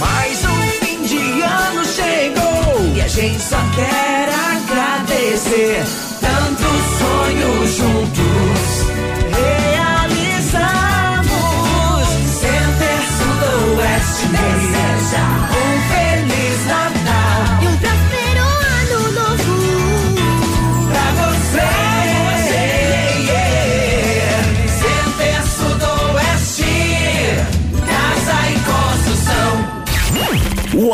Mais um fim de ano chegou e a gente só quer agradecer.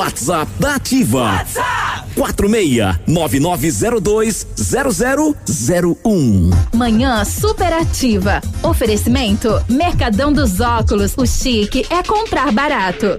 WhatsApp da Ativa. WhatsApp. 46-9902-0001. Manhã superativa. Oferecimento Mercadão dos Óculos. O chique é comprar barato.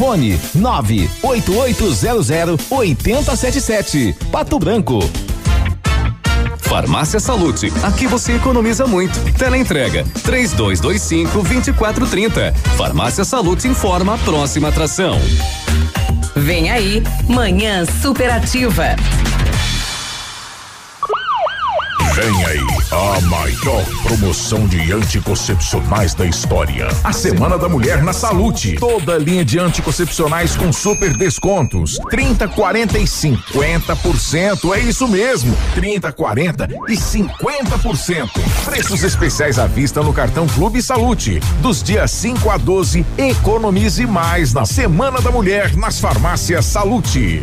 Fone 98800 8077. Pato Branco. Farmácia Salute, aqui você economiza muito. Teleentrega 3225 2430. Farmácia Salute informa a próxima atração. Vem aí, Manhã Superativa. Vem aí a maior promoção de anticoncepcionais da história. A Semana da Mulher na Salute. Toda linha de anticoncepcionais com super descontos. 30, 40 e 50%. É isso mesmo. 30, 40 e 50%. Preços especiais à vista no cartão Clube Salute. Dos dias 5 a 12, economize mais na Semana da Mulher nas farmácias Salute.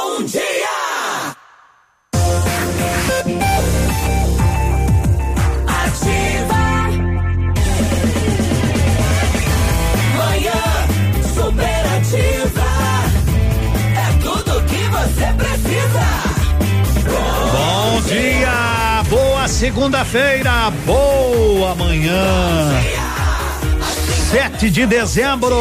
segunda-feira, boa manhã. 7 de dezembro.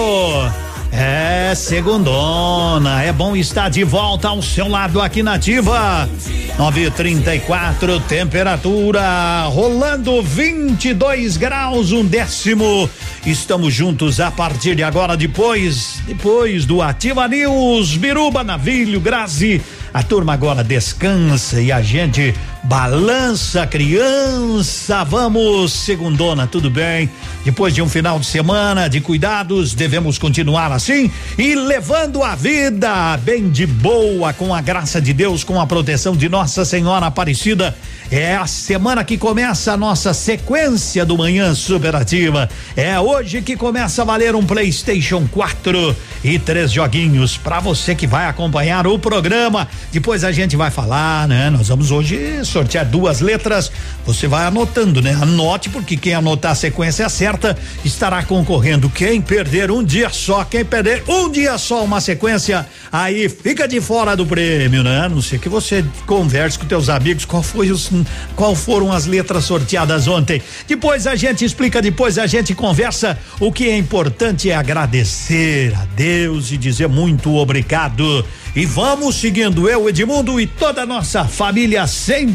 É segundona, é bom estar de volta ao seu lado aqui na Ativa. 934 temperatura rolando 22 graus um décimo. Estamos juntos a partir de agora depois depois do Ativa News, Biruba, Navilho, Grazi. A turma agora descansa e a gente balança criança. Vamos, segundona, tudo bem? Depois de um final de semana de cuidados, devemos continuar assim e levando a vida bem de boa, com a graça de Deus, com a proteção de Nossa Senhora Aparecida. É a semana que começa a nossa sequência do Manhã Superativa. É hoje que começa a valer um PlayStation 4 e três joguinhos para você que vai acompanhar o programa. Depois a gente vai falar, né? Nós vamos hoje sortear duas letras. Você vai anotando, né? Anote, porque quem anotar a sequência certa estará concorrendo. Quem perder um dia só, quem perder um dia só uma sequência, aí fica de fora do prêmio, né? A não ser que você converse com teus amigos qual foi os, qual foram as letras sorteadas ontem. Depois a gente explica, depois a gente conversa. O que é importante é agradecer a Deus e dizer muito obrigado. E vamos seguindo eu, Edmundo e toda a nossa família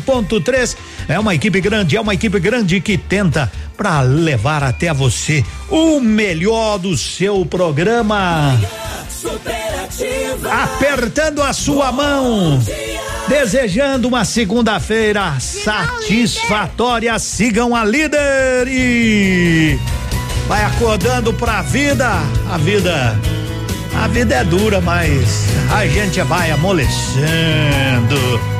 100.3. É uma equipe grande, é uma equipe grande que tenta para levar até você o melhor do seu programa. Apertando a sua mão. Desejando uma segunda-feira satisfatória. Sigam a líder e vai acordando pra vida. A vida a vida é dura, mas a gente vai amolecendo.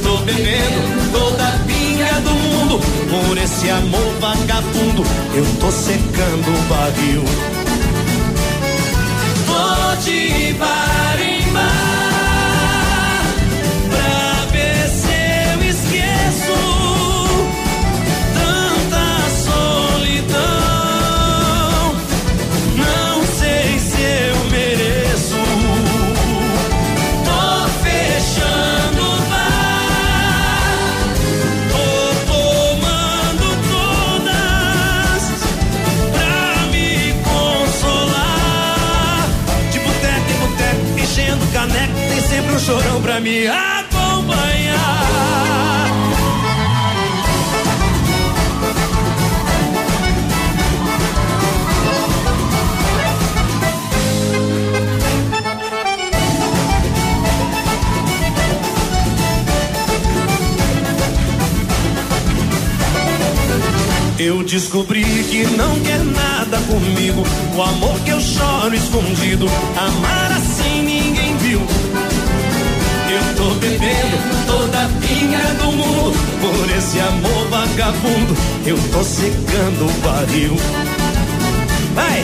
tô bebendo toda a pinga do mundo. Por esse amor vagabundo, eu tô secando o barril. Vou de bar em bar. Me acompanhar. Eu descobri que não quer nada comigo. O amor que eu choro escondido, amar assim ninguém viu. Tô bebendo toda a pinga do mundo. Por esse amor vagabundo, eu tô secando o barril. Vai!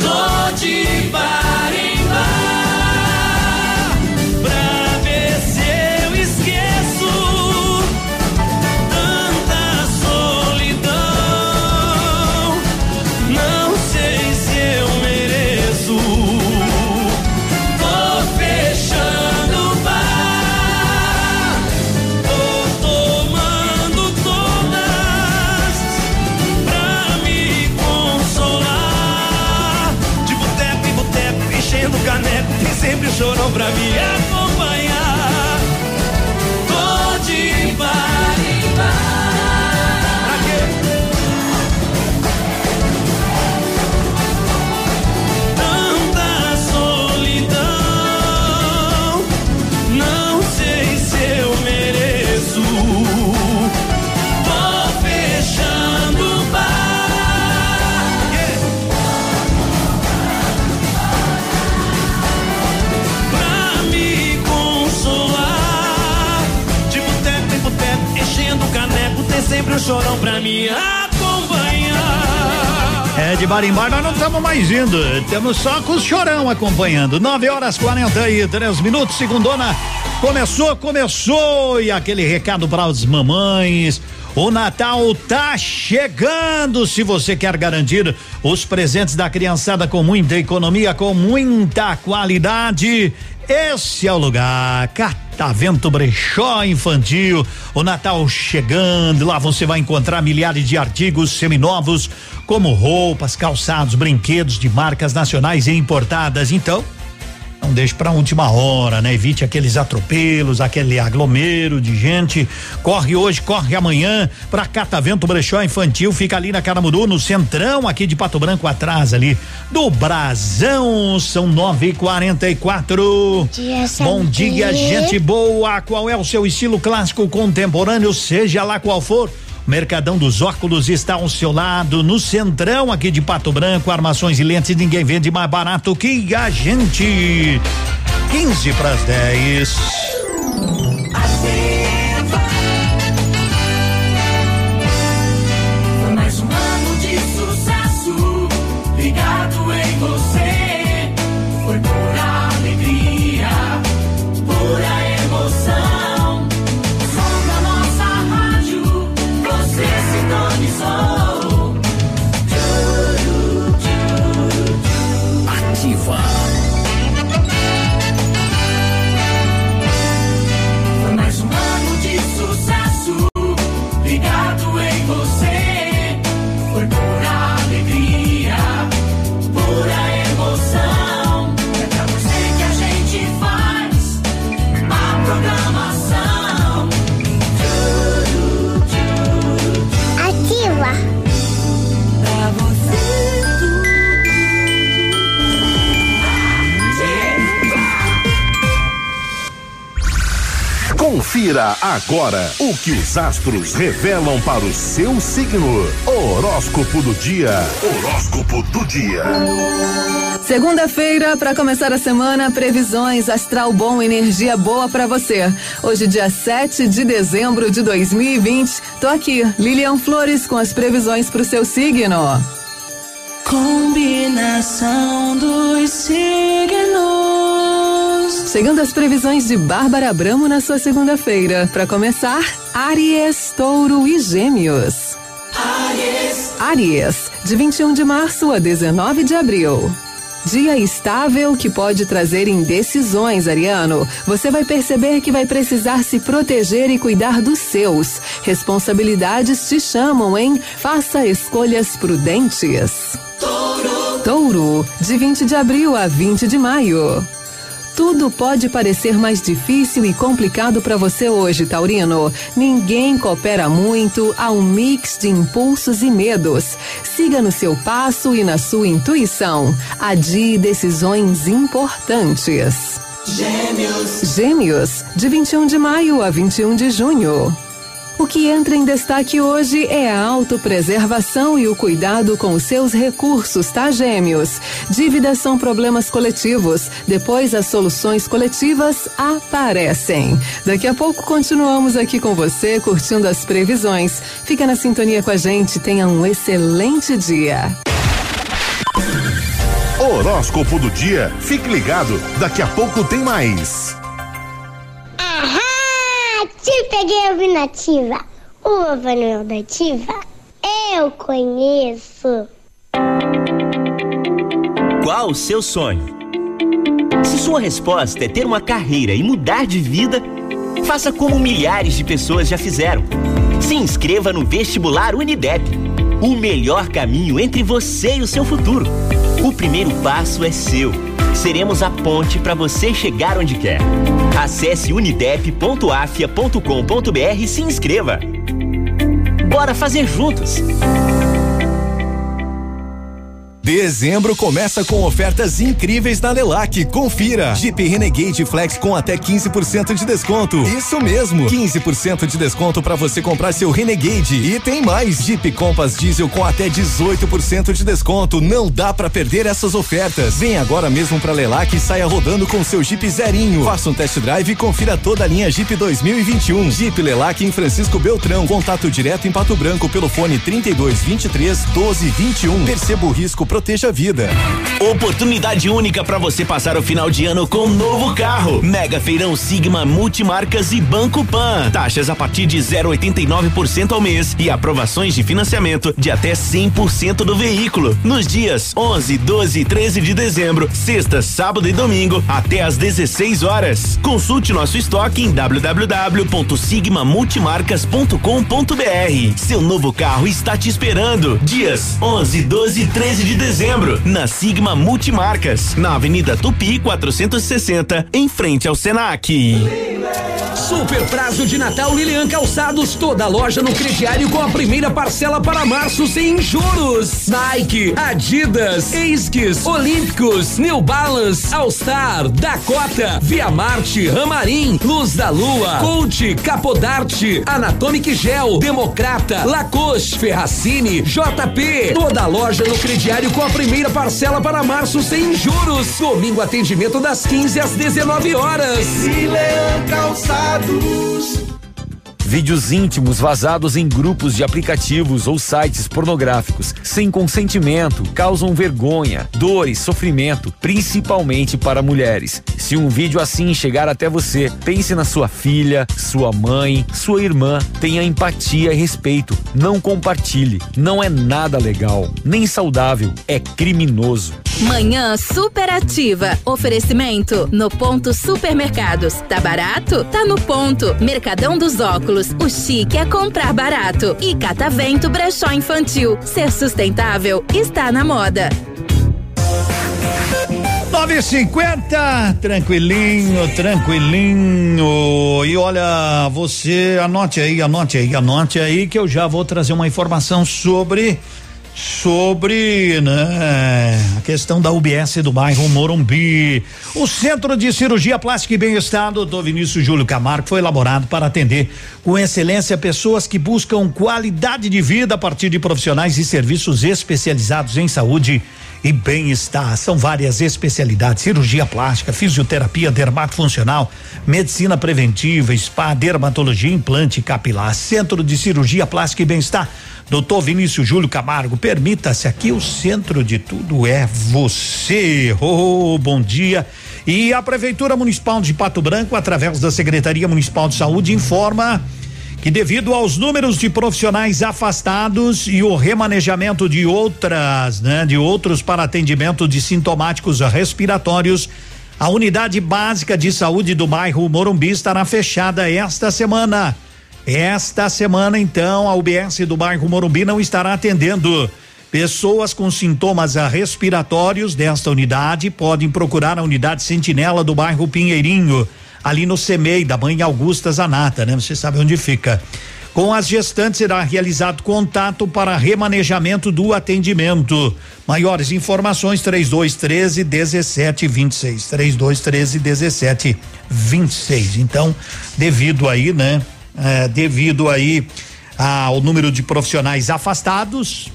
Tô de bar chorão pra me chorão pra me acompanhar. É, de bar em bar nós não estamos mais indo. Temos só com o chorão acompanhando. 9 horas 43 minutos, segundona. Começou, começou. E aquele recado para as mamães. O Natal tá chegando. Se você quer garantir os presentes da criançada com muita economia, com muita qualidade, esse é o lugar. Catavento Brechó Infantil. O Natal chegando. Lá você vai encontrar milhares de artigos seminovos, como roupas, calçados, brinquedos de marcas nacionais e importadas. Então, não deixe para última hora, né? Evite aqueles atropelos, aquele aglomero de gente. Corre hoje, corre amanhã para Catavento Brechó Infantil. Fica ali na Caramuru, no centrão aqui de Pato Branco, atrás ali do Brasão. São nove e quarenta e quatro. Bom dia, gente boa. Qual é o seu estilo clássico contemporâneo, seja lá qual for? Mercadão dos Óculos está ao seu lado, no centrão aqui de Pato Branco, armações e lentes, ninguém vende mais barato que a gente. 15 para as 10. Confira agora o que os astros revelam para o seu signo. Horóscopo do dia. Horóscopo do dia. Segunda-feira, para começar a semana, previsões astral bom, energia boa para você. Hoje, dia 7 de dezembro de 2020, tô aqui, Lilian Flores, com as previsões para o seu signo. Combinação dos signos. Segundo as previsões de Bárbara Abramo na sua segunda-feira, para começar, Áries, Touro e Gêmeos. Áries, de 21 de março a 19 de abril. Dia estável que pode trazer indecisões, Ariano. Você vai perceber que vai precisar se proteger e cuidar dos seus. Responsabilidades te chamam, hein? Faça escolhas prudentes. Touro. Touro, de 20 de abril a 20 de maio. Tudo pode parecer mais difícil e complicado para você hoje, Taurino. Ninguém coopera muito a um mix de impulsos e medos. Siga no seu passo e na sua intuição. Adie decisões importantes. Gêmeos. Gêmeos, de 21 de maio a 21 de junho. O que entra em destaque hoje é a autopreservação e o cuidado com os seus recursos, tá, gêmeos? Dívidas são problemas coletivos, depois as soluções coletivas aparecem. Daqui a pouco continuamos aqui com você, curtindo as previsões. Fica na sintonia com a gente, tenha um excelente dia. Horóscopo do dia. Fique ligado, daqui a pouco tem mais. Peguei a nativa. O Manuel da Ativa. Eu conheço. Qual o seu sonho? Se sua resposta é ter uma carreira e mudar de vida, faça como milhares de pessoas já fizeram. Se inscreva no vestibular Unidep. O melhor caminho entre você e o seu futuro. Primeiro passo é seu. Seremos a ponte para você chegar onde quer. Acesse unidep.afia.com.br e se inscreva. Bora fazer juntos! Dezembro começa com ofertas incríveis na Lelac. Confira. Jeep Renegade Flex com até 15% de desconto. Isso mesmo, 15% de desconto para você comprar seu Renegade. E tem mais. Jeep Compass Diesel com até 18% de desconto. Não dá para perder essas ofertas. Vem agora mesmo para Lelac e saia rodando com seu Jeep zerinho. Faça um test drive e confira toda a linha Jeep 2021. Jeep Lelac em Francisco Beltrão. Contato direto em Pato Branco pelo fone 32 23 12 21. Perceba o risco proteja a vida. Oportunidade única para você passar o final de ano com um novo carro. Mega Feirão Sigma Multimarcas e Banco Pan. Taxas a partir de 0,89% ao mês e aprovações de financiamento de até 100% do veículo. Nos dias 11, 12 e 13 de dezembro, sexta, sábado e domingo, até às 16 horas. Consulte nosso estoque em www.sigmamultimarcas.com.br. Seu novo carro está te esperando. Dias 11, 12 e 13 de dezembro, na Sigma Multimarcas, na Avenida Tupi 460, em frente ao Senac. Super prazo de Natal Lilian Calçados, toda loja no crediário com a primeira parcela para março sem juros. Nike, Adidas, Esquis, Olímpicos, New Balance, All Star, Dakota, Via Marte, Ramarim, Luz da Lua, Coach, Capodarte, Anatomic Gel, Democrata, Lacoste, Ferracini, JP, toda loja no crediário com a primeira parcela para março sem juros. Domingo atendimento das 15 às 19 horas. Leão Calçados. Vídeos íntimos vazados em grupos de aplicativos ou sites pornográficos sem consentimento causam vergonha, dor e sofrimento, principalmente para mulheres. Se um vídeo assim chegar até você, pense na sua filha, sua mãe, sua irmã. Tenha empatia e respeito. Não compartilhe. Não é nada legal, nem saudável. É criminoso. Manhã superativa. Oferecimento no ponto supermercados. Tá barato? Tá no ponto. Mercadão dos óculos. O chique é comprar barato. E Catavento Brechó Infantil. Ser sustentável está na moda. 950, tranquilinho, tranquilinho. E olha, você anote aí, anote aí, anote aí que eu já vou trazer uma informação sobre sobre né, a questão da UBS do bairro Morumbi. O Centro de Cirurgia Plástica e Bem-Estar do Vinícius Júlio Camargo foi elaborado para atender com excelência pessoas que buscam qualidade de vida a partir de profissionais e serviços especializados em saúde e bem-estar. São várias especialidades: cirurgia plástica, fisioterapia, dermatofuncional, medicina preventiva, spa, dermatologia, implante capilar, centro de cirurgia plástica e bem-estar. Doutor Vinícius Júlio Camargo, permita-se aqui o centro de tudo é você. Oh, bom dia. E a Prefeitura Municipal de Pato Branco, através da Secretaria Municipal de Saúde, informa que devido aos números de profissionais afastados e o remanejamento de outras, né, de outros para atendimento de sintomáticos respiratórios, a unidade básica de saúde do bairro Morumbi estará fechada esta semana. Esta semana, então, a UBS do bairro Morumbi não estará atendendo. Pessoas com sintomas respiratórios desta unidade podem procurar a unidade Sentinela do bairro Pinheirinho, ali no CEMEI, da mãe Augusta Zanata, né? Você sabe onde fica. Com as gestantes será realizado contato para remanejamento do atendimento. Maiores informações 3213 1726. 3213 1726. Então, devido aí, né? É, devido aí ao número de profissionais afastados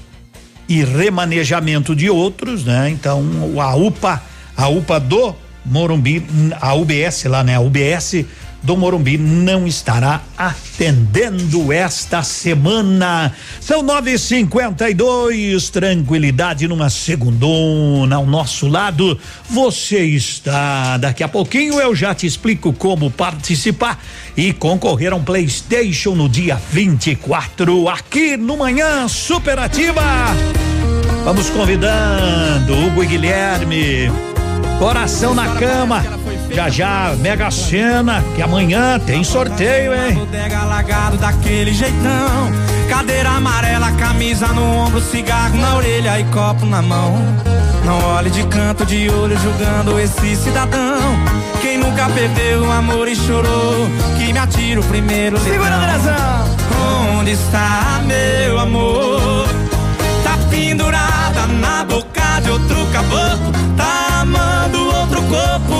e remanejamento de outros, né? Então, a UPA, a UPA do Morumbi, a UBS lá, né? A UBS do Morumbi não estará atendendo esta semana. São nove e cinquenta e dois, tranquilidade numa segundona ao nosso lado. Você está, daqui a pouquinho eu já te explico como participar e concorrer a um Playstation no dia 24 aqui no Manhã Superativa. Vamos convidando Hugo e Guilherme. Coração na cama. Já já, Mega Sena, que amanhã tem sorteio, hein? Bodega lagado daquele jeitão. Cadeira amarela, camisa no ombro, cigarro na orelha e copo na mão. Não olhe de canto de olho julgando esse cidadão. Quem nunca perdeu o amor e chorou, que me atira o primeiro Segura, Andrezão! Onde está meu amor? Tá pendurada na boca de outro caboclo. Tá amando outro corpo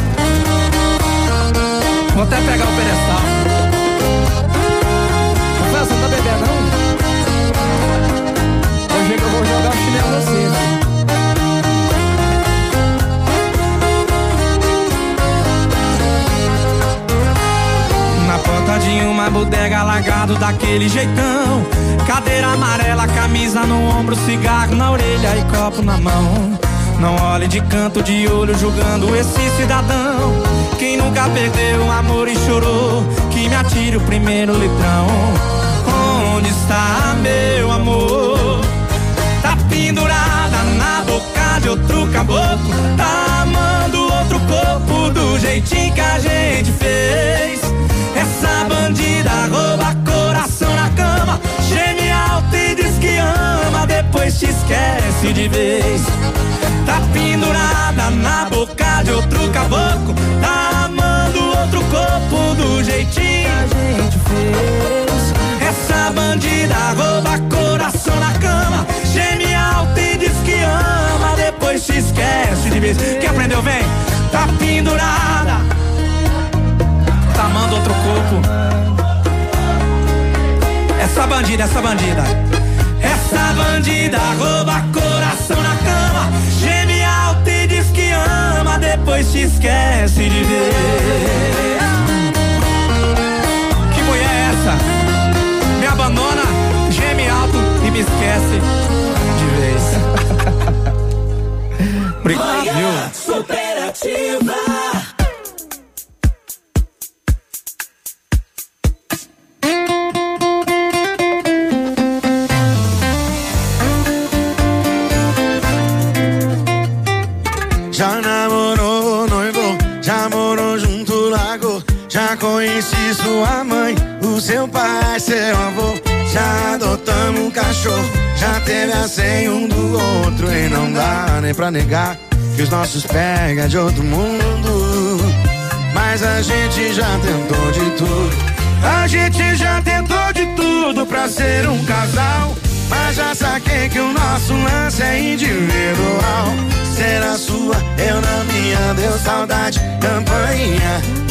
Vou até pegar o pedestal. Você não tá bebendo, não? Hoje é que eu vou jogar o chinelo centro. Na porta de uma bodega lagado daquele jeitão. Cadeira amarela, camisa no ombro, cigarro na orelha e copo na mão. Não olhe de canto de olho julgando esse cidadão. Quem nunca perdeu o amor e chorou, que me atire o primeiro litrão. Onde está meu amor? Tá pendurada na boca de outro caboclo. Tá amando outro corpo do jeitinho que a gente fez. Essa bandida rouba coração na cama. Geme alto e diz que ama, depois te esquece de vez. Tá pendurada na boca de outro caboclo. Tá outro corpo do jeitinho que a gente fez. Essa bandida rouba coração na cama. Geme alto e diz que ama, depois se esquece de vez. Quem aprendeu, vem? Tá pendurada. Tá amando outro corpo. Essa bandida, essa bandida. Essa bandida rouba coração se esquece de ver. Que mulher é essa? Me abandona, geme alto e me esquece seu avô. Já adotamos um cachorro, já teve a senha um do outro. E não dá nem pra negar que os nossos pega de outro mundo. Mas a gente já tentou de tudo. A gente já tentou de tudo pra ser um casal. Mas já saquei que o nosso lance é individual. Ser a sua, eu na minha, deu saudade, campainha.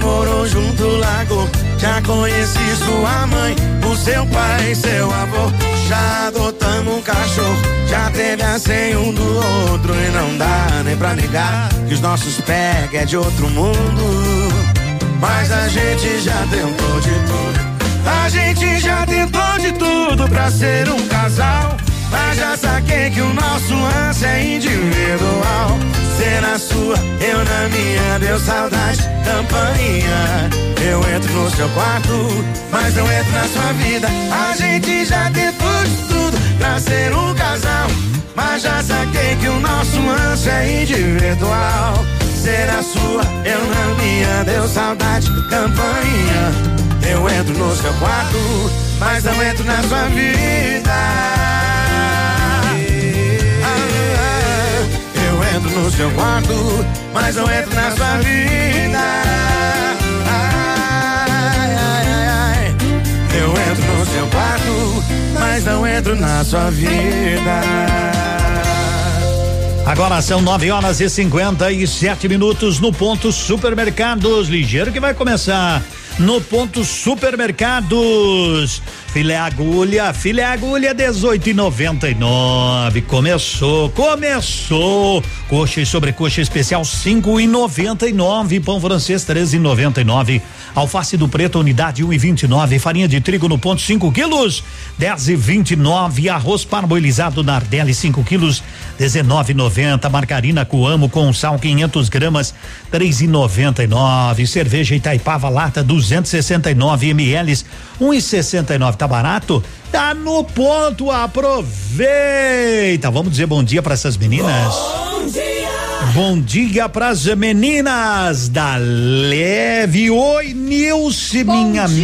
Morou junto lago. Já conheci sua mãe, o seu pai, seu avô. Já adotamos um cachorro, já teve a senha um do outro. E não dá nem pra negar que os nossos pega é de outro mundo. Mas a gente já tentou de tudo. A gente já tentou de tudo pra ser um casal. Mas já saquei que o nosso lance é individual. Você na sua, eu na minha, deu saudade, campainha. Eu entro no seu quarto, mas não entro na sua vida. A gente já tentou de tudo pra ser um casal. Mas já saquei que o nosso lance é individual. Na sua, eu na minha, deu saudade, campainha. Eu entro no seu quarto, mas não entro na sua vida. No seu quarto, mas não entro na sua vida. Ai, ai, ai. Eu entro no seu quarto, mas não entro na sua vida. Agora são 9 horas e 57 minutos no ponto supermercados. Ligeiro que vai começar no ponto supermercados. Filé agulha, filé agulha 18,99. Começou, começou. Coxa e sobrecoxa especial 5,99. Pão francês 13,99. Alface do preto unidade 1,29. Farinha de trigo no ponto 5 quilos 10,29. Arroz parboilizado Nardelli 5 quilos 19,90. Margarina Coamo com sal 500 gramas 3,99. Cerveja Itaipava lata 269 ml 1,69 tá barato? Tá no ponto, aproveita. Vamos dizer bom dia para essas meninas? Bom dia! Bom dia pras meninas da Leve. Oi, Nilce, minha dia,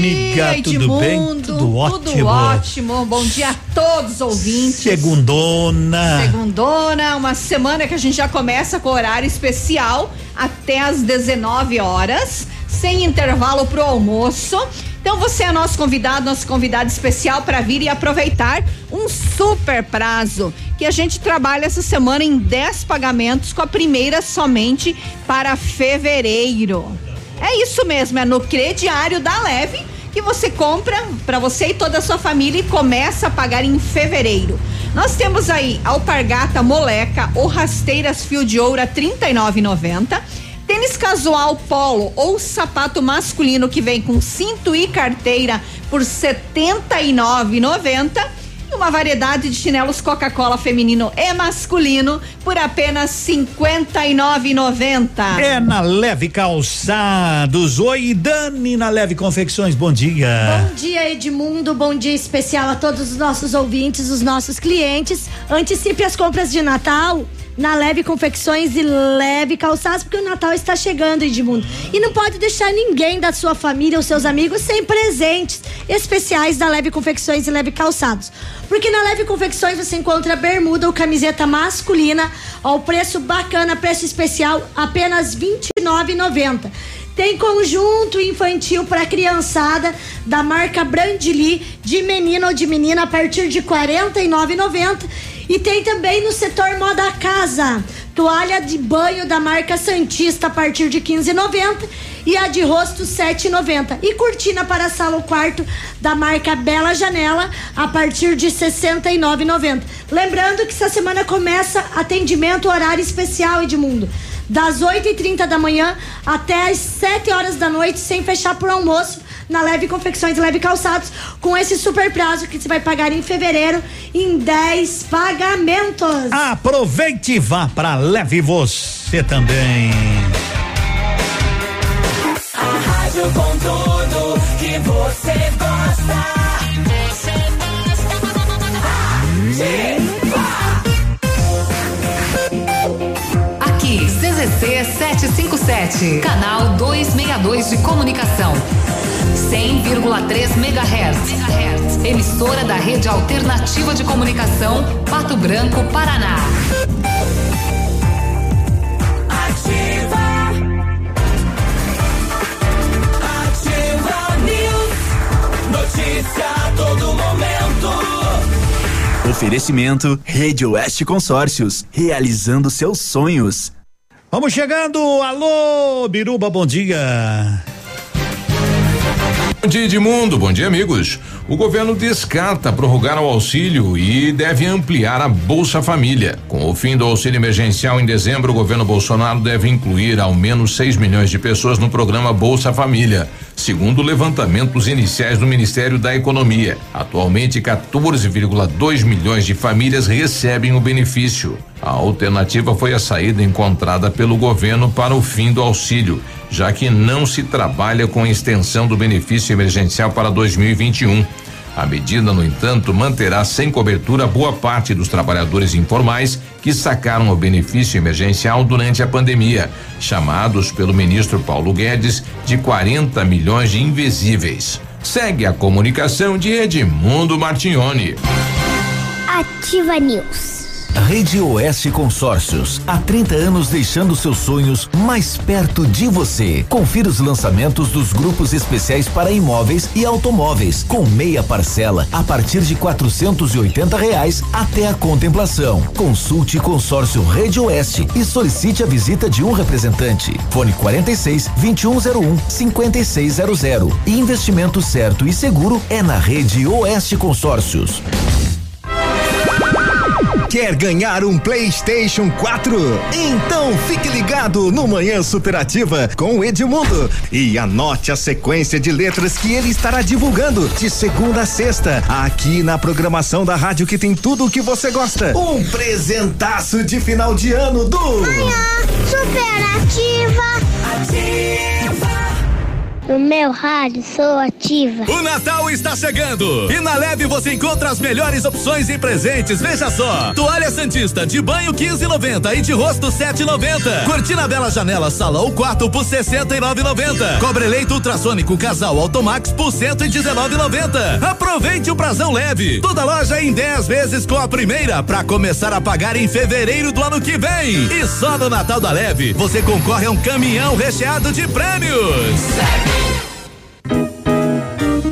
amiga. Tudo bem? Tudo ótimo. Tudo ótimo. Bom dia a todos os ouvintes. Segundona. Segundona, uma semana que a gente já começa com horário especial até às 19 horas, sem intervalo pro almoço. Então você é nosso convidado, nosso convidado especial para vir e aproveitar um super prazo que a gente trabalha essa semana em 10 pagamentos com a primeira somente para fevereiro. É isso mesmo, é no crediário da Leve que você compra para você e toda a sua família e começa a pagar em fevereiro. Nós temos aí alpargata moleca ou rasteiras fio de ouro a 39,90 Tênis casual polo ou sapato masculino que vem com cinto e carteira por R$ 79,90 e uma variedade de chinelos Coca-Cola feminino e masculino por apenas R$ 59,90. É na Leve Calçados. Oi, Dani, na Leve Confecções. Bom dia. Bom dia, Edmundo. Bom dia especial a todos os nossos ouvintes, os nossos clientes. Antecipe as compras de Natal na Leve Confecções e Leve Calçados, porque o Natal está chegando, Edmundo. E não pode deixar ninguém da sua família ou seus amigos sem presentes especiais da Leve Confecções e Leve Calçados. Porque na Leve Confecções você encontra bermuda ou camiseta masculina ao preço bacana, preço especial, apenas R$ 29,90. Tem conjunto infantil para criançada da marca Brandili de menino ou de menina a partir de R$ 49,90 e tem também no setor moda casa, toalha de banho da marca Santista a partir de 15,90 e a de rosto 7,90 e cortina para sala ou quarto da marca Bela Janela a partir de 69,90. Lembrando que essa semana começa atendimento horário especial Edmundo. Das 8h30 da manhã até as 7 horas da noite, sem fechar por almoço na Leve Confecções e Leve Calçados, com esse super prazo que você vai pagar em fevereiro em 10 pagamentos. Aproveite e vá para Leve você também. A rádio com tudo que você gosta. Você Aqui, CZC 757, canal 262 de comunicação. 100,3 MHz. Emissora da Rede Alternativa de Comunicação, Pato Branco, Paraná. Ativa. Ativa News. Notícia a todo momento. Oferecimento Rede Oeste Consórcios, realizando seus sonhos. Vamos chegando, alô, Biruba, bom dia. Bom dia, Edmundo. Bom dia, amigos. O governo descarta prorrogar o auxílio e deve ampliar a Bolsa Família. Com o fim do auxílio emergencial em dezembro, o governo Bolsonaro deve incluir ao menos 6 milhões de pessoas no programa Bolsa Família, segundo levantamentos iniciais do Ministério da Economia. Atualmente, 14,2 milhões de famílias recebem o benefício. A alternativa foi a saída encontrada pelo governo para o fim do auxílio, já que não se trabalha com a extensão do benefício emergencial para 2021. A medida, no entanto, manterá sem cobertura boa parte dos trabalhadores informais que sacaram o benefício emergencial durante a pandemia, chamados pelo ministro Paulo Guedes de 40 milhões de invisíveis. Segue a comunicação de Edmundo Martignoni. Ativa News. Rede Oeste Consórcios, há 30 anos deixando seus sonhos mais perto de você. Confira os lançamentos dos grupos especiais para imóveis e automóveis, com meia parcela a partir de quatrocentos e oitenta reais até a contemplação. Consulte Consórcio Rede Oeste e solicite a visita de um representante. Fone 46 2101 5600. Investimento certo e seguro é na Rede Oeste Consórcios. Quer ganhar um PlayStation 4? Então fique ligado no Manhã Superativa com o Edmundo e anote a sequência de letras que ele estará divulgando de segunda a sexta, aqui na programação da rádio que tem tudo o que você gosta. Um presentaço de final de ano do Manhã Superativa. Ativa. No meu rádio sou ativa. O Natal está chegando e na Leve você encontra as melhores opções em presentes. Veja só: toalha Santista de banho 15,90 e de rosto 7,90. Cortina Bela Janela Sala ou quarto por 69,90. Cobre-leito ultrassônico Casal Automax por 119,90. Aproveite o prazão leve. Toda loja em 10 vezes com a primeira para começar a pagar em fevereiro do ano que vem. E só no Natal da Leve você concorre a um caminhão recheado de prêmios.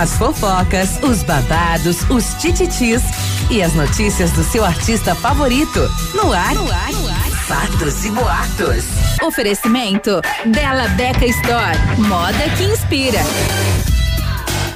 As fofocas, os babados, os tititis e as notícias do seu artista favorito. No ar. No ar. No ar. Fatos e boatos. Oferecimento Bela Beca Store. Moda que inspira.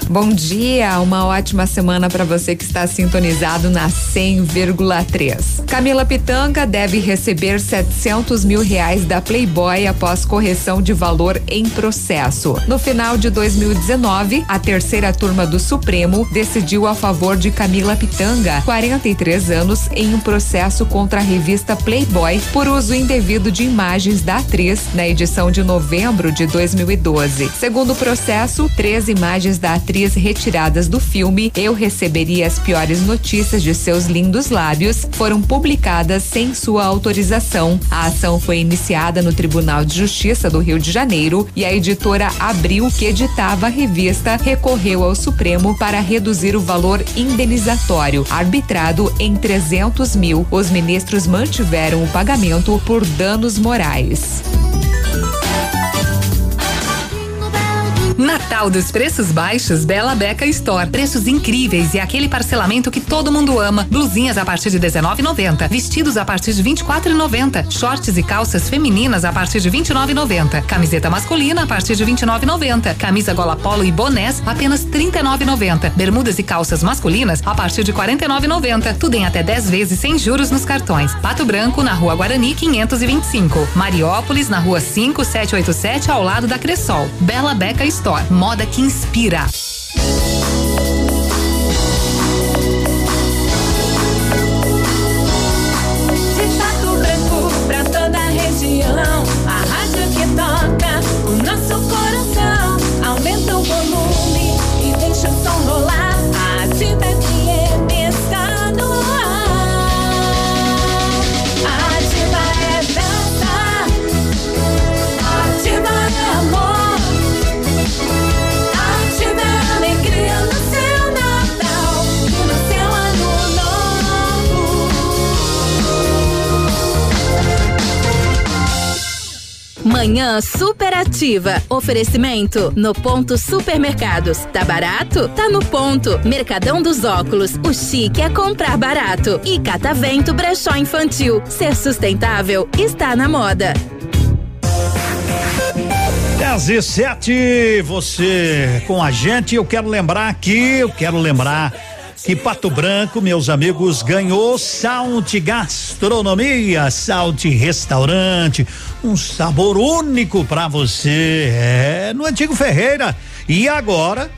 Bom dia, uma ótima semana para você que está sintonizado na 100,3. Camila Pitanga deve receber 700 mil reais da Playboy após correção de valor em processo. No final de 2019, a terceira turma do Supremo decidiu a favor de Camila Pitanga, 43 anos, em um processo contra a revista Playboy por uso indevido de imagens da atriz na edição de novembro de 2012. Segundo o processo, três imagens da atriz retiradas do filme Eu Receberia as Piores Notícias de Seus Lindos Lábios foram publicadas sem sua autorização. A ação foi iniciada no Tribunal de Justiça do Rio de Janeiro e a editora Abril, que editava a revista, recorreu ao Supremo para reduzir o valor indenizatório, arbitrado em 300 mil. Os ministros mantiveram o pagamento por danos morais. Natal dos preços baixos, Bela Beca Store. Preços incríveis e aquele parcelamento que todo mundo ama. Blusinhas a partir de 19,90, vestidos a partir de 24,90, shorts e calças femininas a partir de 29,90, camiseta masculina a partir de 29,90, camisa gola polo e bonés apenas 39,90, bermudas e calças masculinas a partir de 49,90. Tudo em até 10 vezes sem juros nos cartões. Pato Branco na Rua Guarani 525, Mariópolis na Rua 5787 ao lado da Cressol. Bela Beca Store. Moda que inspira. Manhã superativa. Oferecimento no ponto supermercados. Tá barato? Tá no ponto. Mercadão dos óculos. O chique é comprar barato. E Catavento Brechó Infantil. Ser sustentável está na moda. 10 e 7, você com a gente. Eu quero lembrar aqui, eu quero lembrar que Pato Branco, meus amigos, ganhou Salte Gastronomia, Salte Restaurante, um sabor único para você. É, no antigo Ferreira. E agora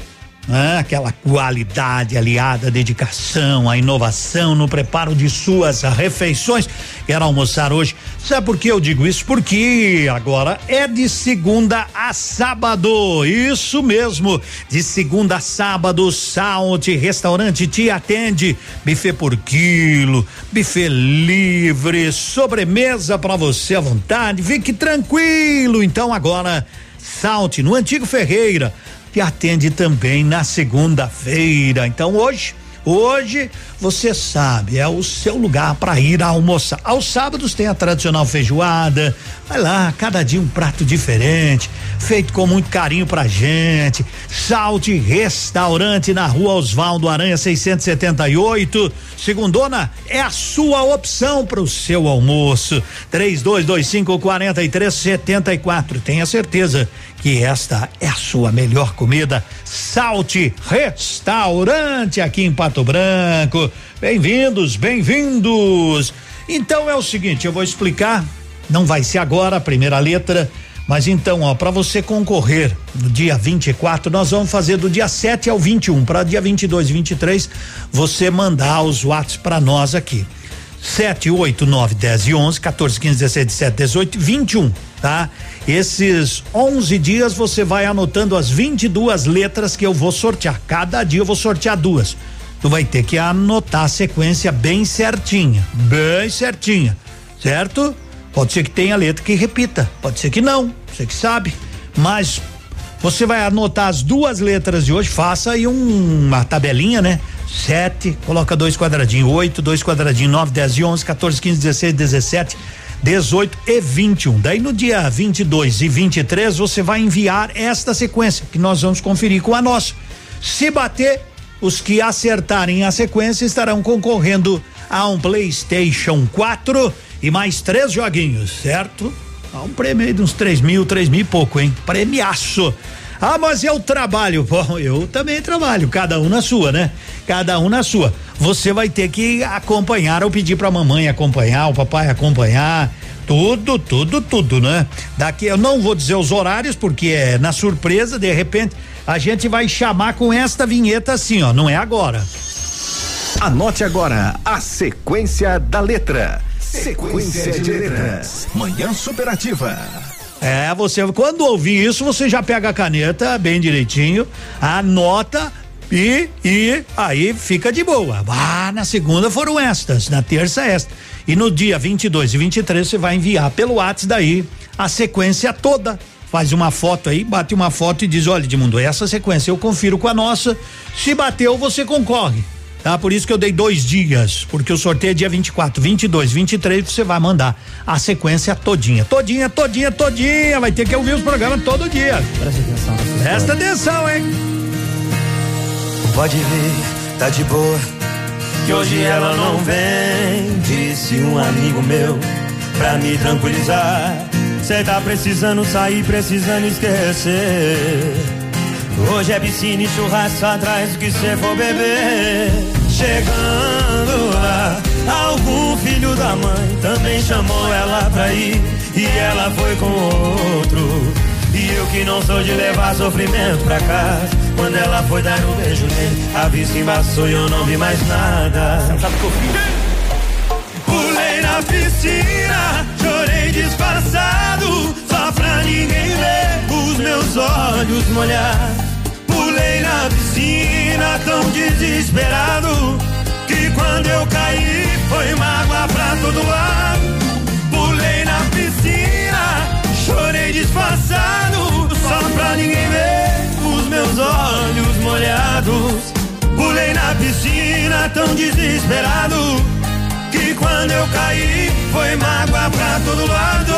né? aquela qualidade aliada à dedicação, à inovação no preparo de suas refeições. Quero almoçar hoje. Sabe por que eu digo isso? Porque agora é de segunda a sábado. Isso mesmo. De segunda a sábado, Salt Restaurante te atende. Buffet por quilo, buffet livre, sobremesa para você à vontade. Fique tranquilo. Então agora, Salt no Antigo Ferreira que atende também na segunda-feira. Então hoje, hoje você sabe, é o seu lugar para ir almoçar. Aos sábados tem a tradicional feijoada. Vai lá, cada dia um prato diferente, feito com muito carinho pra gente. Salte Restaurante na Rua Osvaldo Aranha 678. Segundona é a sua opção para o seu almoço. 3225 4374. Tenha certeza que esta é a sua melhor comida. Salte Restaurante aqui em Pato Branco. Bem-vindos, bem-vindos. Então é o seguinte, eu vou explicar, não vai ser agora a primeira letra, mas então, ó, para você concorrer no dia 24, nós vamos fazer do dia 7 ao 21. Para dia 22 e 23, você mandar os watts para nós aqui. 7, 8, 9, 10 e 11, 14, 15, 16, 17, 18, 21, tá? Esses 11 dias você vai anotando as 22 letras que eu vou sortear. Cada dia eu vou sortear duas. Tu vai ter que anotar a sequência bem certinha, bem certinha, certo? Pode ser que tenha letra que repita, pode ser que não, você que sabe. Mas você vai anotar as duas letras de hoje, faça aí um, uma tabelinha, né? Sete, coloca dois quadradinhos, oito, dois quadradinhos, nove, dez e onze, 14, 15, 16, 17, 18 e 21. Daí no dia 22 e 23 você vai enviar esta sequência que nós vamos conferir com a nossa. Se bater, os que acertarem a sequência estarão concorrendo a um PlayStation 4 e mais três joguinhos, certo? Há um prêmio aí de uns três mil, três mil e pouco, hein? Premiaço. Ah, mas eu trabalho. Bom, eu também trabalho, cada um na sua, né? Cada um na sua. Você vai ter que acompanhar ou pedir pra mamãe acompanhar, o papai acompanhar. Tudo, tudo, tudo, né? Daqui eu não vou dizer os horários, porque é na surpresa, de repente, a gente vai chamar com esta vinheta assim, ó. Não é agora. Anote agora a sequência da letra. Sequência de letras. Manhã superativa. É, você, quando ouvir isso, você já pega a caneta bem direitinho, anota e, e aí fica de boa. Ah, na segunda foram estas, na terça esta. E no dia 22 e 23 você vai enviar pelo WhatsApp daí a sequência toda. Faz uma foto aí, bate uma foto e diz: olha, Edmundo, essa sequência eu confiro com a nossa. Se bateu, você concorre. Tá? Por isso que eu dei dois dias, porque o sorteio é dia 24, 22, 23, você vai mandar a sequência todinha. Todinha, todinha, todinha. Vai ter que ouvir os programas todo dia. Presta atenção. Presta atenção, hein? Pode vir, tá de boa. Que hoje ela não vem, disse um amigo meu, pra me tranquilizar. Cê tá precisando sair, precisando esquecer. Hoje é piscina e churrasco atrás do que cê for beber. Chegando lá, algum filho da mãe também chamou ela pra ir. E ela foi com outro. E eu que não sou de levar sofrimento pra casa. Quando ela foi dar um beijo nele, a vista embaçou e eu não vi mais nada. Pulei na piscina, chorei disfarçado, só pra ninguém ver os meus olhos molhar na piscina tão desesperado que quando eu caí foi mágoa pra todo lado. Pulei na piscina, chorei disfarçado só pra ninguém ver os meus olhos molhados. Pulei na piscina tão desesperado que quando eu caí foi mágoa pra todo lado.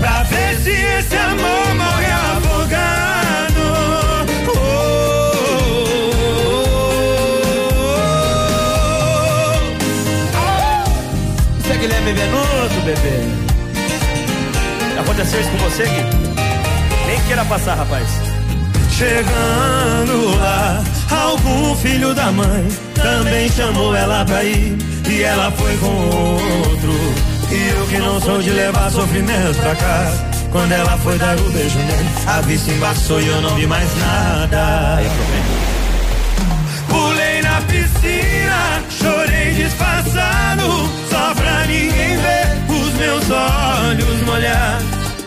Pra ver se esse amor morre afogado. venenoso, bebê. Aconteceu isso com você, que Nem queira passar, rapaz. Chegando lá, algum filho da mãe também chamou ela pra ir. E ela foi com outro. E eu que não sou de levar sofrimento pra casa. Quando ela foi dar o beijo nele, a vista embaçou e eu não vi mais nada. Pulei na piscina, chorei disfarçado, só pra ninguém ver os meus olhos molhar.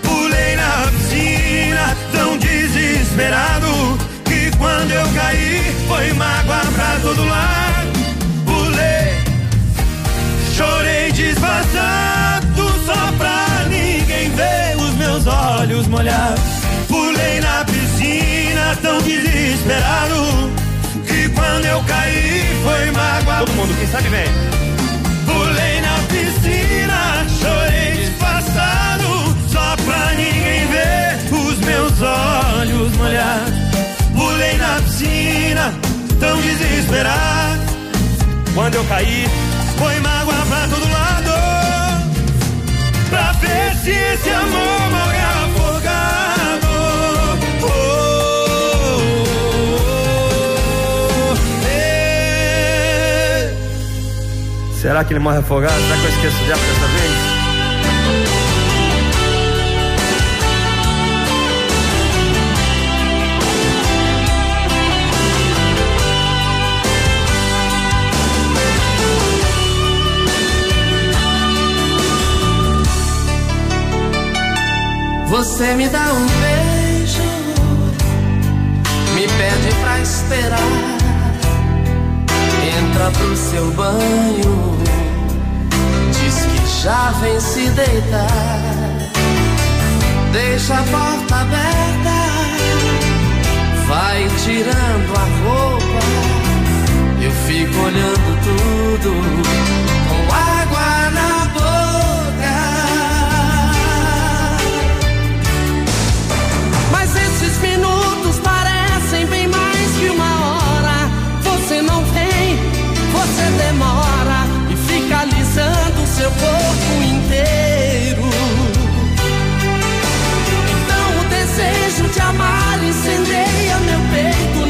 Pulei na piscina, tão desesperado, que quando eu caí, foi mágoa pra todo lado. Pulei, chorei disfarçado, só pra ninguém ver os meus olhos molhar. Pulei na piscina, tão desesperado, quando eu caí, foi mágoa. Todo mundo, quem sabe vem. Pulei na piscina, chorei disfarçado, só pra ninguém ver os meus olhos molhar. Pulei na piscina, tão desesperado. Quando eu caí, foi mágoa pra todo lado. Pra ver se esse amor morre será que ele morre afogado? Será que eu esqueço diabo dessa vez? Você me dá um beijo, me pede pra esperar. Entra pro seu banho, diz que já vem se deitar. Deixa a porta aberta, vai tirando a roupa. Eu fico olhando tudo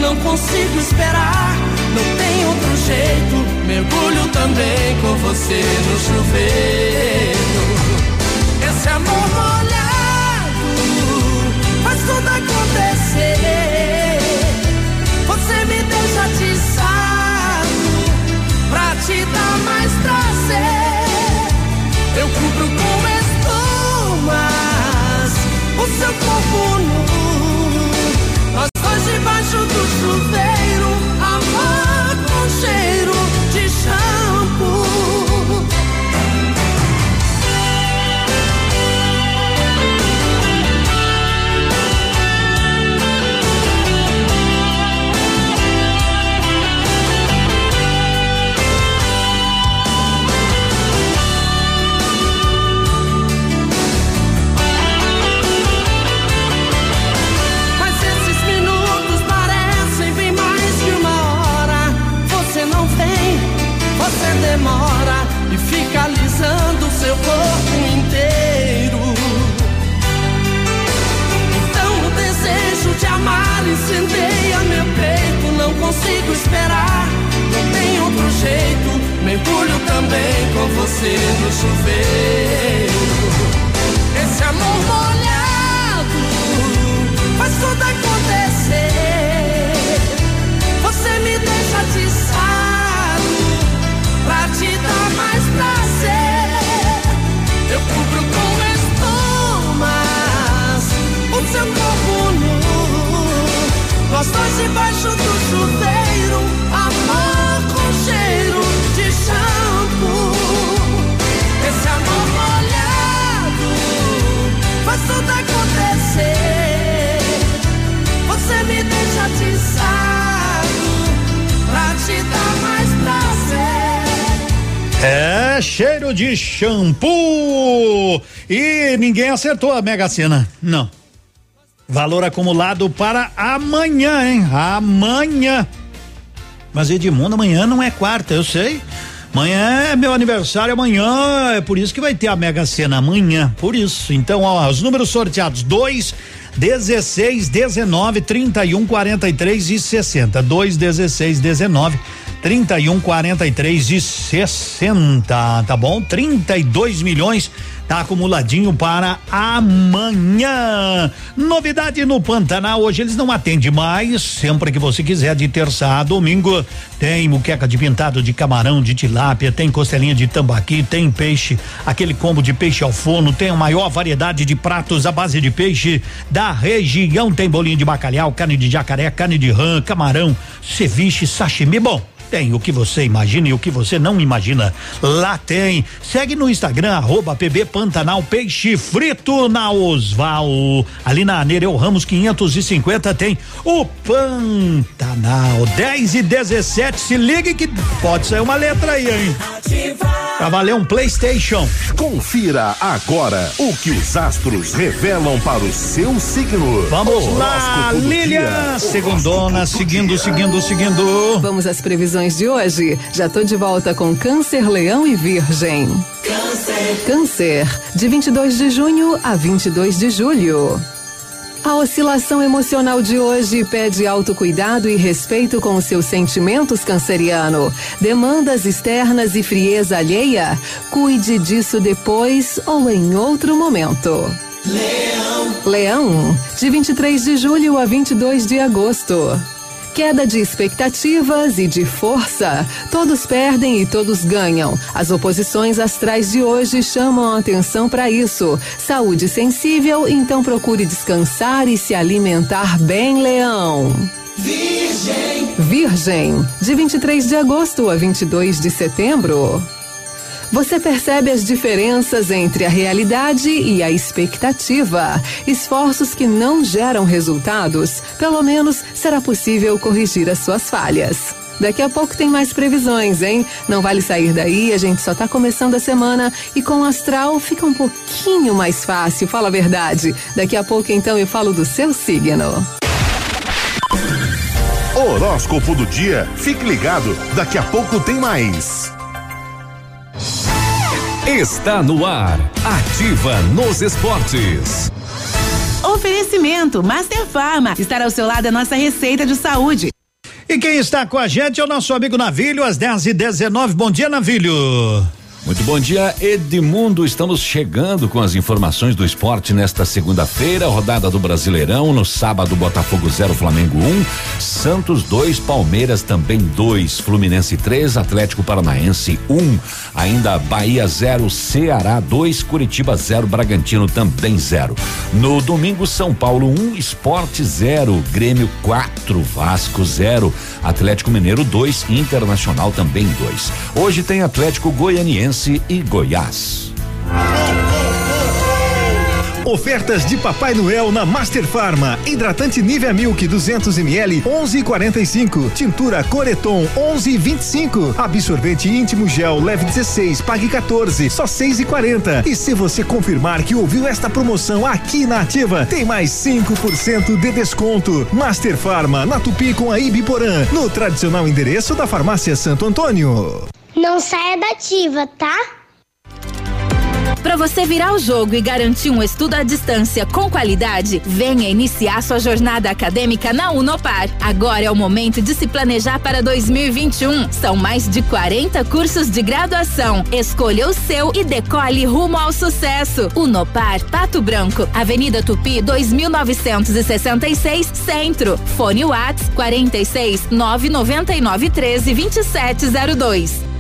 Não consigo esperar, não tem outro jeito. Mergulho também com você no chuveiro. Esse amor molhado faz tudo acontecer. Você me deixa atiçado pra te dar mais prazer. Eu cubro com espumas o seu corpo nu. Você no chuveiro. Esse amor molhado faz tudo acontecer. Você me deixa atiçado pra te dar mais prazer. Eu cubro com espumas o seu corpo nu. Nós dois debaixo do É cheiro de shampoo. E ninguém acertou a Mega Sena. Não. Valor acumulado para amanhã, hein? Amanhã. Mas Edmundo, amanhã não é quarta, eu sei. Amanhã é meu aniversário, amanhã é por isso que vai ter a Mega Sena amanhã, por isso. Então, ó, os números sorteados: 2, 16, 19, 31, 43 e 60. 2, 16, 19, 31, 43 e 60, tá bom? 32 milhões tá acumuladinho para amanhã. Novidade no Pantanal, hoje eles não atendem mais, sempre que você quiser, de terça a domingo, tem muqueca de pintado de camarão, de tilápia, tem costelinha de tambaqui, tem peixe, aquele combo de peixe ao forno, tem a maior variedade de pratos à base de peixe da região, tem bolinho de bacalhau, carne de jacaré, carne de rã, camarão, ceviche, sashimi, bom, tem o que você imagina e o que você não imagina. Lá tem. Segue no Instagram, arroba PB Pantanal Peixe Frito na Osval. Ali na Nereu Ramos 550 tem o Pantanal 10 e 17. Se ligue que pode sair uma letra aí, hein? Pra valer um PlayStation. Confira agora o que os astros revelam para o seu signo. Vamos lá, Horóscopo do Lilian, segundona, seguindo, seguindo, seguindo. Vamos às previsões de hoje. Já tô de volta com Câncer, Leão e Virgem. Câncer. Câncer, de 22 de junho a 22 de julho. A oscilação emocional de hoje pede autocuidado e respeito com os seus sentimentos, canceriano. Demandas externas e frieza alheia? Cuide disso depois ou em outro momento. Leão. Leão, de 23 de julho a 22 de agosto. Queda de expectativas e de força. Todos perdem e todos ganham. As oposições astrais de hoje chamam a atenção para isso. Saúde sensível, então procure descansar e se alimentar bem, Leão. Virgem. Virgem, de 23 de agosto a 22 de setembro. Você percebe as diferenças entre a realidade e a expectativa. Esforços que não geram resultados, pelo menos será possível corrigir as suas falhas. Daqui a pouco tem mais previsões, hein? Não vale sair daí, a gente só tá começando a semana e com o astral fica um pouquinho mais fácil, fala a verdade. Daqui a pouco então eu falo do seu signo. Horóscopo do dia. Fique ligado, daqui a pouco tem mais. Está no ar. Ativa nos esportes. Oferecimento Master Farma. Estar ao seu lado é nossa receita de saúde. E quem está com a gente é o nosso amigo Navilho, às 10 e 19 Bom dia, Navilho. Muito bom dia, Edmundo. Estamos chegando com as informações do esporte nesta segunda-feira, rodada do Brasileirão. No sábado, Botafogo 0, Flamengo 1, um, Santos 2, Palmeiras também 2, Fluminense 3, Atlético Paranaense 1, um, ainda Bahia 0, Ceará 2, Curitiba 0, Bragantino também 0. No domingo, São Paulo 1, um, Esporte 0, Grêmio 4, Vasco 0, Atlético Mineiro 2, Internacional também 2. Hoje tem Atlético Goianiense e Goiás. Ofertas de Papai Noel na Master Farma. Hidratante Nivea Milk 200 ml 11,45. Tintura Coreton 11,25. Absorvente íntimo gel leve 16, pague 14, só 6,40. E se você confirmar que ouviu esta promoção aqui na Ativa, tem mais 5% de desconto. Master Farma na Tupi com a Ibiporã, no tradicional endereço da Farmácia Santo Antônio. Não saia da ativa, tá? Para você virar o jogo e garantir um estudo à distância com qualidade, venha iniciar sua jornada acadêmica na Unopar. Agora é o momento de se planejar para 2021. São mais de 40 cursos de graduação. Escolha o seu e decole rumo ao sucesso. Unopar Pato Branco, Avenida Tupi 2966, Centro. Fone Whats 46 999 13 2702.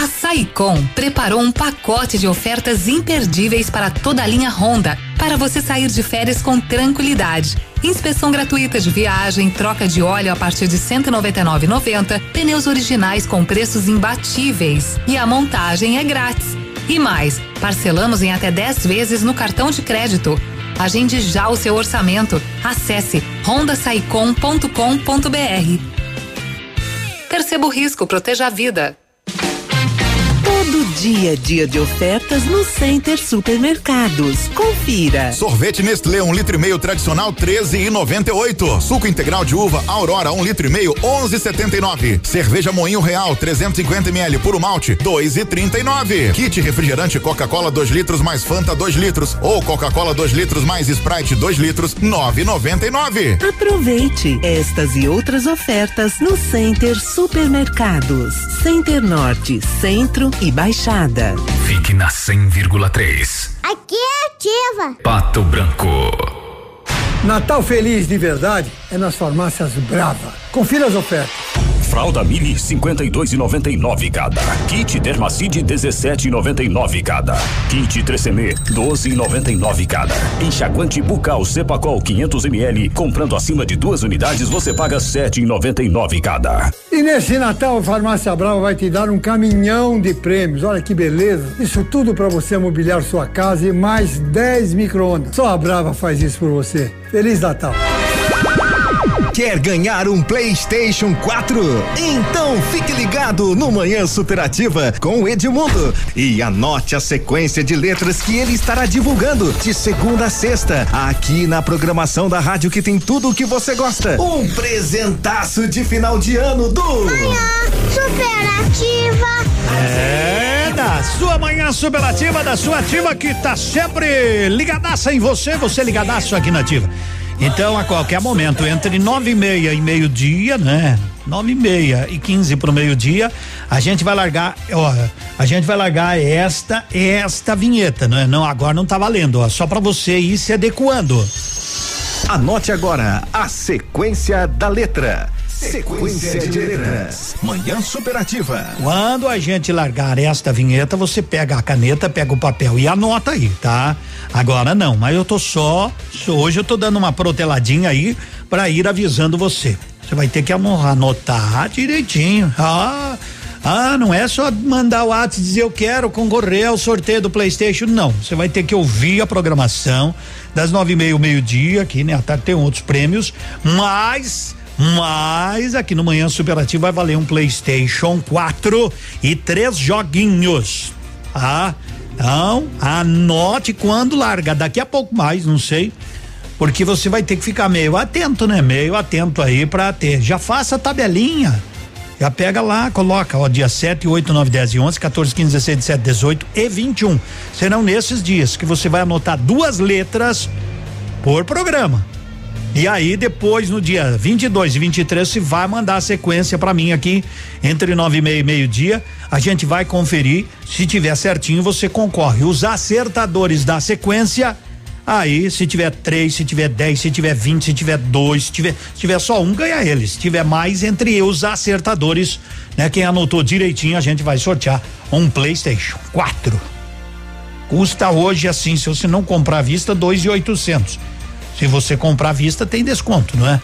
A Saicom preparou um pacote de ofertas imperdíveis para toda a linha Honda, para você sair de férias com tranquilidade. Inspeção gratuita de viagem, troca de óleo a partir de R$ 199,90, pneus originais com preços imbatíveis e a montagem é grátis. E mais, parcelamos em até 10 vezes no cartão de crédito. Agende já o seu orçamento. Acesse rondasaicom.com.br. Perceba o risco, proteja a vida. Todo dia dia de ofertas no Center Supermercados. Confira. Sorvete Nestlé, um litro e meio tradicional, treze e noventa e oito. Suco integral de uva Aurora, um litro e meio, onze e setenta e nove. Cerveja Moinho Real, 350 ml, puro malte, dois e trinta e nove. Kit refrigerante Coca-Cola 2 litros mais Fanta 2 litros ou Coca-Cola 2 litros mais Sprite 2 litros, nove e noventa e nove. Aproveite estas e outras ofertas no Center Supermercados. Center Norte, Centro e Baixada. Fique na 100,3. Aqui é ativa. Pato Branco. Natal feliz de verdade é nas farmácias Brava. Confira as ofertas. Fralda Mini 52,99 cada. Kit Dermacide 17,99 cada. Kit Trecemê 12,99 cada. Enxaguante bucal Cepacol 500 ml. Comprando acima de duas unidades você paga 7,99 cada. E nesse Natal a Farmácia Brava vai te dar um caminhão de prêmios. Olha que beleza. Isso tudo para você mobiliar sua casa e mais 10 micro-ondas. Só a Brava faz isso por você. Feliz Natal. Quer ganhar um PlayStation 4? Então fique ligado no Manhã Superativa com o Edmundo e anote a sequência de letras que ele estará divulgando de segunda a sexta, aqui na programação da rádio que tem tudo o que você gosta. Um presentaço de final de ano do Manhã Superativa. É, da sua manhã superativa, da sua ativa que tá sempre ligadaça em você, você ligadaço aqui na ativa. Então, a qualquer momento, entre nove e meia e meio-dia, né? Nove e meia e quinze pro meio-dia, a gente vai largar, ó, a gente vai largar esta, esta vinheta, né? Não, agora não tá valendo, ó, só pra você ir se adequando. Anote agora a sequência da letra. Sequência de letras. Manhã Superativa. Quando a gente largar esta vinheta, você pega a caneta, pega o papel e anota aí, tá? Agora não, mas eu tô só, hoje eu tô dando uma proteladinha aí para ir avisando você. Você vai ter que anotar direitinho. Ah, ah, não é só mandar o WhatsApp e dizer eu quero concorrer ao sorteio do PlayStation, não. Você vai ter que ouvir a programação das nove e meia ao meio-dia, aqui, né? À tarde tem outros prêmios, mas mas aqui no Manhã Superativo vai valer um PlayStation 4 e três joguinhos. Tá? Então, anote quando larga. Daqui a pouco mais, não sei. Porque você vai ter que ficar meio atento, né? Meio atento aí pra ter. Já faça a tabelinha. Já pega lá, coloca, ó, dia 7, 8, 9, 10 e 11, 14, 15, 16, 17, 18 e 21. Serão nesses dias que você vai anotar duas letras por programa. E aí, depois, no dia 22 e 23, se vai mandar a sequência para mim aqui, entre nove e meia e meio-dia. A gente vai conferir. Se tiver certinho, você concorre. Os acertadores da sequência. Aí, se tiver três, se tiver dez, se tiver vinte, se tiver dois, se tiver, se tiver só um, ganha eles. Se tiver mais, entre os acertadores, né? Quem anotou direitinho, a gente vai sortear um PlayStation 4. Custa hoje assim, se você não comprar à vista, dois e oitocentos. Se você comprar à vista, tem desconto, não é?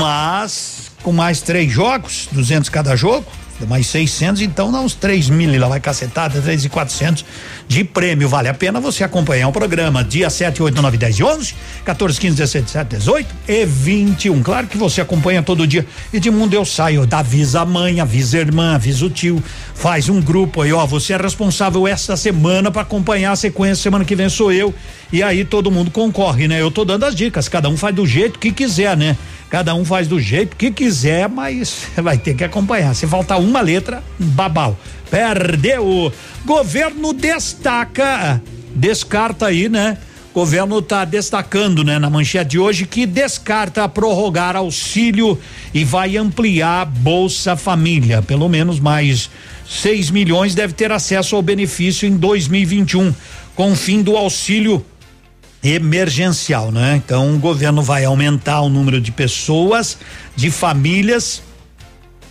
Mas com mais três jogos, 200 cada jogo, mais 600, então dá uns 3 mil e lá vai cacetada, 3 e 400 de prêmio. Vale a pena você acompanhar o programa dia 7, 8, 9, 10 e 11, 14, 15, 16, 17, 18 e 21. Claro que você acompanha todo dia. E de mundo eu saio, da avisa a mãe, avisa a irmã, avisa o tio, faz um grupo aí, ó. Você é responsável esta semana para acompanhar a sequência. Semana que vem sou eu. E aí todo mundo concorre, né? Eu tô dando as dicas, cada um faz do jeito que quiser, né? Cada um faz do jeito que quiser, mas vai ter que acompanhar. Se faltar uma letra, babau. Perdeu. Governo destaca, descarta aí, né? Governo tá destacando, né, na manchete de hoje que descarta prorrogar auxílio e vai ampliar Bolsa Família. Pelo menos mais 6 milhões deve ter acesso ao benefício em 2021, com o fim do auxílio emergencial, né? Então o governo vai aumentar o número de pessoas, de famílias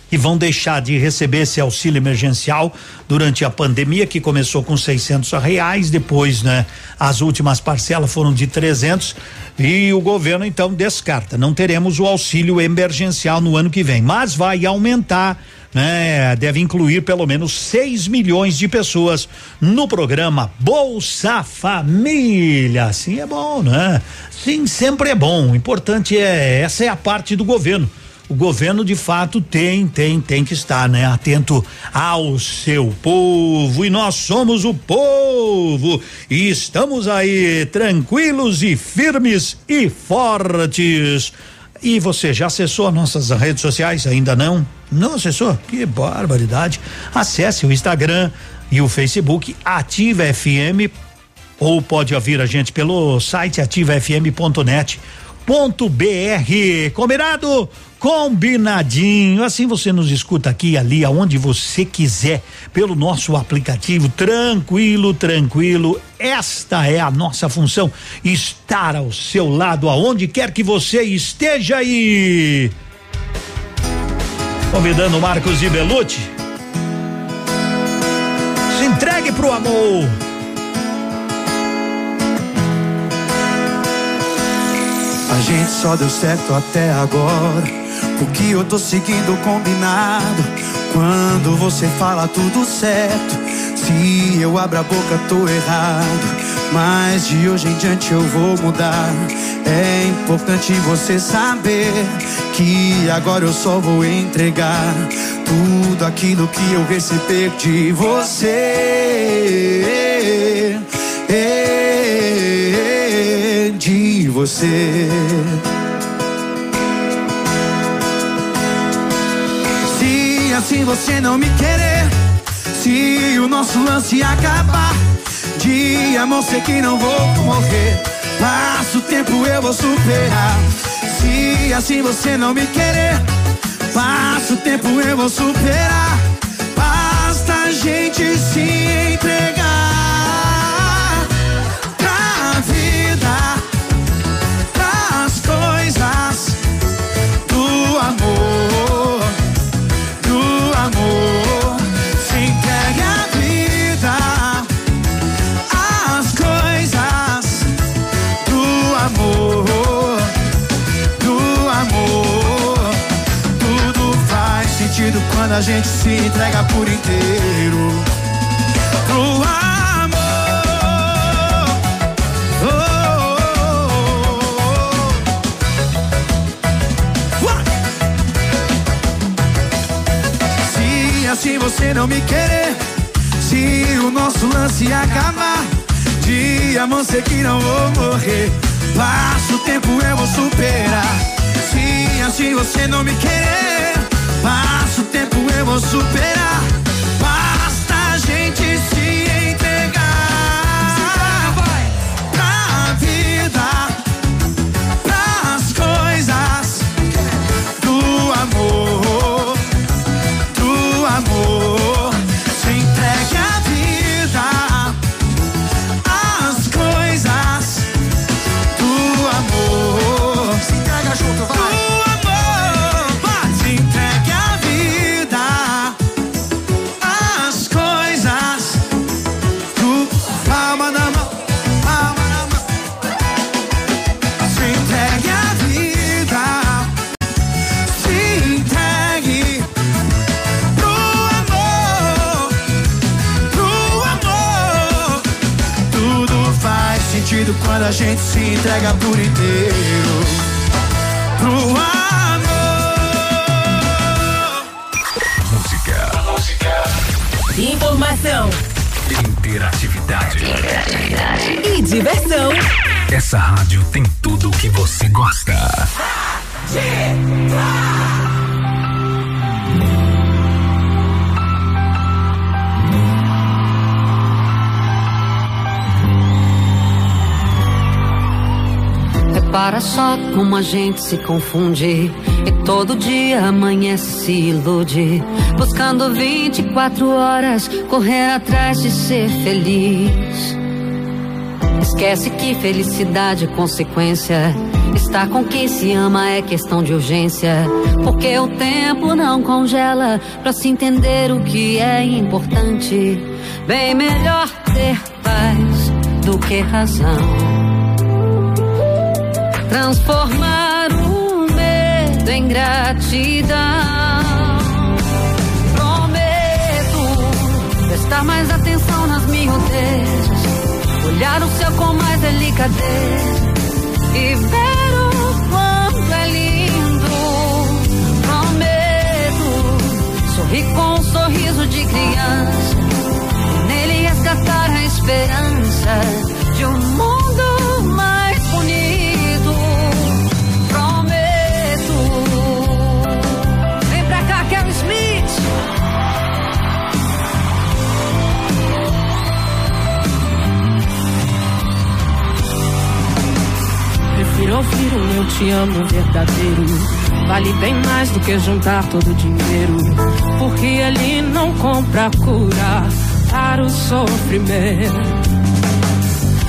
que vão deixar de receber esse auxílio emergencial durante a pandemia que começou com 600 reais, depois, né, as últimas parcelas foram de 300 e o governo então descarta, não teremos o auxílio emergencial no ano que vem, mas vai aumentar né? Deve incluir pelo menos 6 milhões de pessoas no programa Bolsa Família. Sim, é bom, né? Sim, sempre é bom. O importante é essa é a parte do governo. o governo de fato tem, tem, tem que estar, né? Atento ao seu povo e nós somos o povo e estamos aí tranquilos e firmes e fortes. E você já acessou nossas redes sociais? Ainda não? Não acessou? Que barbaridade. Acesse o Instagram e o Facebook Ativa FM ou pode ouvir a gente pelo site ativafm.net ponto br combinado? Combinadinho. Assim você nos escuta aqui ali aonde você quiser pelo nosso aplicativo. Tranquilo tranquilo. Esta é a nossa função. Estar ao seu lado aonde quer que você esteja aí convidando Marcos e Belucci se entregue pro amor A gente só deu certo até agora. Porque eu tô seguindo combinado. Quando você fala tudo certo. Se eu abro a boca, tô errado. Mas de hoje em diante eu vou mudar. É importante você saber que agora eu só vou entregar tudo aquilo que eu receber de você. De você. Se assim você não me querer, se o nosso lance acabar, de amor sei que não vou morrer. Passa o tempo, eu vou superar. Se assim você não me querer, passa o tempo, eu vou superar. Basta a gente se entregar quando a gente se entrega por inteiro pro amor. Oh, oh, oh. Se assim você não me querer, se o nosso lance acabar, de amor sei que não vou morrer. Passa o tempo, eu vou superar. Se assim você não me querer, passa vou superar. Basta a gente se entregar pra vida, pras coisas do amor, do amor. A gente se entrega por inteiro pro amor. Música. Música. Informação Interatividade. e diversão. Essa rádio tem tudo o que você gosta. Repara só como a gente se confunde e todo dia amanhece se ilude, buscando 24 horas correr atrás de ser feliz. Esquece que felicidade é consequência. Estar com quem se ama é questão de urgência. Porque o tempo não congela pra se entender o que é importante. Bem melhor ter paz do que razão transformar o medo em gratidão. Prometo prestar mais atenção nas miudezas, olhar o céu com mais delicadeza e ver o quanto é lindo. Prometo sorrir com um sorriso de criança, nele resgatar a esperança de um mundo te amo verdadeiro. Vale bem mais do que juntar todo o dinheiro. Porque ele não compra cura para o sofrimento.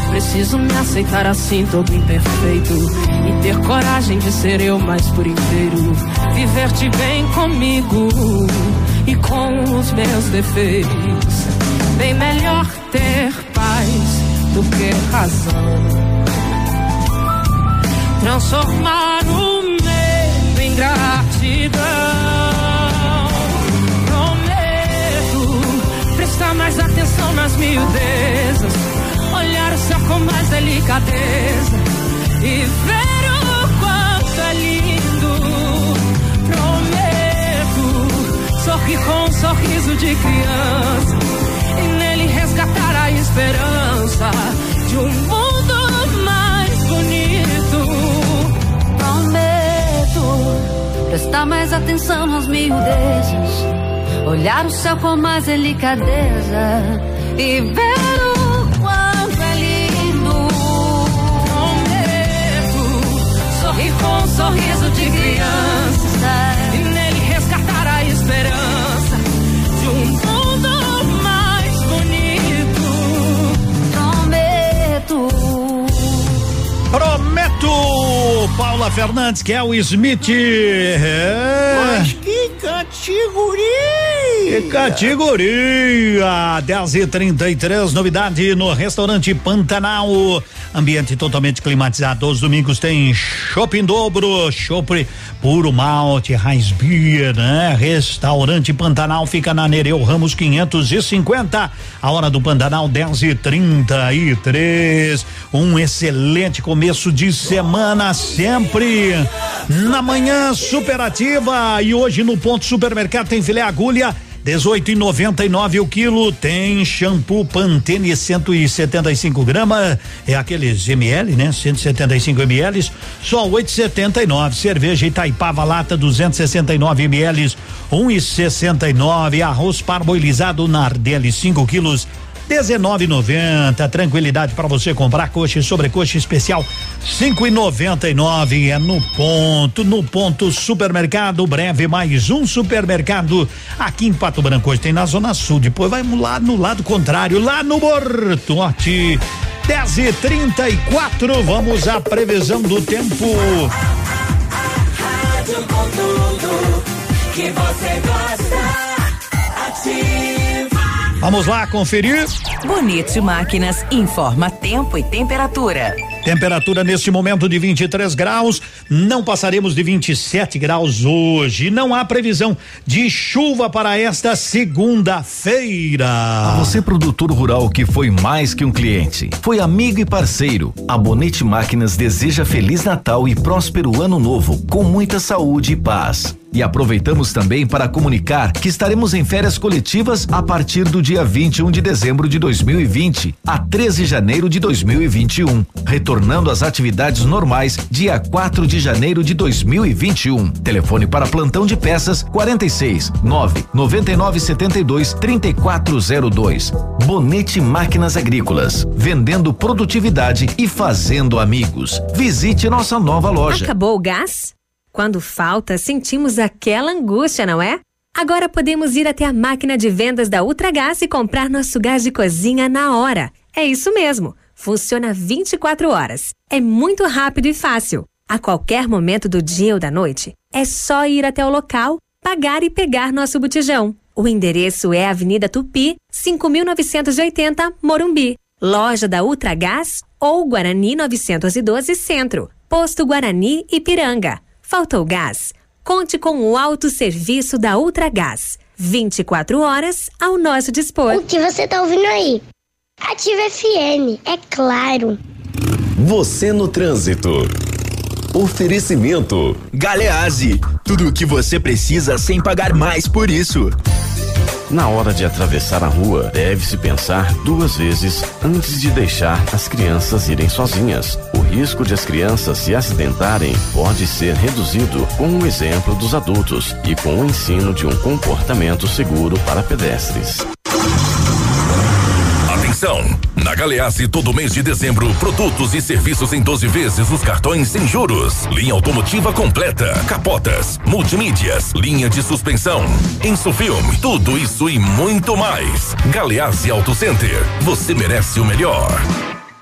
Preciso me aceitar assim, todo imperfeito. E ter coragem de ser eu mais por inteiro. Viver-te bem comigo e com os meus defeitos. Bem melhor ter paz do que razão transformar o medo em gratidão. Prometo prestar mais atenção nas miudezas, olhar o céu com mais delicadeza e ver o quanto é lindo. Prometo sorrir com um sorriso de criança e nele resgatar a esperança de um mundo prestar mais atenção nas miudezas, olhar o céu com mais delicadeza e ver o quanto é lindo. Prometo sorrir com um sorriso de criança e nele resgatar a esperança de um mundo mais bonito. Prometo. Prometo! Paula Fernandes, que é o Smith. É. Mas que categoria! Categoria! 10 e 33 novidade no restaurante Pantanal. Ambiente totalmente climatizado. Os domingos tem shopping dobro, chopp puro malte, Raiz Beer, né? Restaurante Pantanal fica na Nereu Ramos 550. A hora do Pantanal 10 e 33. Um excelente começo de semana sempre na manhã superativa e hoje no ponto supermercado tem filé agulha 18 e 99 o quilo. Tem shampoo Pantene 175 gramas. É aqueles ml, né? 175 ml. Só 8,79. Cerveja Itaipava lata 269 ml. 1,69. Arroz parboilizado Nardelli 5 quilos. 19,90. Tranquilidade para você comprar coxa e sobrecoxa especial 5,99 é no ponto, no ponto supermercado. Breve mais um supermercado aqui em Pato Branco. Hoje tem na Zona Sul. Depois vai lá no lado contrário, lá no Bortote. 10 e 34 Vamos à previsão do tempo. Rádio com tudo que você gosta. Ativa. Vamos lá conferir. Bonito Máquinas informa tempo e temperatura. Temperatura neste momento de 23 graus, não passaremos de 27 graus hoje. Não há previsão de chuva para esta segunda-feira. Você, produtor rural que foi mais que um cliente, foi amigo e parceiro. A Bonete Máquinas deseja Feliz Natal e próspero Ano Novo, com muita saúde e paz. E aproveitamos também para comunicar que estaremos em férias coletivas a partir do dia 21 de dezembro de 2020 a 13 de janeiro de 2021, retornando às atividades normais dia 4 de janeiro de 2021. Telefone para plantão de peças 46 9 99 72 3402. Bonete Máquinas Agrícolas, vendendo produtividade e fazendo amigos. Visite nossa nova loja. Acabou o gás? Quando falta, sentimos aquela angústia, não é? Agora podemos ir até a máquina de vendas da Ultragás e comprar nosso gás de cozinha na hora. É isso mesmo. Funciona 24 horas. É muito rápido e fácil. A qualquer momento do dia ou da noite, é só ir até o local, pagar e pegar nosso botijão. O endereço é Avenida Tupi, 5980, Morumbi. Loja da Ultragás ou Guarani 912 Centro. Posto Guarani Ipiranga. Faltou gás? Conte com o autosserviço da Ultragás. 24 horas ao nosso dispor. O que você tá ouvindo aí? Ativa FM, é claro. Você no trânsito. Oferecimento. Galeazzi, tudo o que você precisa sem pagar mais por isso. Na hora de atravessar a rua, deve-se pensar duas vezes antes de deixar as crianças irem sozinhas. O risco de as crianças se acidentarem pode ser reduzido com o exemplo dos adultos e com o ensino de um comportamento seguro para pedestres. Atenção! Na Galeazzi, todo mês de dezembro, produtos e serviços em 12 vezes os cartões sem juros. Linha automotiva completa, capotas, multimídias, linha de suspensão, Insufilme, tudo isso e muito mais. Galeazzi Auto Center, você merece o melhor.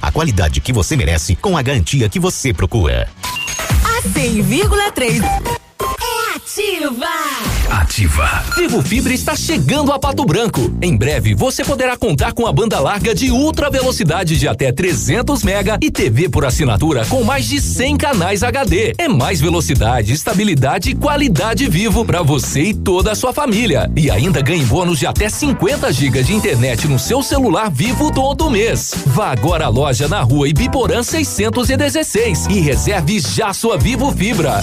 a qualidade que você merece com a garantia que você procura. A 100,3 É ativa! Ativa. Vivo Fibra está chegando a Pato Branco. Em breve você poderá contar com a banda larga de ultra velocidade de até 300 mega e TV por assinatura com mais de 100 canais HD. É mais velocidade, estabilidade e qualidade vivo para você e toda a sua família. E ainda ganhe bônus de até 50 GB de internet no seu celular vivo todo mês. Vá agora à loja na rua Ibiporã 616 e reserve já sua Vivo Fibra.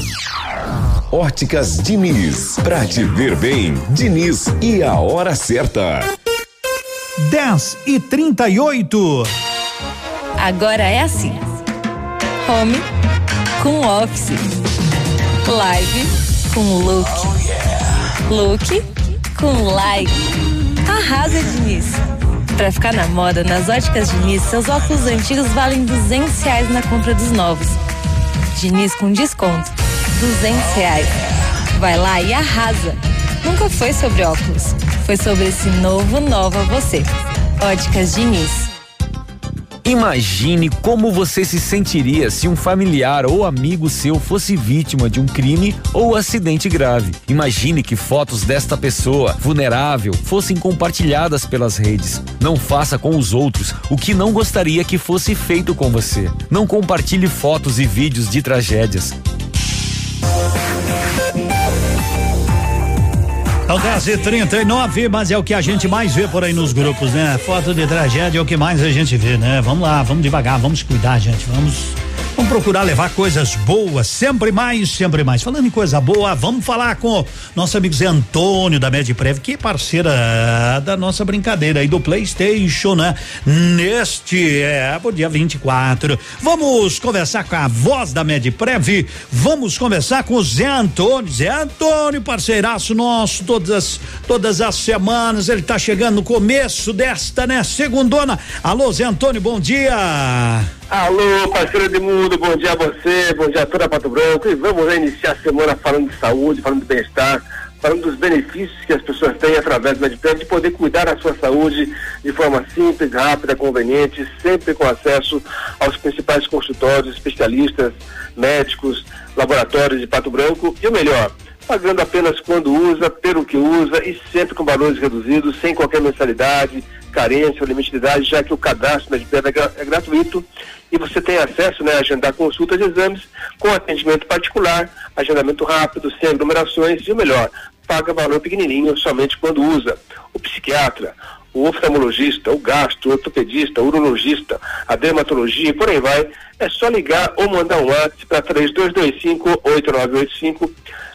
Óticas Diniz. Pra te ver bem, Diniz e a hora certa. 10 e 38. Agora é assim: home com office, live com look, look com live. Arrasa, Diniz. Pra ficar na moda, nas óticas Diniz, seus óculos antigos valem 200 reais na compra dos novos. Diniz com desconto, 200 reais. Vai lá e arrasa. Nunca foi sobre óculos, foi sobre esse novo Nova Você. Óticas Diniz. Imagine como você se sentiria se um familiar ou amigo seu fosse vítima de um crime ou acidente grave. Imagine que fotos desta pessoa vulnerável fossem compartilhadas pelas redes. Não faça com os outros o que não gostaria que fosse feito com você. Não compartilhe fotos e vídeos de tragédias. São 10 e 39 mas é o que a gente mais vê por aí nos grupos, né? Foto de tragédia é o que mais a gente vê, né? Vamos lá, vamos devagar, vamos cuidar, gente. Vamos. Vamos procurar levar coisas boas, sempre mais, sempre mais. Falando em coisa boa, vamos falar com nosso amigo Zé Antônio da Medprev, que é parceira da nossa brincadeira aí do PlayStation, né? Neste, é, dia 24. Vamos conversar com a voz da Medprev, vamos conversar com o Zé Antônio. Zé Antônio, parceiraço nosso, todas as, todas as semanas, ele tá chegando no começo desta, né? Segundona. Alô, Zé Antônio, bom dia. Alô, parceiro de mundo, bom dia a você, bom dia a toda Pato Branco. E vamos iniciar a semana falando de saúde, falando de bem-estar, falando dos benefícios que as pessoas têm através do Mediplan de poder cuidar da sua saúde de forma simples, rápida, conveniente, sempre com acesso aos principais consultórios, especialistas, médicos, laboratórios de Pato Branco e o melhor, pagando apenas quando usa, pelo que usa e sempre com valores reduzidos, sem qualquer mensalidade, carência ou limite de idade, já que o cadastro na DPEV é, é gratuito e você tem acesso né, a agendar consultas e exames com atendimento particular, agendamento rápido, sem aglomerações e o melhor, paga valor pequenininho somente quando usa. O psiquiatra, o oftalmologista, o gastro, o ortopedista, o urologista, a dermatologia e por aí vai, é só ligar ou mandar um WhatsApp para 3225-8985.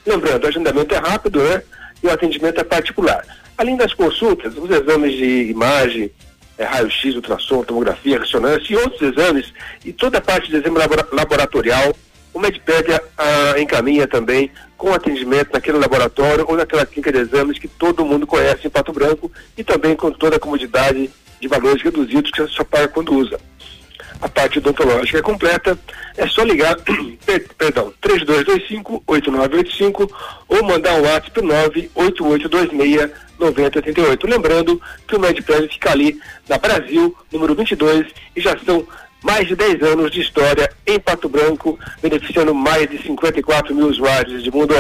Lembrando, o agendamento é rápido, né? E o atendimento é particular. Além das consultas, os exames de imagem, é, raio-x, ultrassom, tomografia, ressonância e outros exames, e toda a parte de exame labora- laboratorial, o Medipédia ah, encaminha também com atendimento naquele laboratório ou naquela clínica de exames que todo mundo conhece em Pato Branco e também com toda a comodidade de valores reduzidos que você só paga quando usa. A parte odontológica é completa, é só ligar, per- perdão, 3225-8985 ou mandar um WhatsApp 98826-9088. Lembrando que o Mediplan fica ali na Brasil, número 22, e já são mais de 10 anos de história em Pato Branco, beneficiando mais de 54 mil usuários de mundo.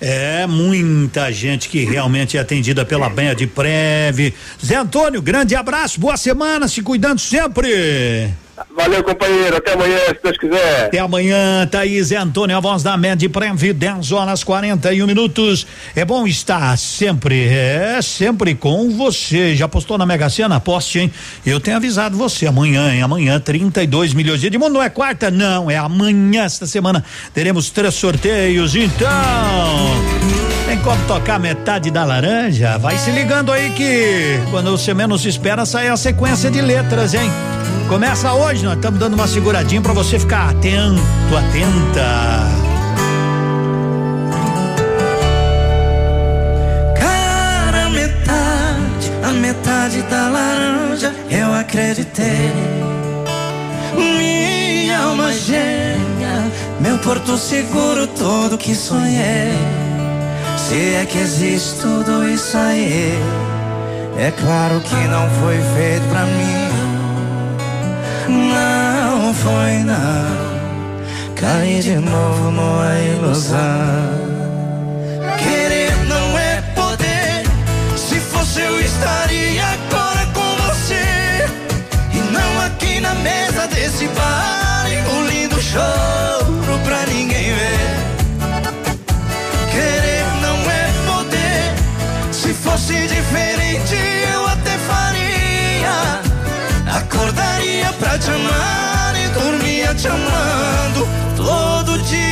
É muita gente que realmente é atendida pela Banha de Preve. Zé Antônio, grande abraço, boa semana, se cuidando sempre. Valeu, companheiro. Até amanhã, se Deus quiser. Até amanhã, Thaís e Antônio, a voz da Med Prev, 10 horas 41 minutos. É bom estar sempre, é sempre com você. Já postou na Mega Sena? Poste, hein? Eu tenho avisado você amanhã, hein? Amanhã, 32 milhões de mundo. Não é quarta? Não, é amanhã, esta semana. Teremos três sorteios, então. Tem como tocar metade da laranja? Vai se ligando aí que quando você menos espera sai a sequência de letras, hein? Começa hoje, nós estamos dando uma seguradinha para você ficar atento, atenta. Cara, metade, a metade da laranja eu acreditei. Minha alma gêmea, meu porto seguro, todo que sonhei. Se é que existe tudo isso aí, é claro que não foi feito pra mim. Não foi não. Caí de novo numa ilusão. Querer não é poder. Se fosse eu estaria agora com você. E não aqui na mesa desse bar Engolindo choro pra fosse diferente eu até faria Acordaria pra te amar e dormia te amando todo dia.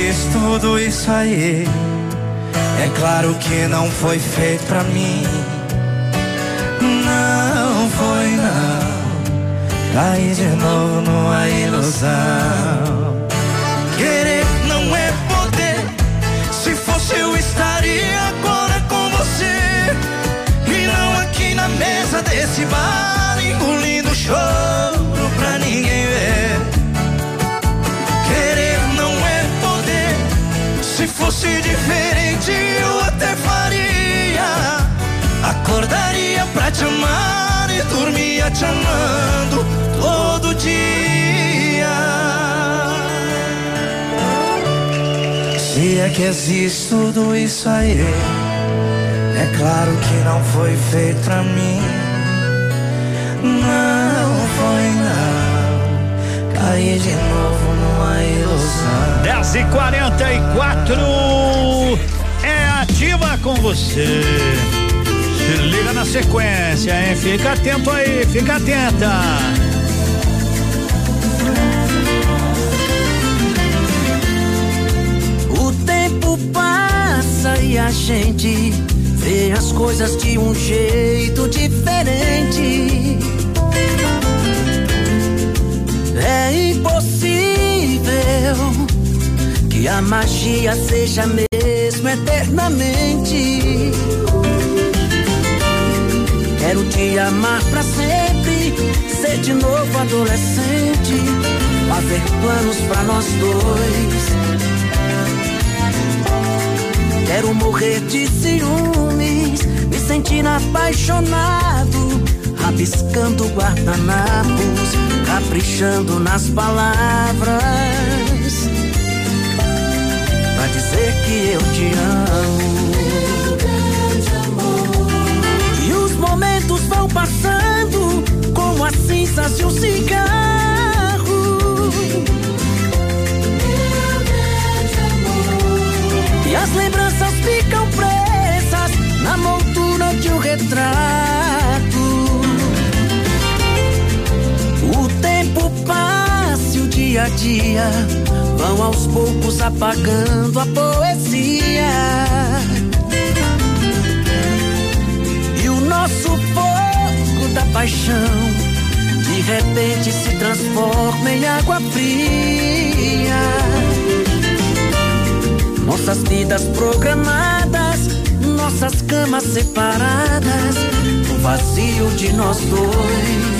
É tudo isso aí, é claro que não foi feito pra mim. Não foi não. Caí de novo numa ilusão. Querer não é poder. Se fosse eu estaria agora com você. E não aqui na mesa desse bar Engolindo choro fosse diferente eu até faria Acordaria pra te amar e dormia te amando todo dia. Se é que existe tudo isso aí, é claro que não foi feito pra mim. Não foi não. Caí de novo. 10 e 44 é ativa com você. Se liga na sequência, hein? Fica atento aí, fica atenta. O tempo passa e a gente vê as coisas de um jeito diferente. É impossível que a magia seja mesmo eternamente. Quero te amar pra sempre, ser de novo adolescente, fazer planos pra nós dois. Quero morrer de ciúmes, me sentir apaixonado, rabiscando guardanapos, caprichando nas palavras, pra dizer que eu te amo. E os momentos vão passando como as cinzas de um cigarro. E as lembranças ficam presas na moldura de um retrato. Dia vão aos poucos apagando a poesia. E o nosso fogo da paixão de repente se transforma em água fria. Nossas vidas programadas, nossas camas separadas, o vazio de nós dois.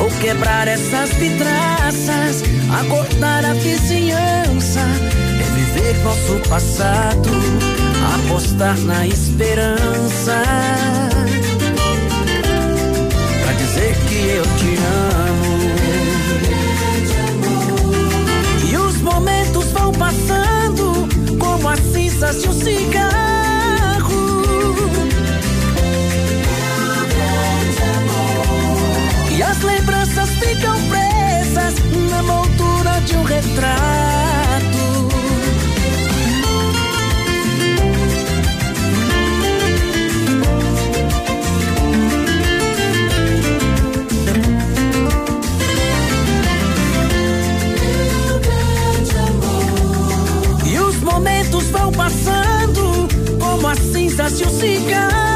Vou quebrar essas vidraças, acordar a vizinhança, reviver nosso passado, apostar na esperança. Pra dizer que eu te amo. E os momentos vão passando como as cinzas de um cigarro. As lembranças ficam presas na moldura de um retrato. E os momentos vão passando como as cinzas de um cigarro.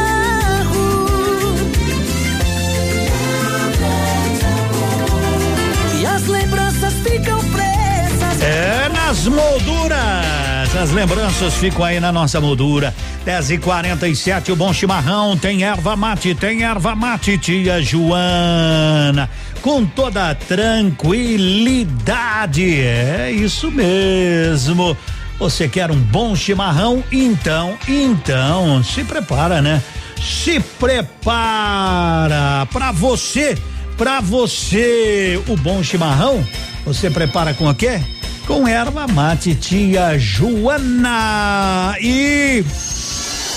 Nas molduras. As lembranças ficam aí na nossa moldura. 10 e 47 o bom chimarrão. Tem erva mate, tem erva mate, tia Joana. Com toda tranquilidade. É isso mesmo. Você quer um bom chimarrão? Então, então, se prepara, né? Se prepara para você, para você, o bom chimarrão. Você prepara com o quê? Com erva mate, tia Joana. E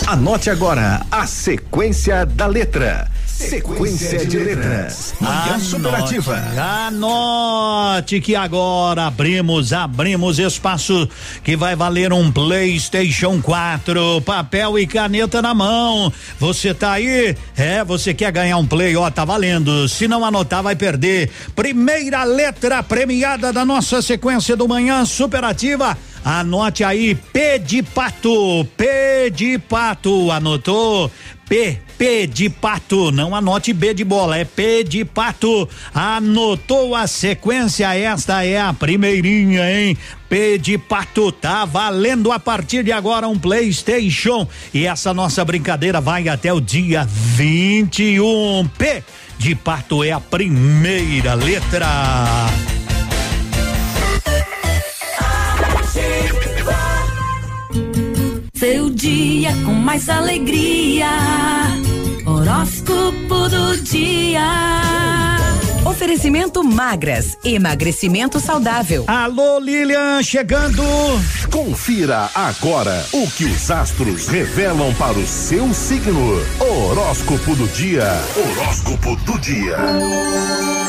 Anote agora a sequência da letra. Sequência de letras. Manhã Superativa. Anote que agora abrimos, abrimos espaço que vai valer um PlayStation 4, papel e caneta na mão. Você tá aí? É, você quer ganhar um Play? Ó, tá valendo. Se não anotar, vai perder. Primeira letra premiada da nossa sequência do Manhã Superativa. Anote aí, P de pato, P de pato, anotou? P, P de pato, não anote B de bola, é P de pato. Anotou a sequência, esta é a primeirinha, hein? P de pato, tá valendo a partir de agora um PlayStation. E essa nossa brincadeira vai até o dia 21. P de pato é a primeira letra. Seu dia com mais alegria. Horóscopo do dia. Oferecimento magras, emagrecimento saudável. Alô, Lilian, chegando. Confira agora o que os astros revelam para o seu signo. Horóscopo do dia. Horóscopo do dia.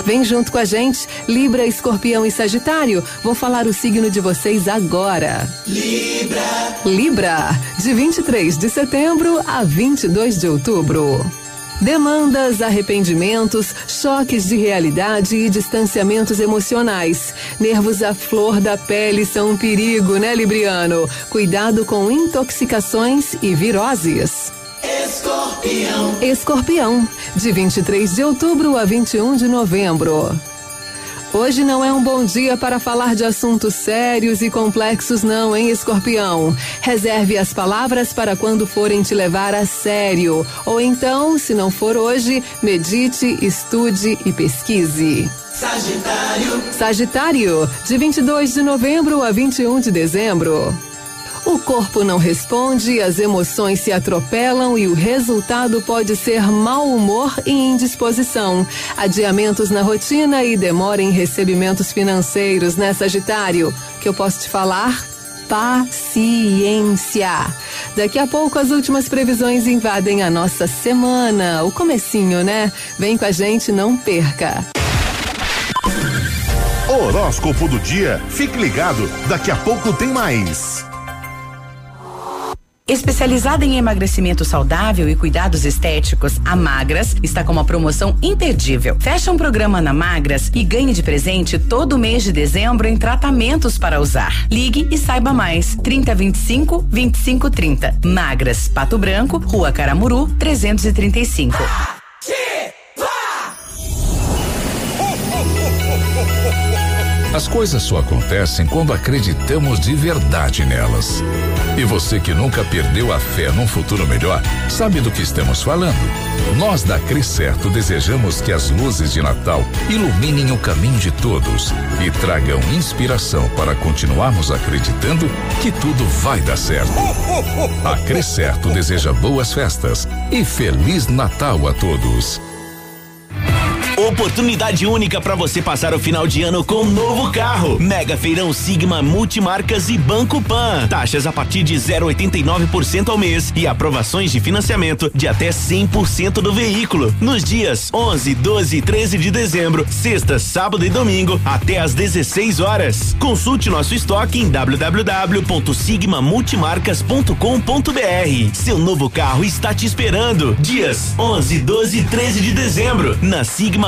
Vem junto com a gente, Libra, Escorpião e Sagitário. Vou falar o signo de vocês agora. Libra. Libra, de 23 de setembro a 22 de outubro. Demandas, arrependimentos, choques de realidade e distanciamentos emocionais. Nervos à flor da pele são um perigo, né, Libriano? Cuidado com intoxicações e viroses. Escorpião. Escorpião, de 23 de outubro a 21 de novembro. Hoje não é um bom dia para falar de assuntos sérios e complexos, não, hein, escorpião? Reserve as palavras para quando forem te levar a sério. Ou então, se não for hoje, medite, estude e pesquise. Sagitário. Sagitário, de 22 de novembro a 21 de dezembro. O corpo não responde, as emoções se atropelam e o resultado pode ser mau humor e indisposição. Adiamentos na rotina e demora em recebimentos financeiros, né, Sagitário? Que eu posso te falar? Paciência. Daqui a pouco as últimas previsões invadem a nossa semana, o comecinho, né? Vem com a gente, não perca. Horóscopo do dia. Fique ligado, daqui a pouco tem mais. Especializada em emagrecimento saudável e cuidados estéticos, a Magras está com uma promoção imperdível. Fecha um programa na Magras e ganhe de presente todo mês de dezembro em tratamentos para usar. Ligue e saiba mais. 3025 2530. Magras, Pato Branco, Rua Caramuru, 335. As coisas só acontecem quando acreditamos de verdade nelas. E você que nunca perdeu a fé num futuro melhor, sabe do que estamos falando. Nós da Crescerto desejamos que as luzes de Natal iluminem o caminho de todos e tragam inspiração para continuarmos acreditando que tudo vai dar certo. A Crescerto deseja boas festas e Feliz Natal a todos. Oportunidade única para você passar o final de ano com um novo carro. Mega Feirão Sigma Multimarcas e Banco Pan. Taxas a partir de 0,89% ao mês e aprovações de financiamento de até 100% do veículo. Nos dias 11, 12 e 13 de dezembro, sexta, sábado e domingo, até às 16 horas. Consulte nosso estoque em www.sigmamultimarcas.com.br. Seu novo carro está te esperando. Dias 11, 12 e 13 de dezembro, na Sigma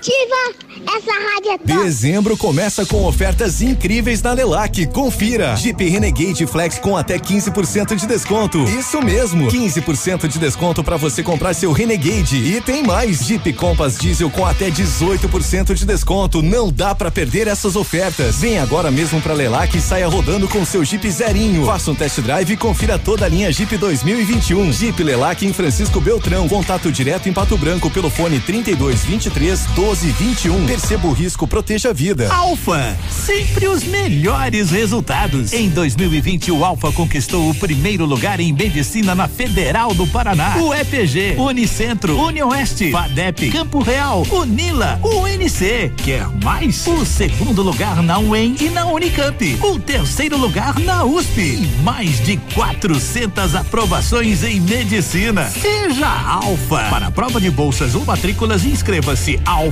Ativa essa rádio é. Dezembro começa com ofertas incríveis na Lelac. Confira. Jeep Renegade Flex com até 15% de desconto. Isso mesmo, 15% de desconto para você comprar seu Renegade. E tem mais. Jeep Compass Diesel com até 18% de desconto. Não dá para perder essas ofertas. Vem agora mesmo para Lelac e saia rodando com seu Jeep zerinho. Faça um test drive e confira toda a linha Jeep 2021. Jeep Lelac em Francisco Beltrão. Contato direto em Pato Branco pelo fone 32 23 12 21. Perceba o risco, proteja a vida. Alfa, sempre os melhores resultados. Em 2020, o Alfa conquistou o primeiro lugar em medicina na Federal do Paraná. O EPG, Unicentro, Unioeste, FADEP, Campo Real, Unila, UNC. Quer mais? O segundo lugar na UEM e na Unicamp. O terceiro lugar na USP. E mais de 400 aprovações em medicina. Seja Alfa. Para a prova de bolsas ou matrículas, inscreva-se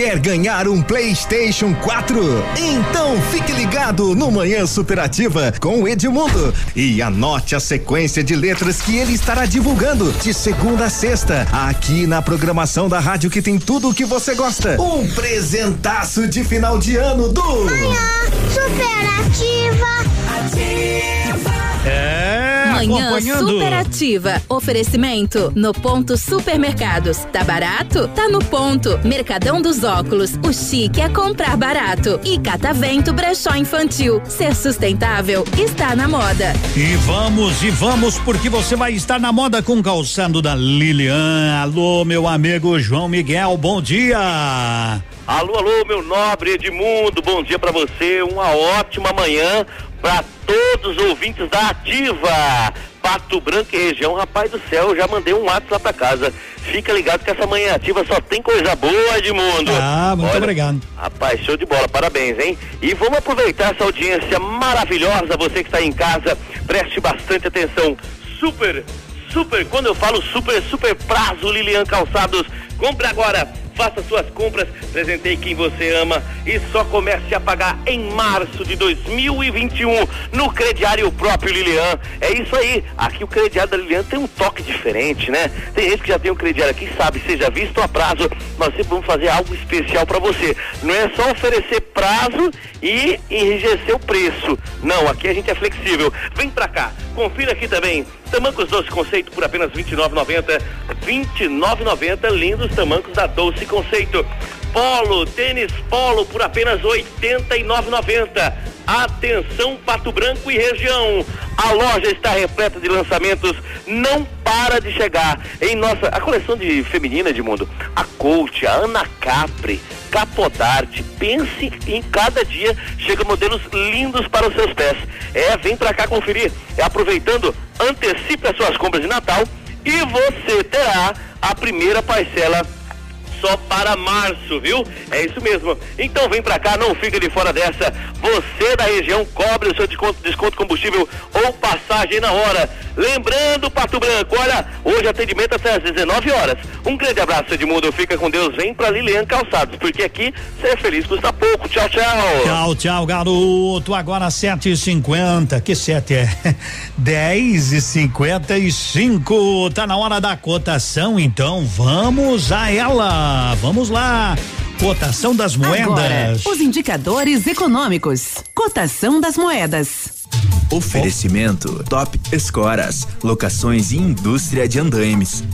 Quer ganhar um PlayStation 4? Então fique ligado no Manhã Superativa com o Edmundo e anote a sequência de letras que ele estará divulgando de segunda a sexta, aqui na programação da rádio que tem tudo o que você gosta. Um presentaço de final de ano do Manhã Superativa. Ativa. É, Manhã acompanhando. superativa. Oferecimento no ponto supermercados. Tá barato? Tá no ponto. Mercadão dos óculos. O chique é comprar barato. E Catavento Brechó Infantil. Ser sustentável está na moda. E vamos, e vamos, porque você vai estar na moda com o calçado da Lilian. Alô, meu amigo João Miguel, bom dia. Alô, alô, meu nobre Edmundo, bom dia pra você, uma ótima manhã pra todos os ouvintes da Ativa. Pato Branco e região, rapaz do céu, eu já mandei um WhatsApp lá pra casa. Fica ligado que essa manhã ativa só tem coisa boa, Edmundo. Ah, muito Olha, obrigado. Rapaz, show de bola, parabéns, hein? E vamos aproveitar essa audiência maravilhosa, você que está em casa, preste bastante atenção. Super, super, quando eu falo super, super prazo, Lilian Calçados, compre agora. Faça suas compras, presenteie quem você ama e só comece a pagar em março de 2021 no crediário próprio Lilian. É isso aí. Aqui o crediário da Lilian tem um toque diferente, né? Tem gente que já tem um crediário aqui, sabe, seja visto a prazo, nós sempre vamos fazer algo especial para você. Não é só oferecer prazo e enrijecer o preço. Não, aqui a gente é flexível. Vem pra cá, confira aqui também. Tamancos Doce Conceito por apenas R$ 29,90. R$ 29,90. Lindos tamancos da Doce Conceito. Polo, tênis polo por apenas R$ 89,90. Atenção, Pato Branco e região. A loja está repleta de lançamentos, não para de chegar. Em nossa, a coleção de feminina de mundo, a Coach, a Ana Capri, Capodarte, pense em cada dia chega modelos lindos para os seus pés. É, vem pra cá conferir. É aproveitando, antecipe as suas compras de Natal e você terá a primeira parcela só para março, viu? É isso mesmo. Então vem pra cá, não fica de fora dessa. Você da região cobre o seu desconto, desconto combustível ou passagem na hora. Lembrando, Pato Branco, olha, hoje atendimento até às 19 horas. Um grande abraço, Edmundo. Fica com Deus. Vem pra Lilian Calçados, porque aqui ser feliz custa pouco. Tchau, tchau. Tchau, tchau, garoto. Agora 7 e 50 Que 7 é? 10 e 55 Tá na hora da cotação, então vamos a ela. Vamos lá. Cotação das moedas. Agora, os indicadores econômicos. Cotação das moedas. Oferecimento Top Escoras, locações e indústria de andaimes.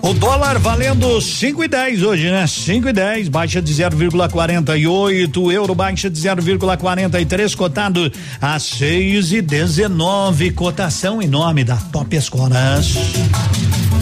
O dólar valendo 5 e 10 hoje, né? 5 e 10, baixa de 0,48, o euro baixa de 0,43, cotado a 6 e 19, cotação em nome da Top Escoras.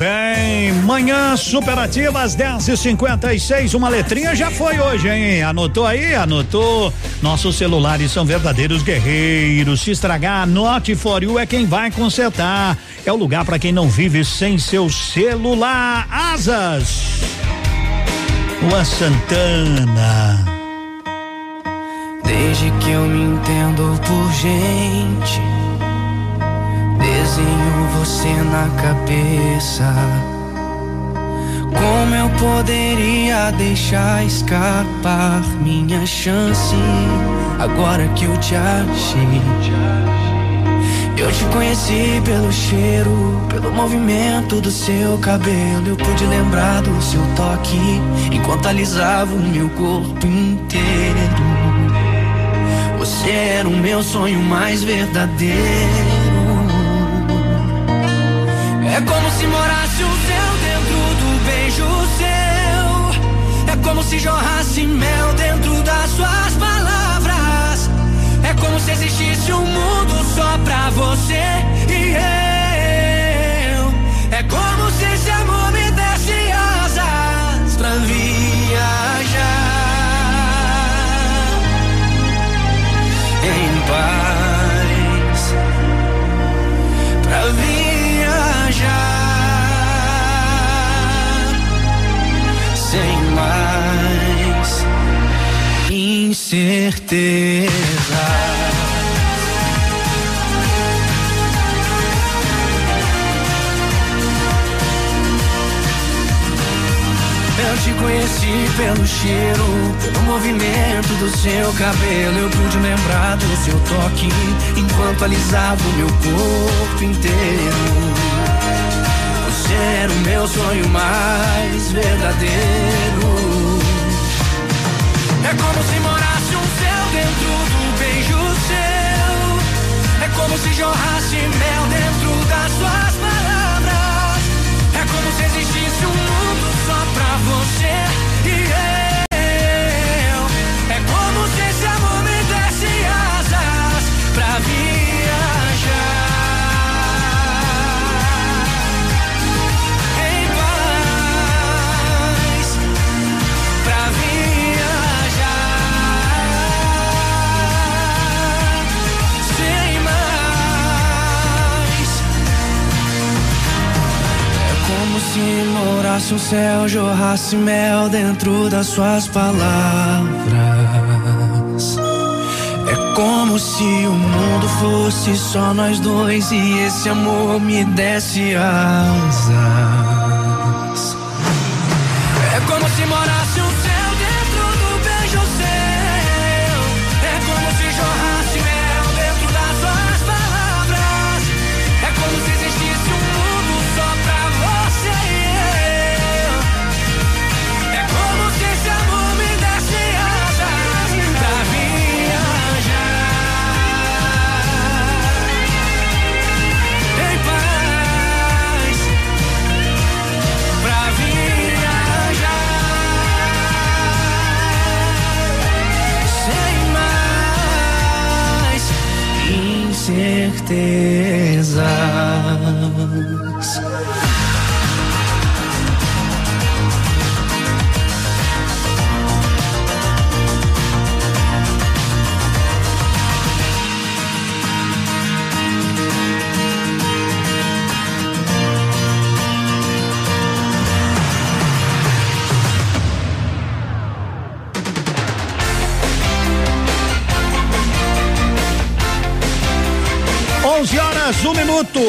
bem, manhã superativa às 10 e 56 uma letrinha já foi hoje, hein? Anotou aí? Anotou? Nossos celulares são verdadeiros guerreiros. Se estragar, Note for You é quem vai consertar. É o lugar para quem não vive sem seu celular. Asas. Lua Santana. Desde que eu me entendo por gente, desenho você na cabeça. Como eu poderia deixar escapar minha chance agora que eu te achei? Eu te conheci pelo cheiro, pelo movimento do seu cabelo. Eu pude lembrar do seu toque enquanto alisava o meu corpo inteiro. Você era o meu sonho mais verdadeiro. É como se morasse o céu dentro do beijo seu. É como se jorrasse mel dentro das suas palavras. É como se existisse um mundo só pra você incerteza. Eu te conheci pelo cheiro, pelo movimento do seu cabelo. Eu pude lembrar do seu toque enquanto alisava o meu corpo inteiro. Você era o meu sonho mais verdadeiro. É como se morasse um céu dentro do beijo seu. É como se jorrasse mel dentro das suas palavras. É como se existisse um mundo só pra você e eu. Morasse um céu, jorrasse mel dentro das suas palavras. É como se o mundo fosse só nós dois e esse amor me desse asas. verte. Minuto.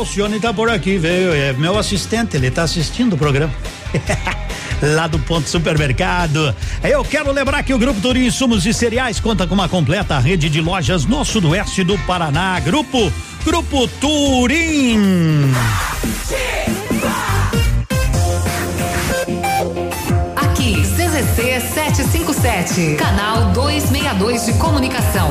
O Cione tá por aqui, veio. É meu assistente, ele tá assistindo o programa. Lá do Ponto Supermercado. Eu quero lembrar que o Grupo Turim Insumos e Cereais conta com uma completa rede de lojas no sudoeste do Paraná. Grupo, Grupo Turim. Aqui, CZC 757, canal 262 de comunicação.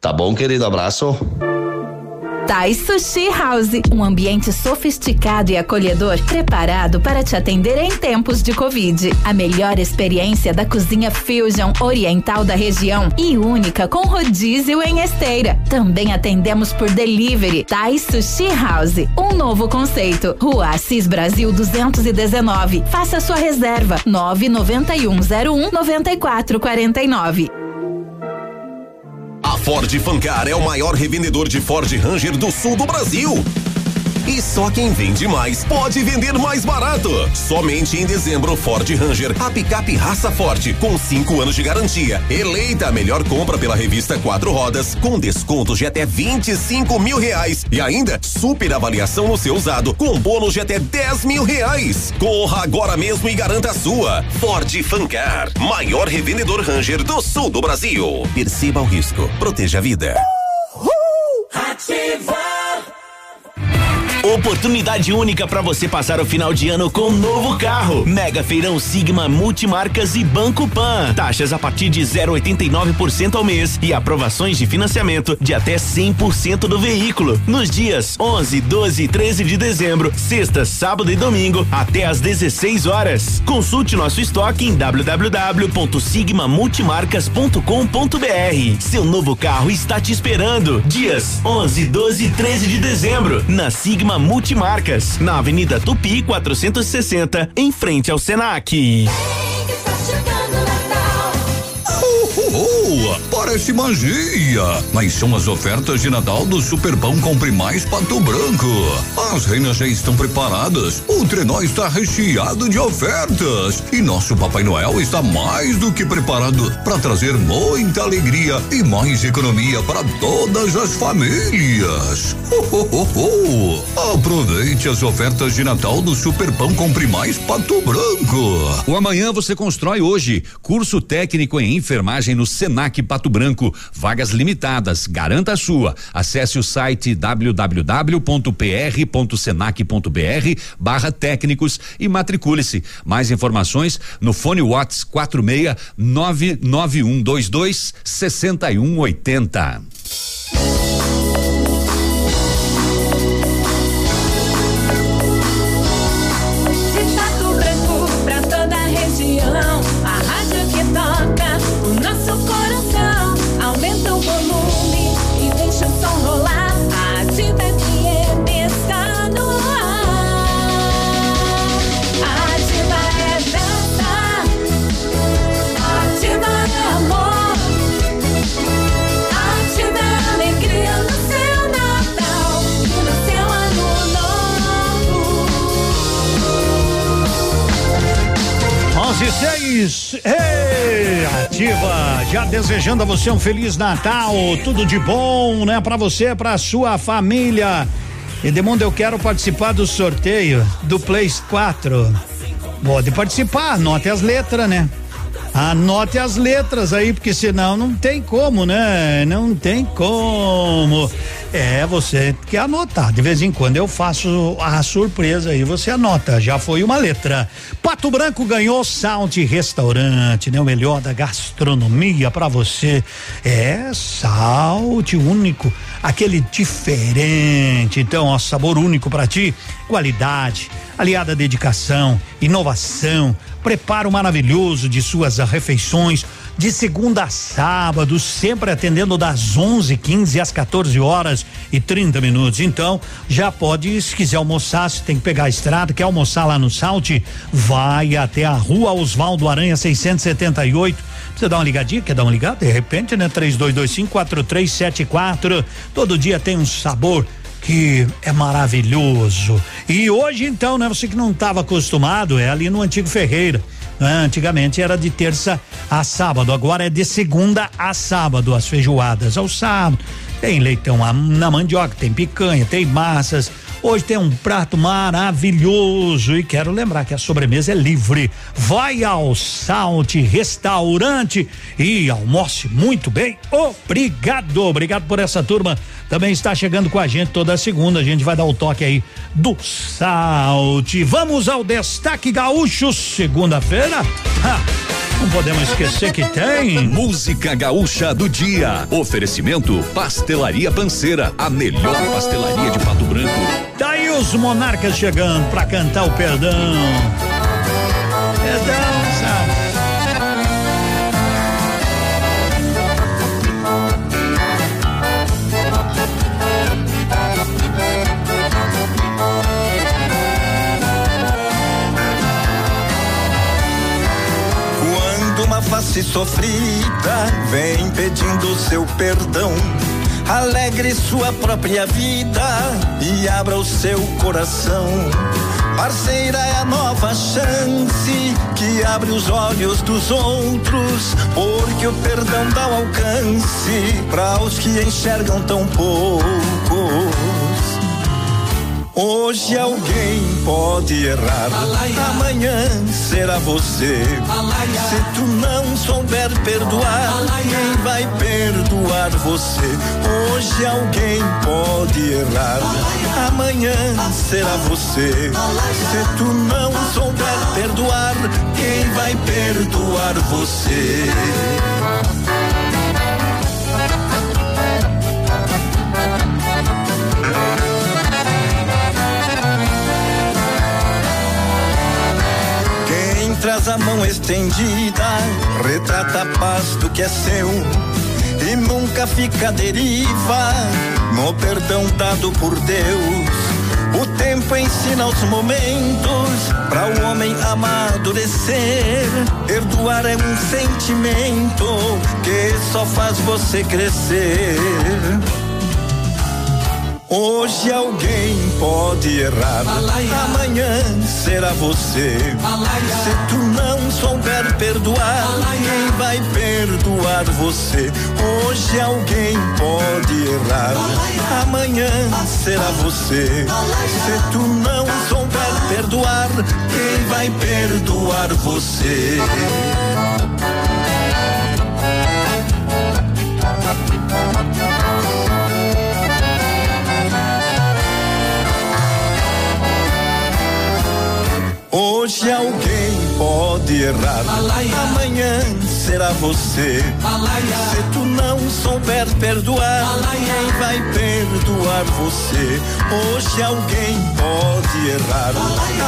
Tá bom, querido? Abraço. Thai Sushi House, um ambiente sofisticado e acolhedor, preparado para te atender em tempos de Covid. A melhor experiência da cozinha fusion oriental da região e única com rodízio em esteira. Também atendemos por delivery. Thai Sushi House, um novo conceito. Rua Assis Brasil 219. Faça sua reserva 99101 9449. Ford Fancar é o maior revendedor de Ford Ranger do sul do Brasil. E só quem vende mais pode vender mais barato. Somente em dezembro, Ford Ranger, a picape raça Ford, com 5 anos de garantia. Eleita a melhor compra pela revista Quatro Rodas, com descontos de até 25 mil reais. E ainda, super avaliação no seu usado, com bônus de até 10 mil reais. Corra agora mesmo e garanta a sua. Ford Fancar, maior revendedor Ranger do sul do Brasil. Perceba o risco, proteja a vida. Ativa! Oportunidade única para você passar o final de ano com um novo carro. Mega Feirão Sigma Multimarcas e Banco Pan. Taxas a partir de 0,89% ao mês e aprovações de financiamento de até 100% do veículo. Nos dias 11, 12 e 13 de dezembro, sexta, sábado e domingo, até às 16 horas. Consulte nosso estoque em www.sigmamultimarcas.com.br. Seu novo carro está te esperando. Dias 11, 12 e 13 de dezembro, na Sigma Multimarcas, na Avenida Tupi 460, em frente ao Senac. Oh, parece magia, mas são as ofertas de Natal do Superpão Compre Mais Pato Branco. As reinas já estão preparadas, o trenó está recheado de ofertas e nosso Papai Noel está mais do que preparado para trazer muita alegria e mais economia para todas as famílias. Oh, oh, oh, oh. Aproveite as ofertas de Natal do Superpão Compre Mais Pato Branco. O amanhã você constrói hoje. Curso técnico em enfermagem no Senac Pato Branco. Vagas limitadas. Garanta a sua. Acesse o site www.pr.senac.br barra técnicos e matricule-se. Mais informações no fone Whats 46 99122 6180. 6. Ei, ativa! Já desejando a você um feliz Natal, tudo de bom, né? Pra você, pra sua família. Edmundo, eu quero participar do sorteio do Play 4. Pode participar, anote as letras, né? Anote as letras aí, porque senão não tem como, né? Não tem como. É, você quer anotar. De vez em quando eu faço a surpresa aí, você anota. Já foi uma letra. Pato Branco ganhou Salt Restaurante, né? O melhor da gastronomia para você. É Salt único, aquele diferente. Então, ó, sabor único para ti, qualidade, aliada à dedicação, inovação, preparo maravilhoso de suas refeições de segunda a sábado, sempre atendendo das 11:15 às 14 horas e 30 minutos. Então, já pode, se quiser almoçar, se tem que pegar a estrada, quer almoçar lá no Salte, vai até a Rua Oswaldo Aranha 678. Você dá uma ligadinha, quer dar uma ligada? De repente, né? 32254374. Todo dia tem um sabor que é maravilhoso. E hoje então, né, você que não estava acostumado, é ali no antigo Ferreira. Né? Antigamente era de terça a sábado, agora é de segunda a sábado, as feijoadas ao sábado. Tem leitão na mandioca, tem picanha, tem massas, Hoje tem um prato maravilhoso e quero lembrar que a sobremesa é livre. Vai ao Salte Restaurante e almoce muito bem. Obrigado, obrigado por essa turma. Também está chegando com a gente toda segunda. A gente vai dar o toque aí do Salte. Vamos ao destaque gaúcho, segunda-feira. Não podemos esquecer que tem. Música Gaúcha do Dia. Oferecimento Pastelaria Panceira, a melhor pastelaria de Pato Branco. Os monarcas chegando pra cantar o perdão. Perdão, sabe? Quando uma face sofrida vem pedindo seu perdão alegre sua própria vida e abra o seu coração. Parceira é a nova chance que abre os olhos dos outros, porque o perdão dá um alcance para os que enxergam tão poucos. Hoje alguém pode errar, amanhã será você. Se tu não souber perdoar, você? Hoje alguém pode errar, amanhã será você. Se tu não souber perdoar, quem vai perdoar você? traz a mão estendida, retrata a paz do que é seu e nunca fica deriva no perdão dado por Deus. O tempo ensina os momentos para o homem amadurecer. Perdoar é um sentimento que só faz você crescer. Hoje alguém pode errar, amanhã será você. Se tu não souber perdoar, quem vai perdoar você? Hoje alguém pode errar, amanhã será você. Se tu não souber perdoar, quem vai perdoar você? Hoje alguém pode errar, amanhã será você. Se tu não souber perdoar, quem vai perdoar você? Hoje alguém pode errar,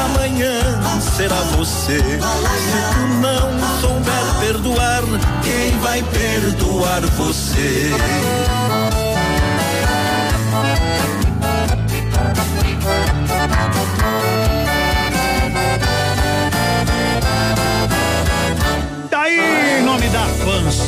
amanhã será você. Se tu não souber perdoar, quem vai perdoar você?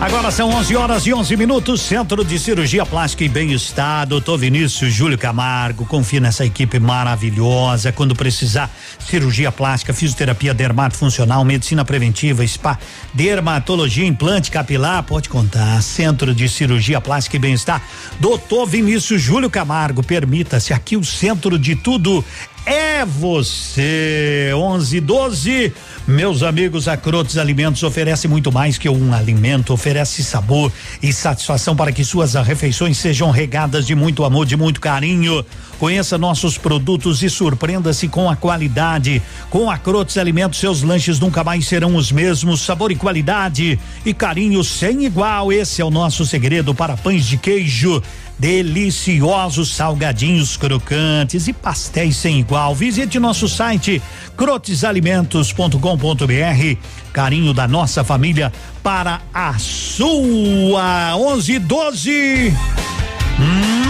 Agora são 11 horas e 11 minutos. Centro de Cirurgia Plástica e Bem-Estar, doutor Vinícius Júlio Camargo. Confie nessa equipe maravilhosa. Quando precisar, cirurgia plástica, fisioterapia dermatofuncional, medicina preventiva, spa, dermatologia, implante capilar, pode contar. Centro de Cirurgia Plástica e Bem-Estar, doutor Vinícius Júlio Camargo. Permita-se aqui o centro de tudo é você. 11 12. Meus amigos, a Crotes Alimentos oferece muito mais que um alimento, oferece sabor e satisfação para que suas refeições sejam regadas de muito amor, de muito carinho. Conheça nossos produtos e surpreenda-se com a qualidade. Com a Crotes Alimentos, seus lanches nunca mais serão os mesmos. Sabor e qualidade e carinho sem igual. Esse é o nosso segredo para pães de queijo deliciosos salgadinhos crocantes e pastéis sem igual. Visite nosso site crotesalimentos.com.br. Carinho da nossa família para a sua. 11 12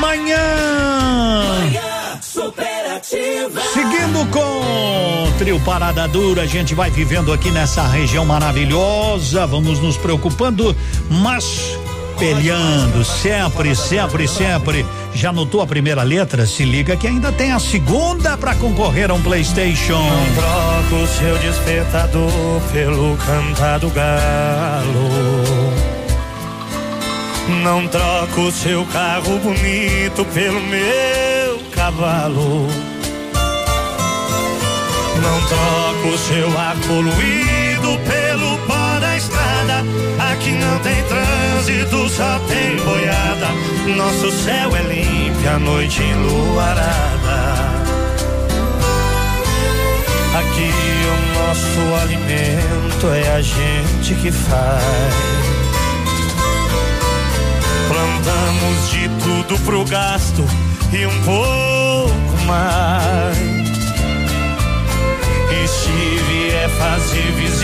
manhã. Manhã superativa. Seguindo com trio Parada Dura, a gente vai vivendo aqui nessa região maravilhosa, vamos nos preocupando, mas peleando sempre, sempre, sempre. Já notou a primeira letra? Se liga que ainda tem a segunda para concorrer a um PlayStation. Não troco o seu despertador pelo cantar do galo. Não troco o seu carro bonito pelo meu cavalo. Não troco o seu ar poluído pelo estrada. Aqui não tem trânsito, só tem boiada. Nosso céu é limpo, a noite enluarada. Aqui o nosso alimento é a gente que faz. Plantamos de tudo pro gasto e um pouco mais. E se vier fazer visita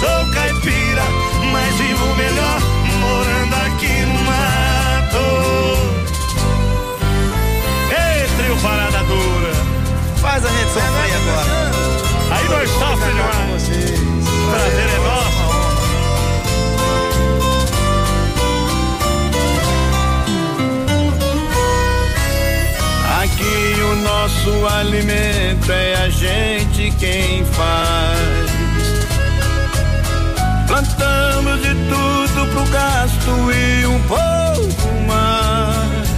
Sou caipira, mas vivo melhor morando aqui no mato. Ei, trio parada dura. Faz a gente sofrer agora. Aí nós sofremos demais. Prazer é nosso. Aqui o nosso alimento é a gente quem faz. Plantamos de tudo pro gasto e um pouco mais.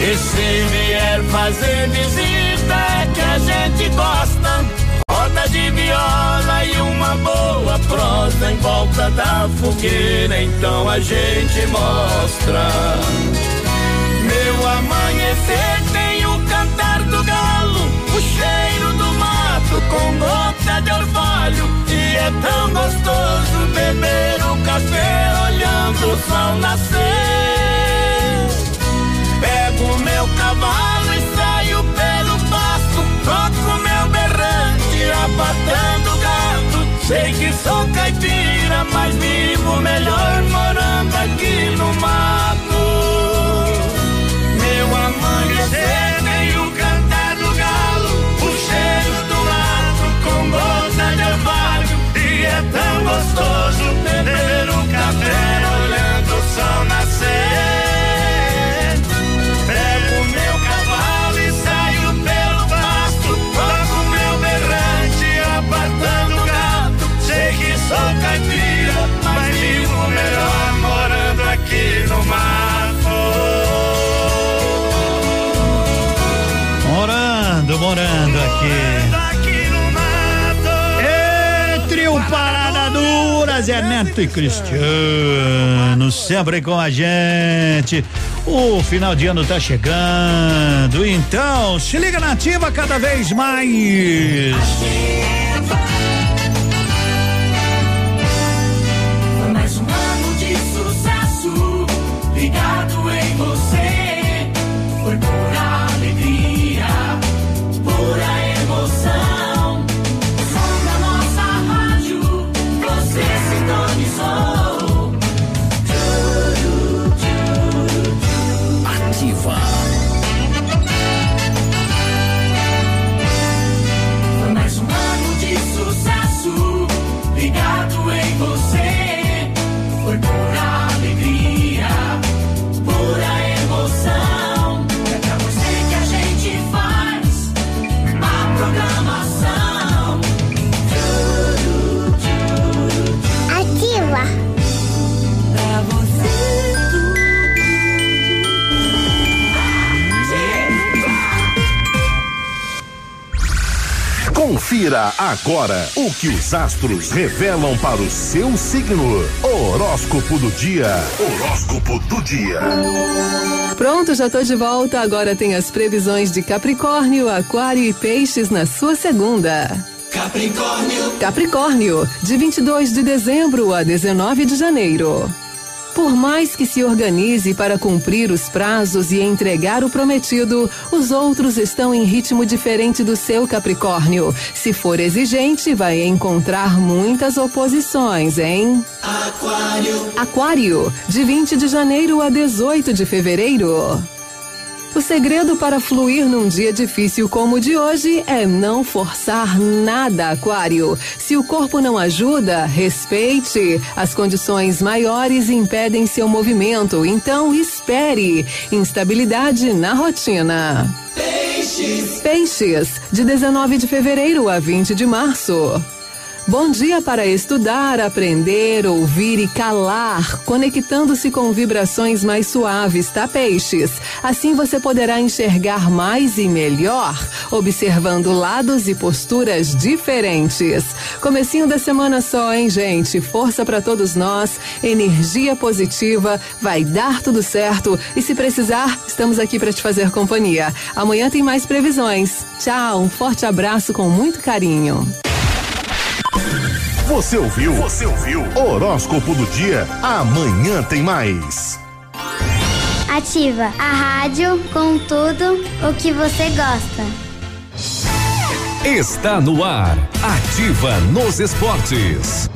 E se vier fazer visita que a gente gosta. Roda de viola e uma boa prosa em volta da fogueira, então a gente mostra. Meu amanhecer gota de orvalho. E é tão gostoso beber o café olhando o sol nascer. Pego meu cavalo e saio pelo pasto, toco meu berrante, abatendo gado. Sei que sou caipira, mas vivo melhor morando aqui no mato. Meu amanhecer gostoso beber Zé Neto e Cristiano, sempre com a gente. O final de ano tá chegando, então se liga na ativa cada vez mais. Foi Confira agora o que os astros revelam para o seu signo. Horóscopo do dia. Horóscopo do dia. Pronto, já tô de volta. Agora tem as previsões de Capricórnio, Aquário e Peixes na sua segunda. Capricórnio. Capricórnio, de 22 de dezembro a 19 de janeiro. Por mais que se organize para cumprir os prazos e entregar o prometido, os outros estão em ritmo diferente do seu Capricórnio. Se for exigente, vai encontrar muitas oposições, hein? Aquário. Aquário, de 20 de janeiro a 18 de fevereiro. O segredo para fluir num dia difícil como o de hoje é não forçar nada, Aquário. Se o corpo não ajuda, respeite. As condições maiores impedem seu movimento, então espere. Instabilidade na rotina. Peixes. Peixes, de 19 de fevereiro a 20 de março. Bom dia para estudar, aprender, ouvir e calar, conectando-se com vibrações mais suaves, tá, peixes? Assim você poderá enxergar mais e melhor, observando lados e posturas diferentes. Comecinho da semana só, hein, gente? Força para todos nós, energia positiva, vai dar tudo certo e se precisar, estamos aqui para te fazer companhia. Amanhã tem mais previsões. Tchau, um forte abraço com muito carinho. Você ouviu? Você ouviu? Horóscopo do dia. Amanhã tem mais. Ativa a rádio com tudo o que você gosta. Está no ar. Ativa nos esportes.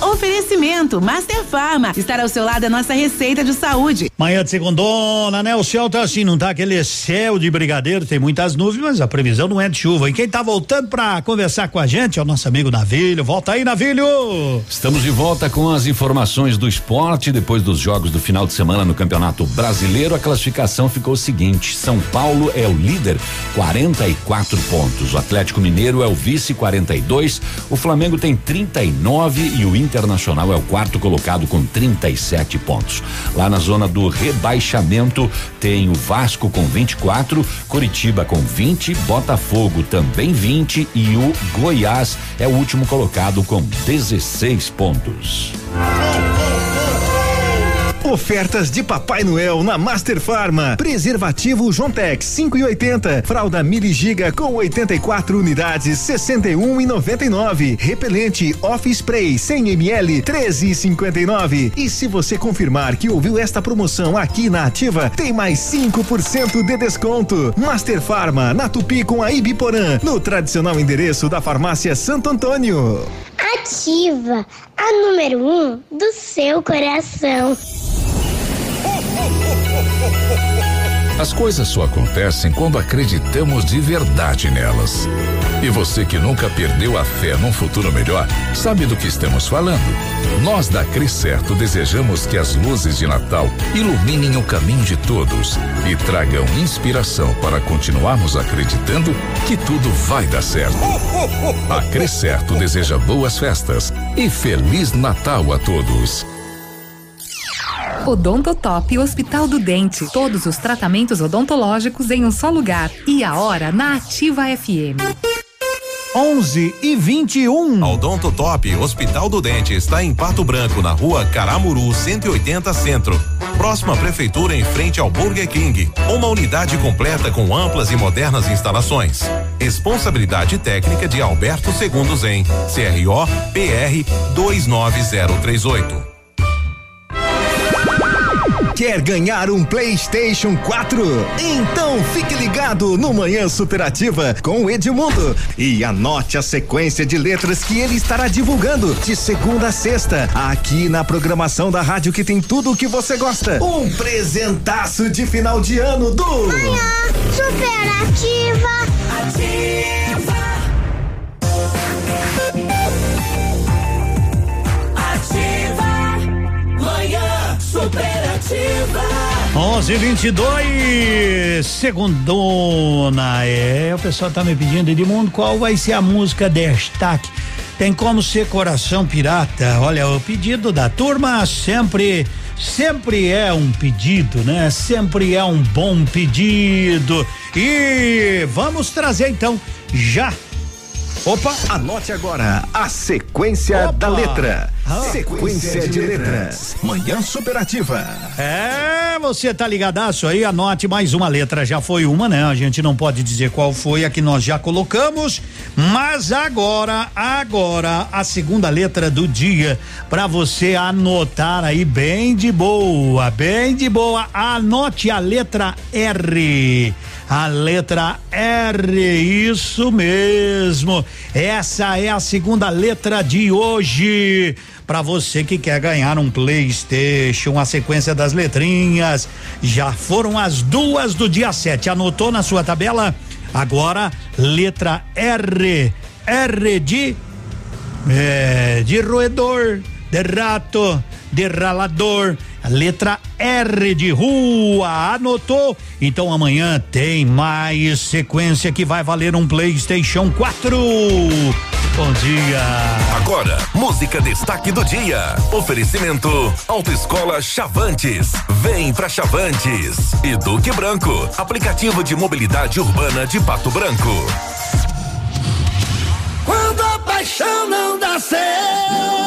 Oferecimento Master Farma. Estar ao seu lado é nossa receita de saúde. Manhã de segundona, né? O céu tá assim, não tá aquele céu de brigadeiro, tem muitas nuvens, mas a previsão não é de chuva. E quem tá voltando pra conversar com a gente é o nosso amigo Navilho. Volta aí, Navilho! Estamos de volta com as informações do esporte. Depois dos jogos do final de semana no Campeonato Brasileiro, a classificação ficou o seguinte: São Paulo é o líder, 44 pontos. O Atlético Mineiro é o vice, 42. O Flamengo tem 39 e o Internacional é o quarto colocado com 37 pontos. Lá na zona do rebaixamento tem o Vasco com 24, Curitiba com 20, Botafogo também 20 e o Goiás é o último colocado com 16 pontos. Ofertas de Papai Noel na Master Farma. Preservativo Jontex 5,80. Fralda Mili Giga com 84 unidades 61,99. Repelente Off Spray 100 ml 13,59. E se você confirmar que ouviu esta promoção aqui na Ativa, tem mais 5% de desconto. Master Farma na Tupi com a Ibiporã, no tradicional endereço da Farmácia Santo Antônio. Ativa a número um do seu coração. As coisas só acontecem quando acreditamos de verdade nelas. E você que nunca perdeu a fé num futuro melhor, sabe do que estamos falando. Nós da Certo desejamos que as luzes de Natal iluminem o caminho de todos e tragam inspiração para continuarmos acreditando que tudo vai dar certo. A Certo deseja boas festas e Feliz Natal a todos. Odontotop Hospital do Dente. Todos os tratamentos odontológicos em um só lugar. E a hora na Ativa FM. 11 e 21. A Odonto Top Hospital do Dente está em Pato Branco, na rua Caramuru 180 Centro. Próxima prefeitura em frente ao Burger King. Uma unidade completa com amplas e modernas instalações. Responsabilidade técnica de Alberto Segundos em CRO PR 29038. Quer ganhar um PlayStation 4? Então fique ligado no Manhã Superativa com o Edmundo e anote a sequência de letras que ele estará divulgando de segunda a sexta, aqui na programação da rádio que tem tudo o que você gosta. Um presentaço de final de ano do Manhã Superativa. Ativa. Ativa. Manhã superativa. 11 e 22 segundona. É, o pessoal tá me pedindo, Edmundo, qual vai ser a música destaque? Tem como ser coração pirata? Olha, o pedido da turma sempre sempre é um pedido, né? Sempre é um bom pedido. E vamos trazer então já Opa! Anote agora a sequência Opa. da letra. Ah. sequência de letras. Manhã Superativa. É, você tá ligadaço aí, anote mais uma letra, já foi uma, né? A gente não pode dizer qual foi a que nós já colocamos, mas agora, agora, a segunda letra do dia, para você anotar aí bem de boa, bem de boa, anote a letra R. A letra R, isso mesmo. Essa é a segunda letra de hoje. Para você que quer ganhar um PlayStation, a sequência das letrinhas. Já foram as duas do dia 7. Anotou na sua tabela? Agora, letra R. R de. É, de roedor, de rato, de ralador. A letra R de rua, anotou? Então amanhã tem mais sequência que vai valer um PlayStation 4. Bom dia. Agora, música destaque do dia. Oferecimento Autoescola Chavantes. Vem pra Chavantes. E Duque Branco, aplicativo de mobilidade urbana de Pato Branco. Quando a paixão não dá certo,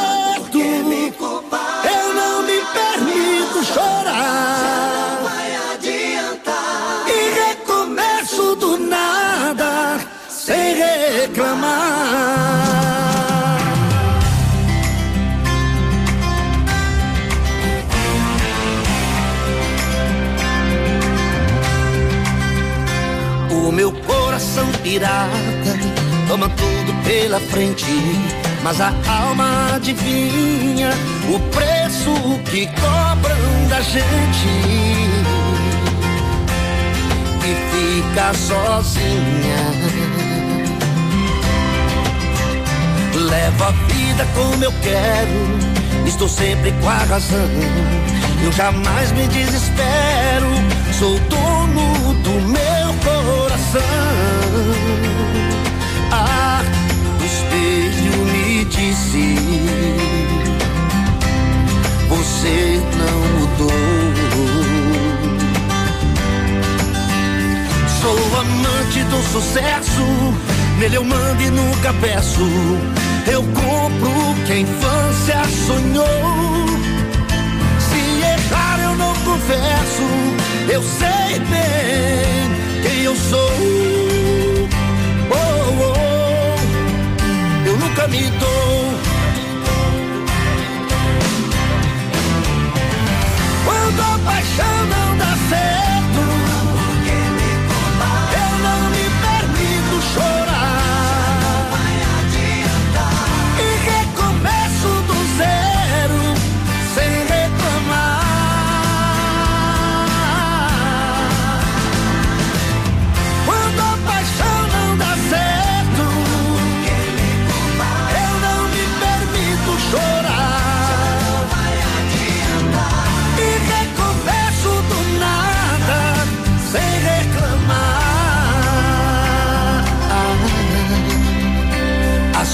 pirata toma tudo pela frente, mas a alma adivinha o preço que cobram da gente e fica sozinha. Levo a vida como eu quero, estou sempre com a razão. Eu jamais me desespero, sou dono do meu coração. Você não mudou. Sou amante do sucesso, nele eu mando e nunca peço. Eu compro o que a infância sonhou. Se errar eu não confesso, eu sei bem quem eu sou. Oh, oh, nunca me dou. Quando a paixão não dá certo,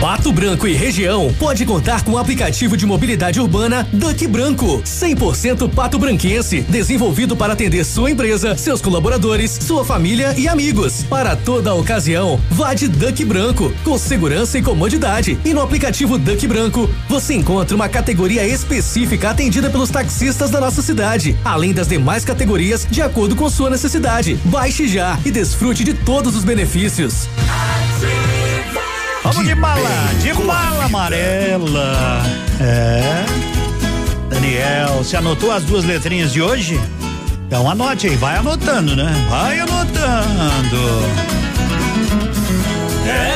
Pato Branco e região pode contar com o aplicativo de mobilidade urbana Duck Branco, 100% pato branquense, desenvolvido para atender sua empresa, seus colaboradores, sua família e amigos. Para toda ocasião, vá de Duck Branco, com segurança e comodidade. E no aplicativo Duck Branco, você encontra uma categoria específica atendida pelos taxistas da nossa cidade, além das demais categorias de acordo com sua necessidade. Baixe já e desfrute de todos os benefícios. Vamos de bala, de bala amarela. É. Daniel, você anotou as duas letrinhas de hoje? Então anote aí, vai anotando, né? Vai anotando. Eram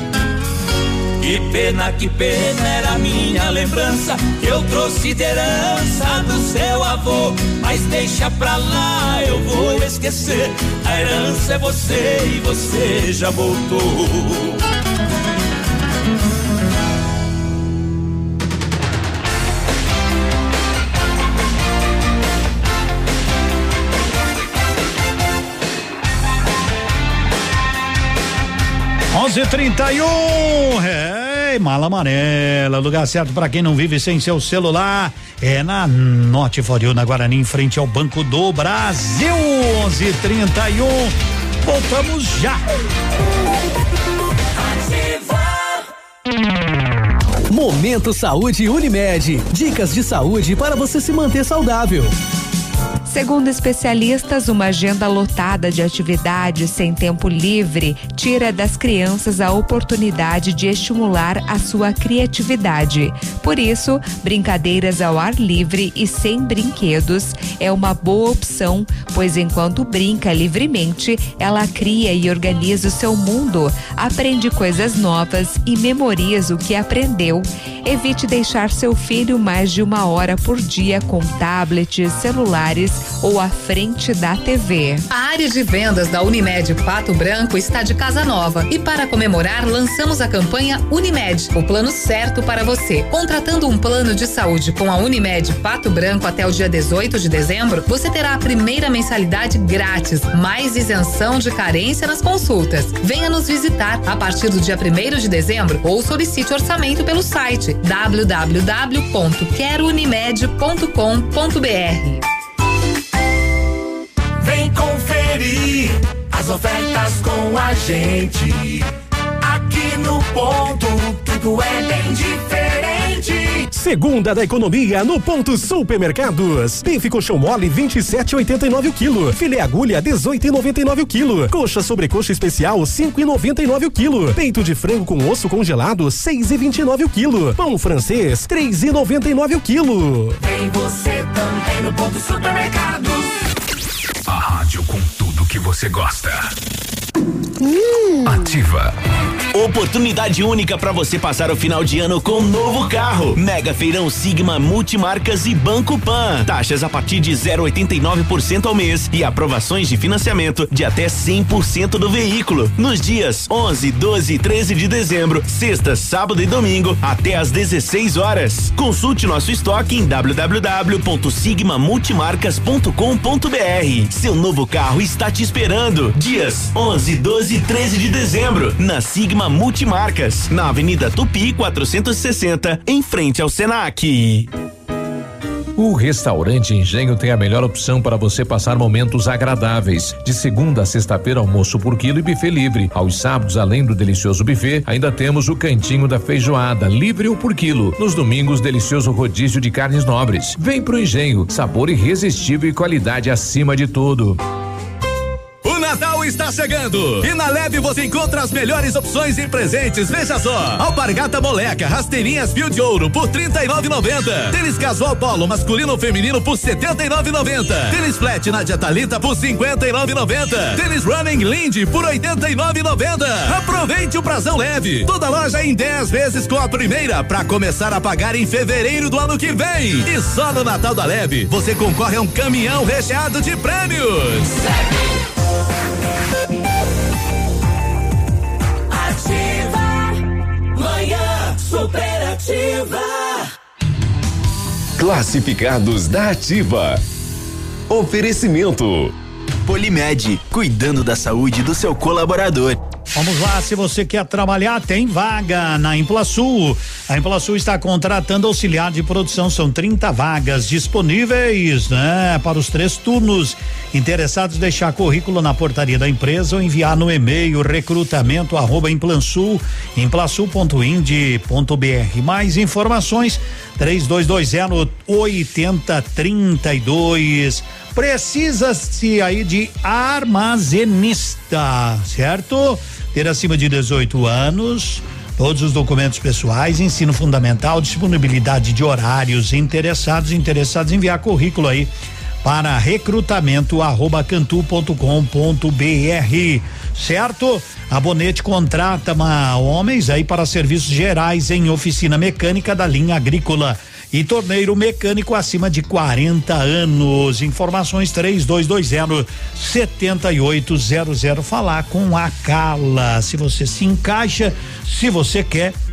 Que pena, que pena era minha lembrança que eu trouxe de herança do seu avô. Mas deixa pra lá, eu vou esquecer. A herança é você e você já voltou. 11:31 é mala amarela, lugar certo para quem não vive sem seu celular é na Norte Foril na Guarani em frente ao Banco do Brasil 11:31 voltamos já. Momento Saúde Unimed. Dicas de saúde para você se manter saudável. Segundo especialistas, uma agenda lotada de atividades sem tempo livre tira das crianças a oportunidade de estimular a sua criatividade. Por isso, brincadeiras ao ar livre e sem brinquedos é uma boa opção, pois enquanto brinca livremente, ela cria e organiza o seu mundo, aprende coisas novas e memoriza o que aprendeu. Evite deixar seu filho mais de uma hora por dia com tablets, celulares ou à frente da TV. A área de vendas da Unimed Pato Branco está de casa nova e para comemorar lançamos a campanha Unimed, o plano certo para você. Contratando um plano de saúde com a Unimed Pato Branco até o dia 18 de dezembro, você terá a primeira mensalidade grátis, mais isenção de carência nas consultas. Venha nos visitar a partir do dia 1 de dezembro ou solicite orçamento pelo site www.querounimed.com.br. conferir as ofertas com a gente. Aqui no ponto, tudo é bem diferente. Segunda da economia no ponto supermercados. Bife colchão mole 27,89 o quilo. Filé agulha 18,99 o quilo. Coxa sobrecoxa especial 5,99 o quilo. Peito de frango com osso congelado 6,29 o quilo. Pão francês 3,99 o quilo. Tem você também no ponto supermercados. A rádio com que você gosta. Ativa. Oportunidade única para você passar o final de ano com um novo carro. Mega Feirão Sigma Multimarcas e Banco Pan. Taxas a partir de 0,89% ao mês e aprovações de financiamento de até 100% do veículo. Nos dias 11, 12 e 13 de dezembro, sexta, sábado e domingo, até às 16 horas. Consulte nosso estoque em www.sigmamultimarcas.com.br. Seu novo carro está te esperando. Dias 11, 12 e 13 de dezembro, na Sigma Multimarcas, na Avenida Tupi 460, em frente ao Senac. O restaurante Engenho tem a melhor opção para você passar momentos agradáveis. De segunda a sexta-feira, almoço por quilo e buffet livre. Aos sábados, além do delicioso buffet, ainda temos o cantinho da feijoada, livre ou por quilo. Nos domingos, delicioso rodízio de carnes nobres. Vem pro Engenho, sabor irresistível e qualidade acima de tudo. Natal está chegando e na Leve você encontra as melhores opções em presentes. Veja só: alpargata moleca, rasteirinhas fio de ouro por 39,90. Tênis casual polo masculino ou feminino por 79,90. Tênis flat Nadia Talita por 59,90. Tênis running Lindy por 89,90. Aproveite o prazão leve. Toda loja em 10 vezes com a primeira para começar a pagar em fevereiro do ano que vem. E só no Natal da Leve você concorre a um caminhão recheado de prêmios. Ativa. Manhã superativa. Classificados da Ativa. Oferecimento. Polimed, cuidando da saúde do seu colaborador. Vamos lá, se você quer trabalhar, tem vaga na Implaçu. A Implaçu está contratando auxiliar de produção, são 30 vagas disponíveis, né, para os três turnos. Interessados deixar currículo na portaria da empresa ou enviar no e-mail recrutamento@implaçu.ind.br. Mais informações: 3220 8032. Precisa-se aí de armazenista, certo? Ter acima de 18 anos, todos os documentos pessoais, ensino fundamental, disponibilidade de horários, interessados, interessados enviar currículo aí para recrutamento arroba certo? A Bonete contrata homens aí para serviços gerais em oficina mecânica da linha agrícola e torneiro mecânico acima de 40 anos. Informações 3220 7800. Falar com a Cala. Se você se encaixa, se você quer,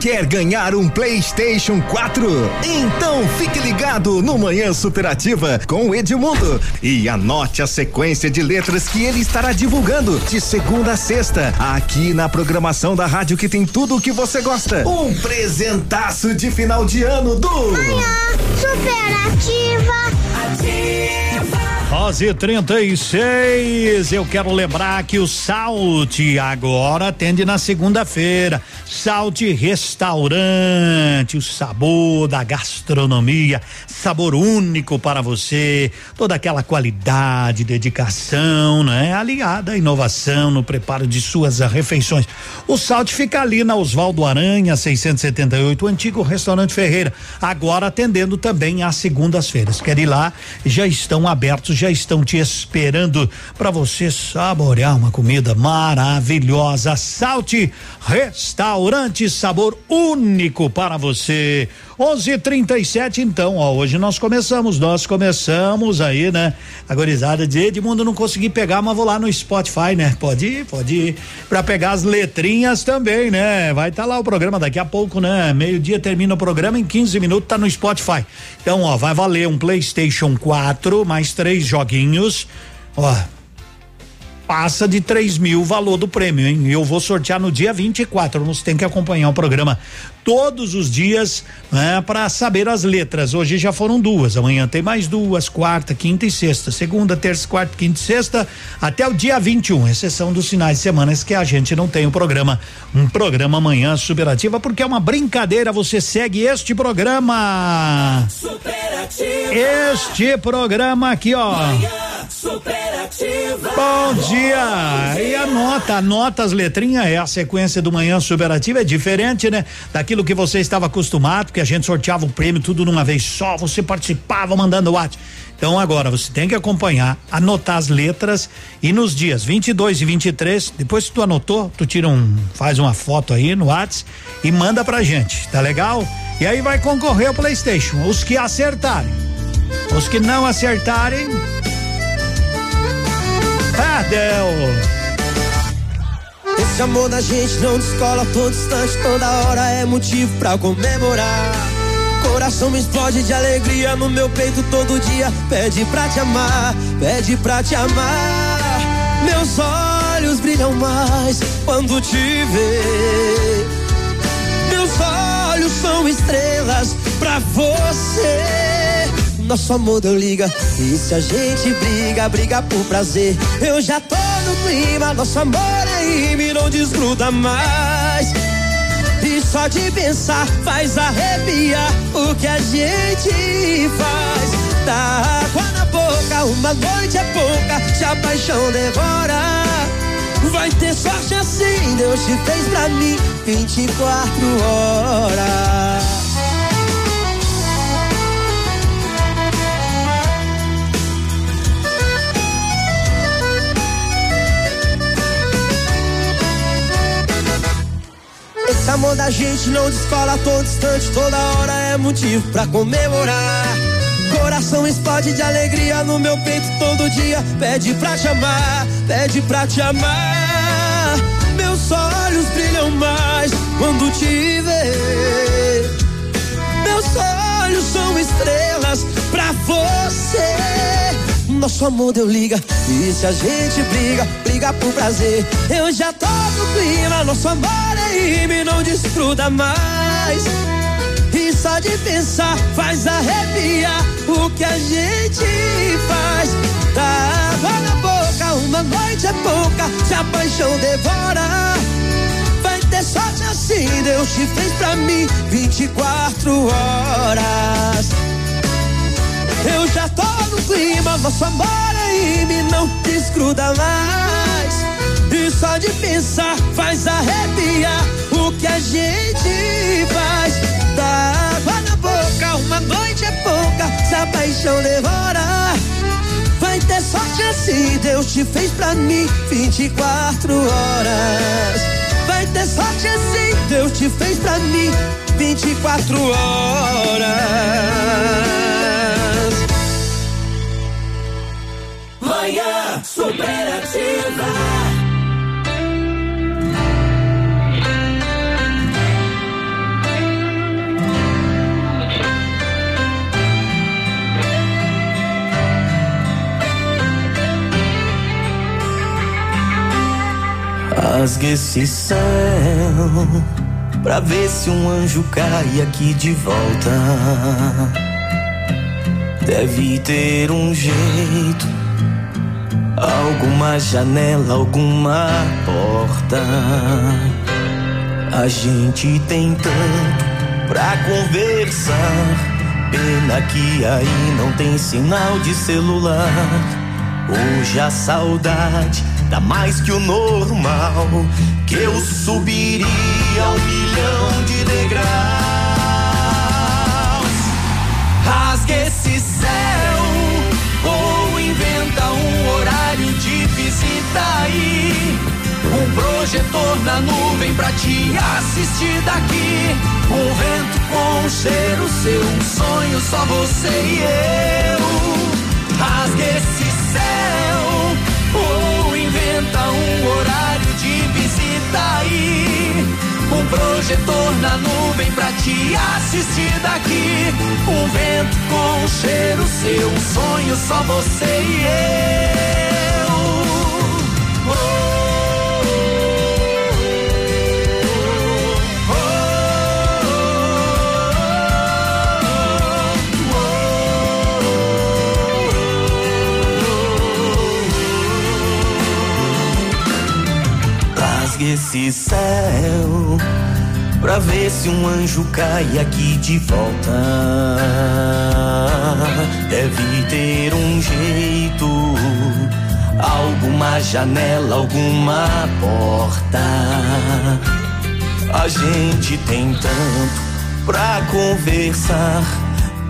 Quer ganhar um PlayStation 4? Então fique ligado no Manhã Superativa com o Edmundo e anote a sequência de letras que ele estará divulgando de segunda a sexta, aqui na programação da rádio que tem tudo o que você gosta. Um presentaço de final de ano do Manhã Superativa. Ativa. 11 36 Eu quero lembrar que o Salt agora atende na segunda-feira. Salt Restaurante, o sabor da gastronomia, sabor único para você, toda aquela qualidade, dedicação, né? Aliada à inovação no preparo de suas refeições. O Salt fica ali na Oswaldo Aranha, 678, o antigo restaurante Ferreira, agora atendendo também às segundas-feiras. Quer ir lá? Já estão abertos já estão te esperando para você saborear uma comida maravilhosa. Salte Restaurante Sabor único para você. 11:37 então, ó, hoje nós começamos, nós começamos aí, né? A gorizada de Edmundo não consegui pegar, mas vou lá no Spotify, né? Pode ir, pode ir para pegar as letrinhas também, né? Vai estar tá lá o programa daqui a pouco, né? Meio-dia termina o programa em 15 minutos tá no Spotify. Então, ó, vai valer um PlayStation 4 mais três joguinhos. Ó, passa de 3 mil o valor do prêmio, hein? Eu vou sortear no dia 24. Você tem que acompanhar o programa todos os dias né, para saber as letras. Hoje já foram duas, amanhã tem mais duas, quarta, quinta e sexta. Segunda, terça, quarta, quinta e sexta, até o dia 21, exceção dos finais de semana que a gente não tem o programa. Um programa amanhã superativa, porque é uma brincadeira. Você segue este programa. Superativa. Este programa aqui, ó. Manhã superativa. Bom dia! E anota, anota as letrinhas, é a sequência do manhã superativa, é diferente, né? Daquilo que você estava acostumado, que a gente sorteava o prêmio tudo numa vez só, você participava mandando WhatsApp. Então agora você tem que acompanhar, anotar as letras e nos dias 22 e 23, depois que tu anotou, tu tira um, faz uma foto aí no WhatsApp e manda pra gente, tá legal? E aí vai concorrer ao PlayStation, os que acertarem. Os que não acertarem, Perdeu. Esse amor da gente não descola, todo distante, toda hora é motivo pra comemorar. Coração me explode de alegria no meu peito todo dia. Pede pra te amar, pede pra te amar. Meus olhos brilham mais quando te vê. Meus olhos são estrelas pra você nosso amor deu liga. E se a gente briga, briga por prazer. Eu já tô no clima, nosso amor é me não desgruda mais. E só de pensar faz arrepiar o que a gente faz. Dá água na boca, uma noite é pouca, se a paixão devora. Vai ter sorte assim, Deus te fez pra mim 24 horas. Esse amor da gente não descola, todo distante, toda hora é motivo pra comemorar. Coração explode de alegria no meu peito todo dia. Pede pra te amar, pede pra te amar. Meus olhos brilham mais quando te ver. Meus olhos são estrelas pra você. Nosso amor deu liga. E se a gente briga, briga por prazer. Eu já tô no clima, nosso amor é me não desgruda mais. E só de pensar faz arrepiar o que a gente faz. Dá água na boca, uma noite é pouca, se a paixão devora. Vai ter sorte assim, Deus te fez pra mim 24 horas. Eu já tô no clima, nosso amor aí não desgruda mais. E só de pensar faz arrepiar o que a gente faz. Dá água na boca, uma noite é pouca, se a paixão devora. Vai ter sorte assim, Deus te fez pra mim 24 horas. Vai ter sorte assim, Deus te fez pra mim 24 horas. Manhã superativa. Rasgue esse céu pra ver se um anjo cai aqui de volta. Deve ter um jeito, alguma janela, alguma porta. A gente tem tanto pra conversar. Pena que aí não tem sinal de celular. Hoje a saudade dá mais que o normal. Que eu subiria um milhão de degraus. Rasgue esse céu aí. Um projetor na nuvem pra te assistir daqui. Um vento com um cheiro seu, um sonho só você e eu. Rasgue esse céu ou inventa um horário de visita aí. Um projetor na nuvem pra te assistir daqui. Um vento com um cheiro seu, um sonho só você e eu. Rasgue esse céu pra ver se um anjo cai aqui de volta. Deve ter um jeito, alguma janela, alguma porta. A gente tem tanto pra conversar.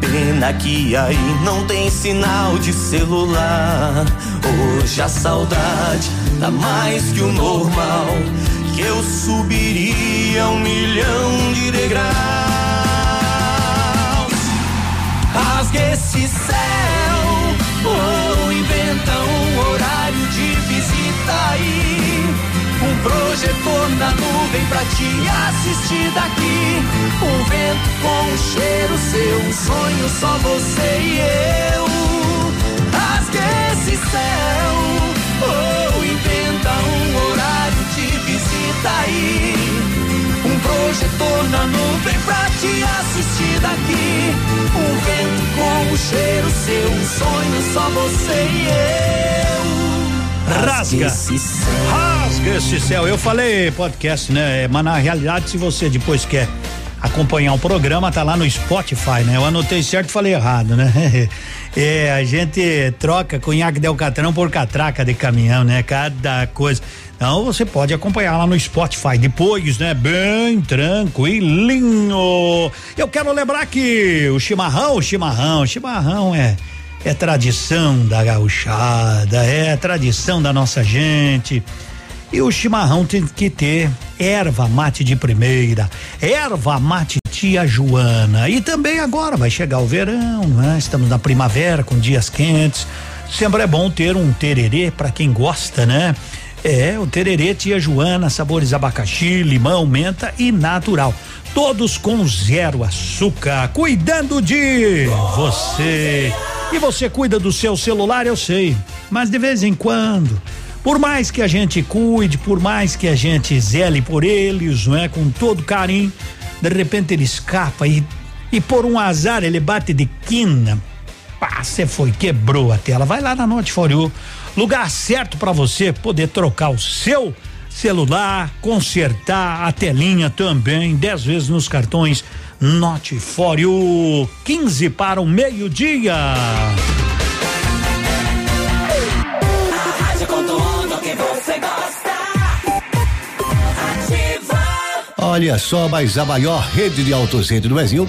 Pena que aí não tem sinal de celular. Hoje a saudade dá mais que o normal. Que eu subiria um milhão de degraus. Rasgue esse céu ou inventa um horário de visita aí. Um projetor na nuvem pra te assistir daqui. Um vento com um cheiro seu, um sonho só você e eu. Rasgue esse céu ou inventa um horário de visita aí. Um projetor na nuvem pra te assistir daqui. Um vento com um cheiro seu, um sonho só você e eu. Rasga. Rasga esse céu. Eu falei podcast, né? Mas na realidade, se você depois quer acompanhar o programa, tá lá no Spotify, né? Eu anotei certo e falei errado, né? É, a gente troca cunhaque de alcatrão por catraca de caminhão, né? Cada coisa. Então você pode acompanhar lá no Spotify depois, né? Bem tranquilinho. Eu quero lembrar que o chimarrão, o chimarrão, o chimarrão é é tradição da gauchada, é tradição da nossa gente. E o chimarrão tem que ter erva mate de primeira, erva mate tia Joana. E também agora vai chegar o verão, né? Estamos na primavera com dias quentes. Sempre é bom ter um tererê para quem gosta, né? É, o tererê tia Joana, sabores abacaxi, limão, menta e natural. Todos com zero açúcar, cuidando de você. E você cuida do seu celular, eu sei, mas de vez em quando, por mais que a gente cuide, por mais que a gente zele por eles, não é, com todo carinho, de repente ele escapa e e por um azar ele bate de quina. Pá, você foi, quebrou a tela. Vai lá na Note For You, lugar certo para você poder trocar o seu celular, consertar a telinha também, 10 vezes nos cartões Note For You, 15 para o meio-dia. Olha só, mas a maior rede de autocentro do Brasil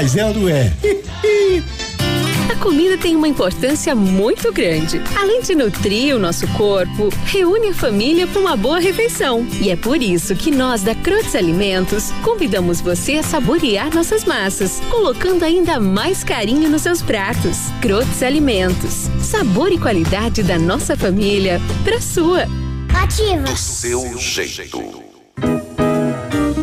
mas é ou não é? A comida tem uma importância muito grande. Além de nutrir o nosso corpo, reúne a família para uma boa refeição. E é por isso que nós da Crotes Alimentos convidamos você a saborear nossas massas, colocando ainda mais carinho nos seus pratos. Crotes Alimentos. Sabor e qualidade da nossa família para sua. Ativa. Do seu jeito.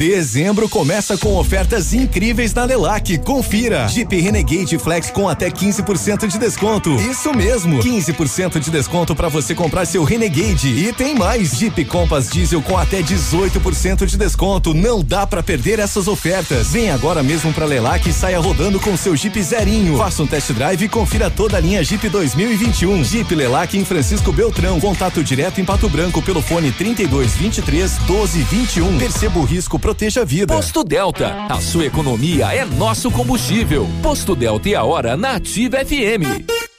Dezembro começa com ofertas incríveis na Lelac. Confira. Jeep Renegade Flex com até 15% de desconto. Isso mesmo, 15% de desconto para você comprar seu Renegade. E tem mais. Jeep Compass Diesel com até 18% de desconto. Não dá para perder essas ofertas. Vem agora mesmo para Lelac e saia rodando com seu Jeep zerinho. Faça um test drive e confira toda a linha Jeep 2021. Jeep Lelac em Francisco Beltrão. Contato direto em Pato Branco pelo fone 32 23 12 21. Perceba o risco proteja a vida. Posto Delta, a sua economia é nosso combustível. Posto Delta e a hora na Ativa FM.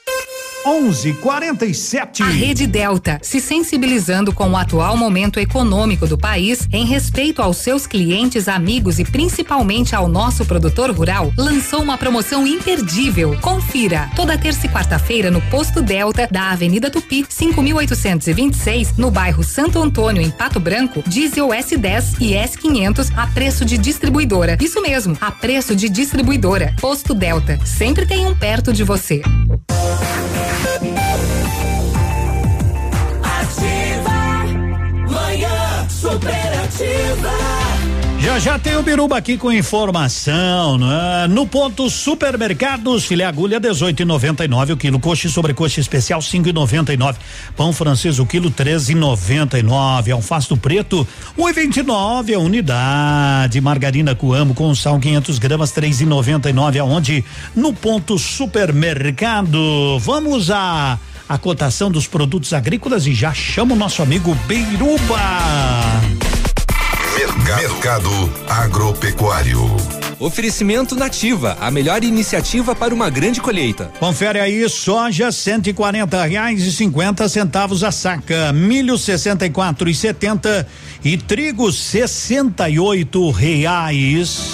11:47. A Rede Delta, se sensibilizando com o atual momento econômico do país, em respeito aos seus clientes, amigos e principalmente ao nosso produtor rural, lançou uma promoção imperdível. Confira. Toda terça e quarta-feira no Posto Delta da Avenida Tupi, 5826, no bairro Santo Antônio, em Pato Branco, diesel S10 e S500 a preço de distribuidora. Isso mesmo, a preço de distribuidora. Posto Delta, sempre tem um perto de você. Ativa. Manhã superativa. Já já tem o Biruba aqui com informação, né? No ponto supermercados, filé agulha 18,99 o quilo, coxa e sobrecoxa especial 5,99, pão francês o quilo 13,99, alface do preto 1,29 a unidade, margarina coamo com sal 500 gramas 3,99 aonde? No ponto supermercado. Vamos a a cotação dos produtos agrícolas e já chama o nosso amigo Biruba. Mercado Agropecuário. Oferecimento Nativa, a melhor iniciativa para uma grande colheita. Confere aí, soja cento e quarenta reais e cinquenta centavos a saca, milho sessenta e quatro e setenta e trigo sessenta e oito reais.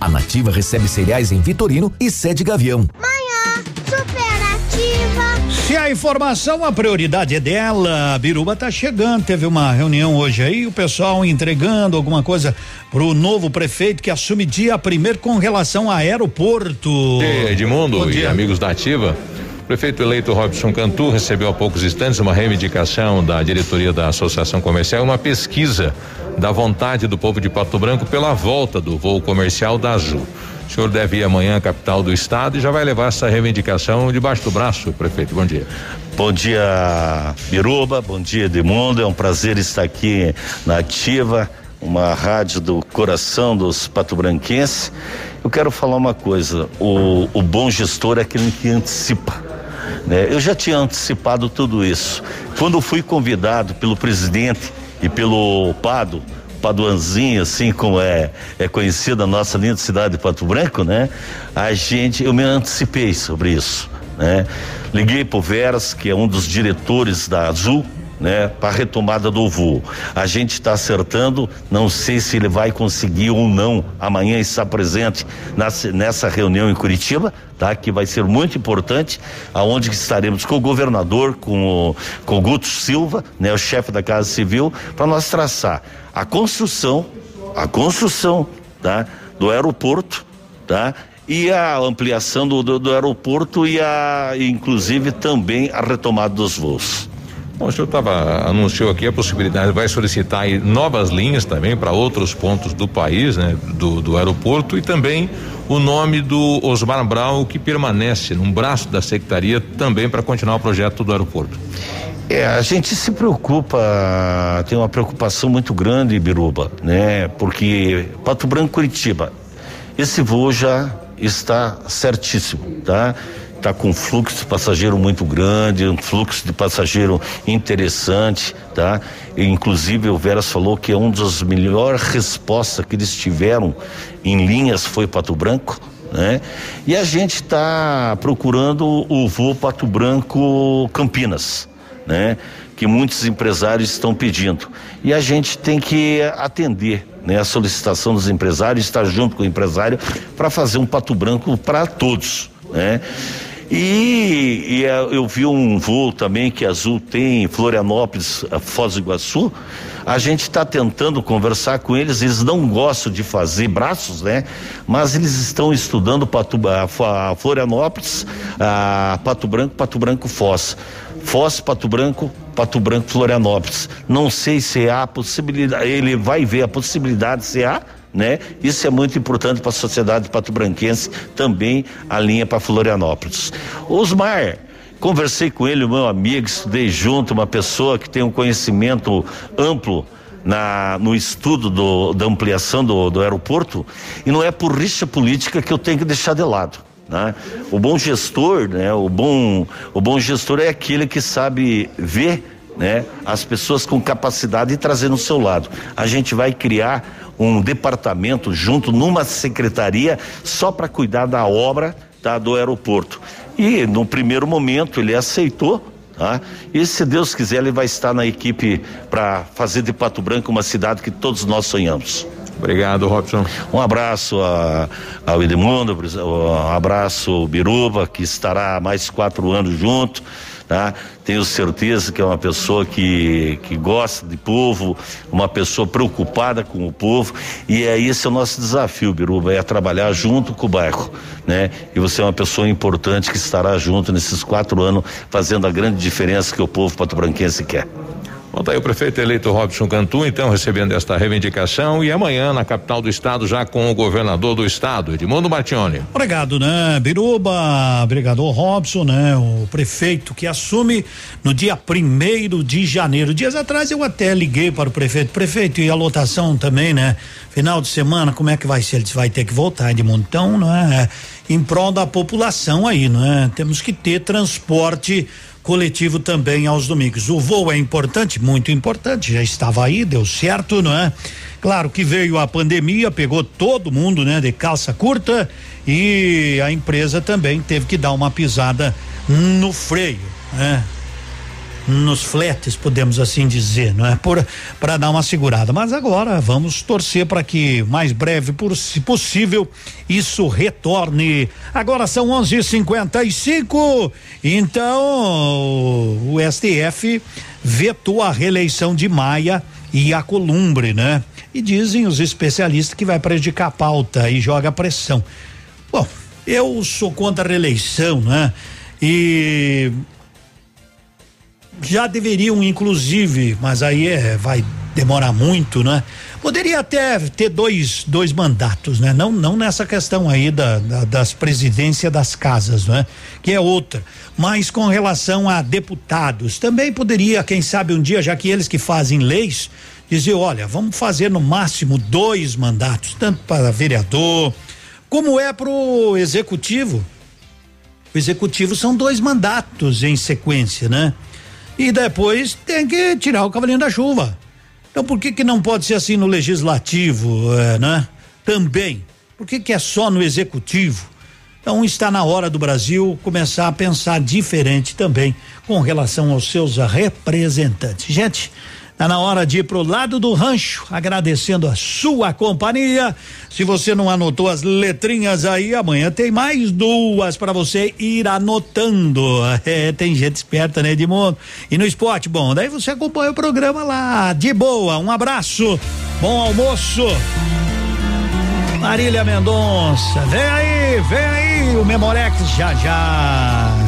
A Nativa recebe cereais em Vitorino e sede Gavião. Manhã superativa. Se a informação, a prioridade é dela, a Biruba tá chegando, teve uma reunião hoje aí, o pessoal entregando alguma coisa pro novo prefeito que assume dia primeiro com relação a aeroporto. Dia, Edmundo e amigos da Ativa. O prefeito eleito Robson Cantu recebeu há poucos instantes uma reivindicação da diretoria da Associação Comercial, uma pesquisa da vontade do povo de Pato Branco pela volta do voo comercial da Azul. O senhor deve ir amanhã à capital do estado e já vai levar essa reivindicação debaixo do braço, prefeito. Bom dia. Bom dia, Biruba. Bom dia, Edmundo. É um prazer estar aqui na Ativa, uma rádio do coração dos patobranquenses. Eu quero falar uma coisa: o, o bom gestor é aquele que antecipa. né? Eu já tinha antecipado tudo isso. Quando fui convidado pelo presidente e pelo Pado, Paduanzinho, assim como é, é conhecida a nossa linda cidade de Pato Branco, né? A gente, eu me antecipei sobre isso, né? Liguei pro Veras, que é um dos diretores da Azul, né, para retomada do voo. A gente está acertando, não sei se ele vai conseguir ou não amanhã estar presente nessa reunião em Curitiba, tá? Que vai ser muito importante, aonde estaremos com o governador, com o, com o Guto Silva, né, o chefe da Casa Civil, para nós traçar a construção, a construção, tá? Do aeroporto, tá? E a ampliação do, do, do aeroporto e a, inclusive também a retomada dos voos. Bom, o senhor tava, anunciou aqui a possibilidade, vai solicitar novas linhas também para outros pontos do país, né? Do, do aeroporto e também o nome do Osmar Brown que permanece num braço da secretaria também para continuar o projeto do aeroporto. É, a gente se preocupa, tem uma preocupação muito grande, Biruba, né? Porque Pato Branco Curitiba, esse voo já está certíssimo, tá? Está com um fluxo de passageiro muito grande, um fluxo de passageiro interessante, tá? E, inclusive o Veras falou que é uma das melhores respostas que eles tiveram em linhas foi Pato Branco, né? E a gente está procurando o voo Pato Branco Campinas, né? Que muitos empresários estão pedindo. E a gente tem que atender né, a solicitação dos empresários, estar junto com o empresário para fazer um pato branco para todos. Né? E, e, é, eu vi um voo também que Azul tem em Florianópolis, Foz do Iguaçu. A gente está tentando conversar com eles, eles não gostam de fazer braços, né? Mas eles estão estudando Pato, a, Florianópolis, a Pato Branco, Pato Branco Foz. Foz, Pato Branco, Pato Branco, Florianópolis. Não sei se há possibilidade, ele vai ver a possibilidade se há né? Isso é muito importante para a sociedade pato-branquense, também a linha para Florianópolis. Osmar, conversei com ele, meu amigo, estudei junto, uma pessoa que tem um conhecimento amplo na, no estudo do, da ampliação do, do aeroporto, e não é por rixa política que eu tenho que deixar de lado. Né? O bom gestor, né? O bom, o bom gestor é aquele que sabe ver né, as pessoas com capacidade e trazer no seu lado. A gente vai criar um departamento junto numa secretaria só para cuidar da obra tá, do aeroporto. E no primeiro momento ele aceitou, tá? E se Deus quiser, ele vai estar na equipe para fazer de Pato Branco uma cidade que todos nós sonhamos. Obrigado, Robson. Um abraço a, ao Edmundo, um abraço ao Biruba, que estará mais quatro anos junto tá? Tenho certeza que é uma pessoa que, que gosta de povo, uma pessoa preocupada com o povo e é esse é o nosso desafio, Biruba, é trabalhar junto com o bairro, né? E você é uma pessoa importante que estará junto nesses quatro anos fazendo a grande diferença que o povo pato-branquense quer. Bom, tá aí o prefeito eleito Robson Cantu, então, recebendo esta reivindicação e amanhã na capital do estado já com o governador do estado, Edmundo Martione. Obrigado, né? Biruba, vereador Robson, né? O prefeito que assume no dia primeiro de janeiro. Dias atrás eu até liguei para o prefeito. Prefeito, e a lotação também, né? Final de semana, como é que vai ser? Ele vai ter que voltar de montão, não é? Em prol da população aí, não é? Temos que ter transporte coletivo também aos domingos. O voo é importante, muito importante, já estava aí, deu certo, não é? Claro que veio a pandemia, pegou todo mundo, né, de calça curta e a empresa também teve que dar uma pisada no freio, né? Nos fletes, podemos assim dizer, não é? Por para dar uma segurada. Mas agora vamos torcer para que mais breve por, se possível isso retorne. Agora são 11:55. Então o STF vetou a reeleição de Maia e a Columbre, né? E dizem os especialistas que vai prejudicar a pauta e joga pressão. Bom, eu sou contra a reeleição, né? E já deveriam, inclusive, mas aí é, vai demorar muito, né? Poderia até ter dois, dois mandatos, né? Não, não nessa questão aí da, da das presidências das casas, né? Que é outra. Mas com relação a deputados, também poderia, quem sabe um dia, já que eles que fazem leis, dizer, olha, vamos fazer no máximo dois mandatos, tanto para vereador, como é para o executivo. O executivo são dois mandatos em sequência, né? E depois tem que tirar o cavalinho da chuva. Então por que que não pode ser assim no legislativo, é, né? Também. Por que que é só no executivo? Então está na hora do Brasil começar a pensar diferente também com relação aos seus representantes. Gente, Tá na hora de ir pro lado do rancho, agradecendo a sua companhia. Se você não anotou as letrinhas aí, amanhã tem mais duas para você ir anotando. É, tem gente esperta, né, Edmundo? E no esporte, bom, daí você acompanha o programa lá, de boa. Um abraço, bom almoço. Marília Mendonça, vem aí, vem aí, o Memorex já já.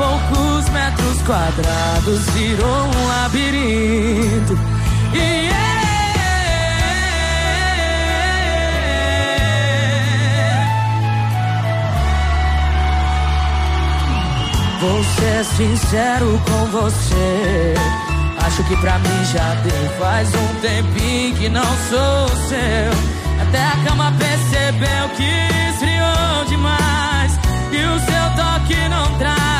Poucos metros quadrados virou um labirinto. E Vou ser sincero com você. Acho que pra mim já deu. Faz um tempinho que não sou seu. Até a cama percebeu que esfriou demais. E o seu toque não traz.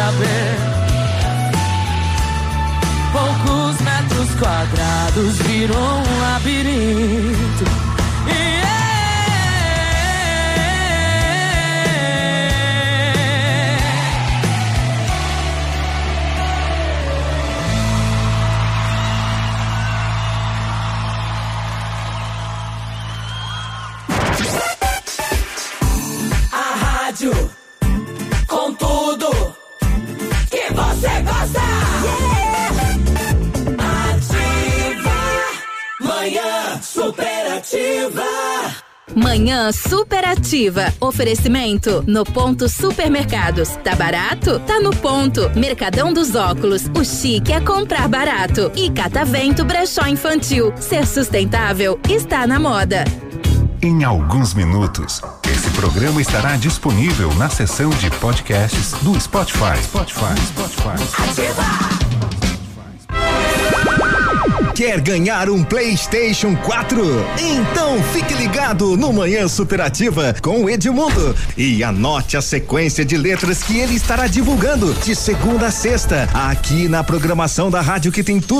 Saber. Poucos metros quadrados virou um labirinto. E A Superativa. Manhã superativa. Oferecimento no ponto supermercados. Tá barato? Tá no ponto. Mercadão dos óculos. O chique é comprar barato. E Catavento Brechó Infantil. Ser sustentável está na moda. Em alguns minutos, esse programa estará disponível na seção de podcasts do Spotify. Spotify, Spotify. Quer ganhar um PlayStation 4? Então fique ligado no Manhã Superativa com o Edmundo e anote a sequência de letras que ele estará divulgando de segunda a sexta aqui na programação da rádio que tem tudo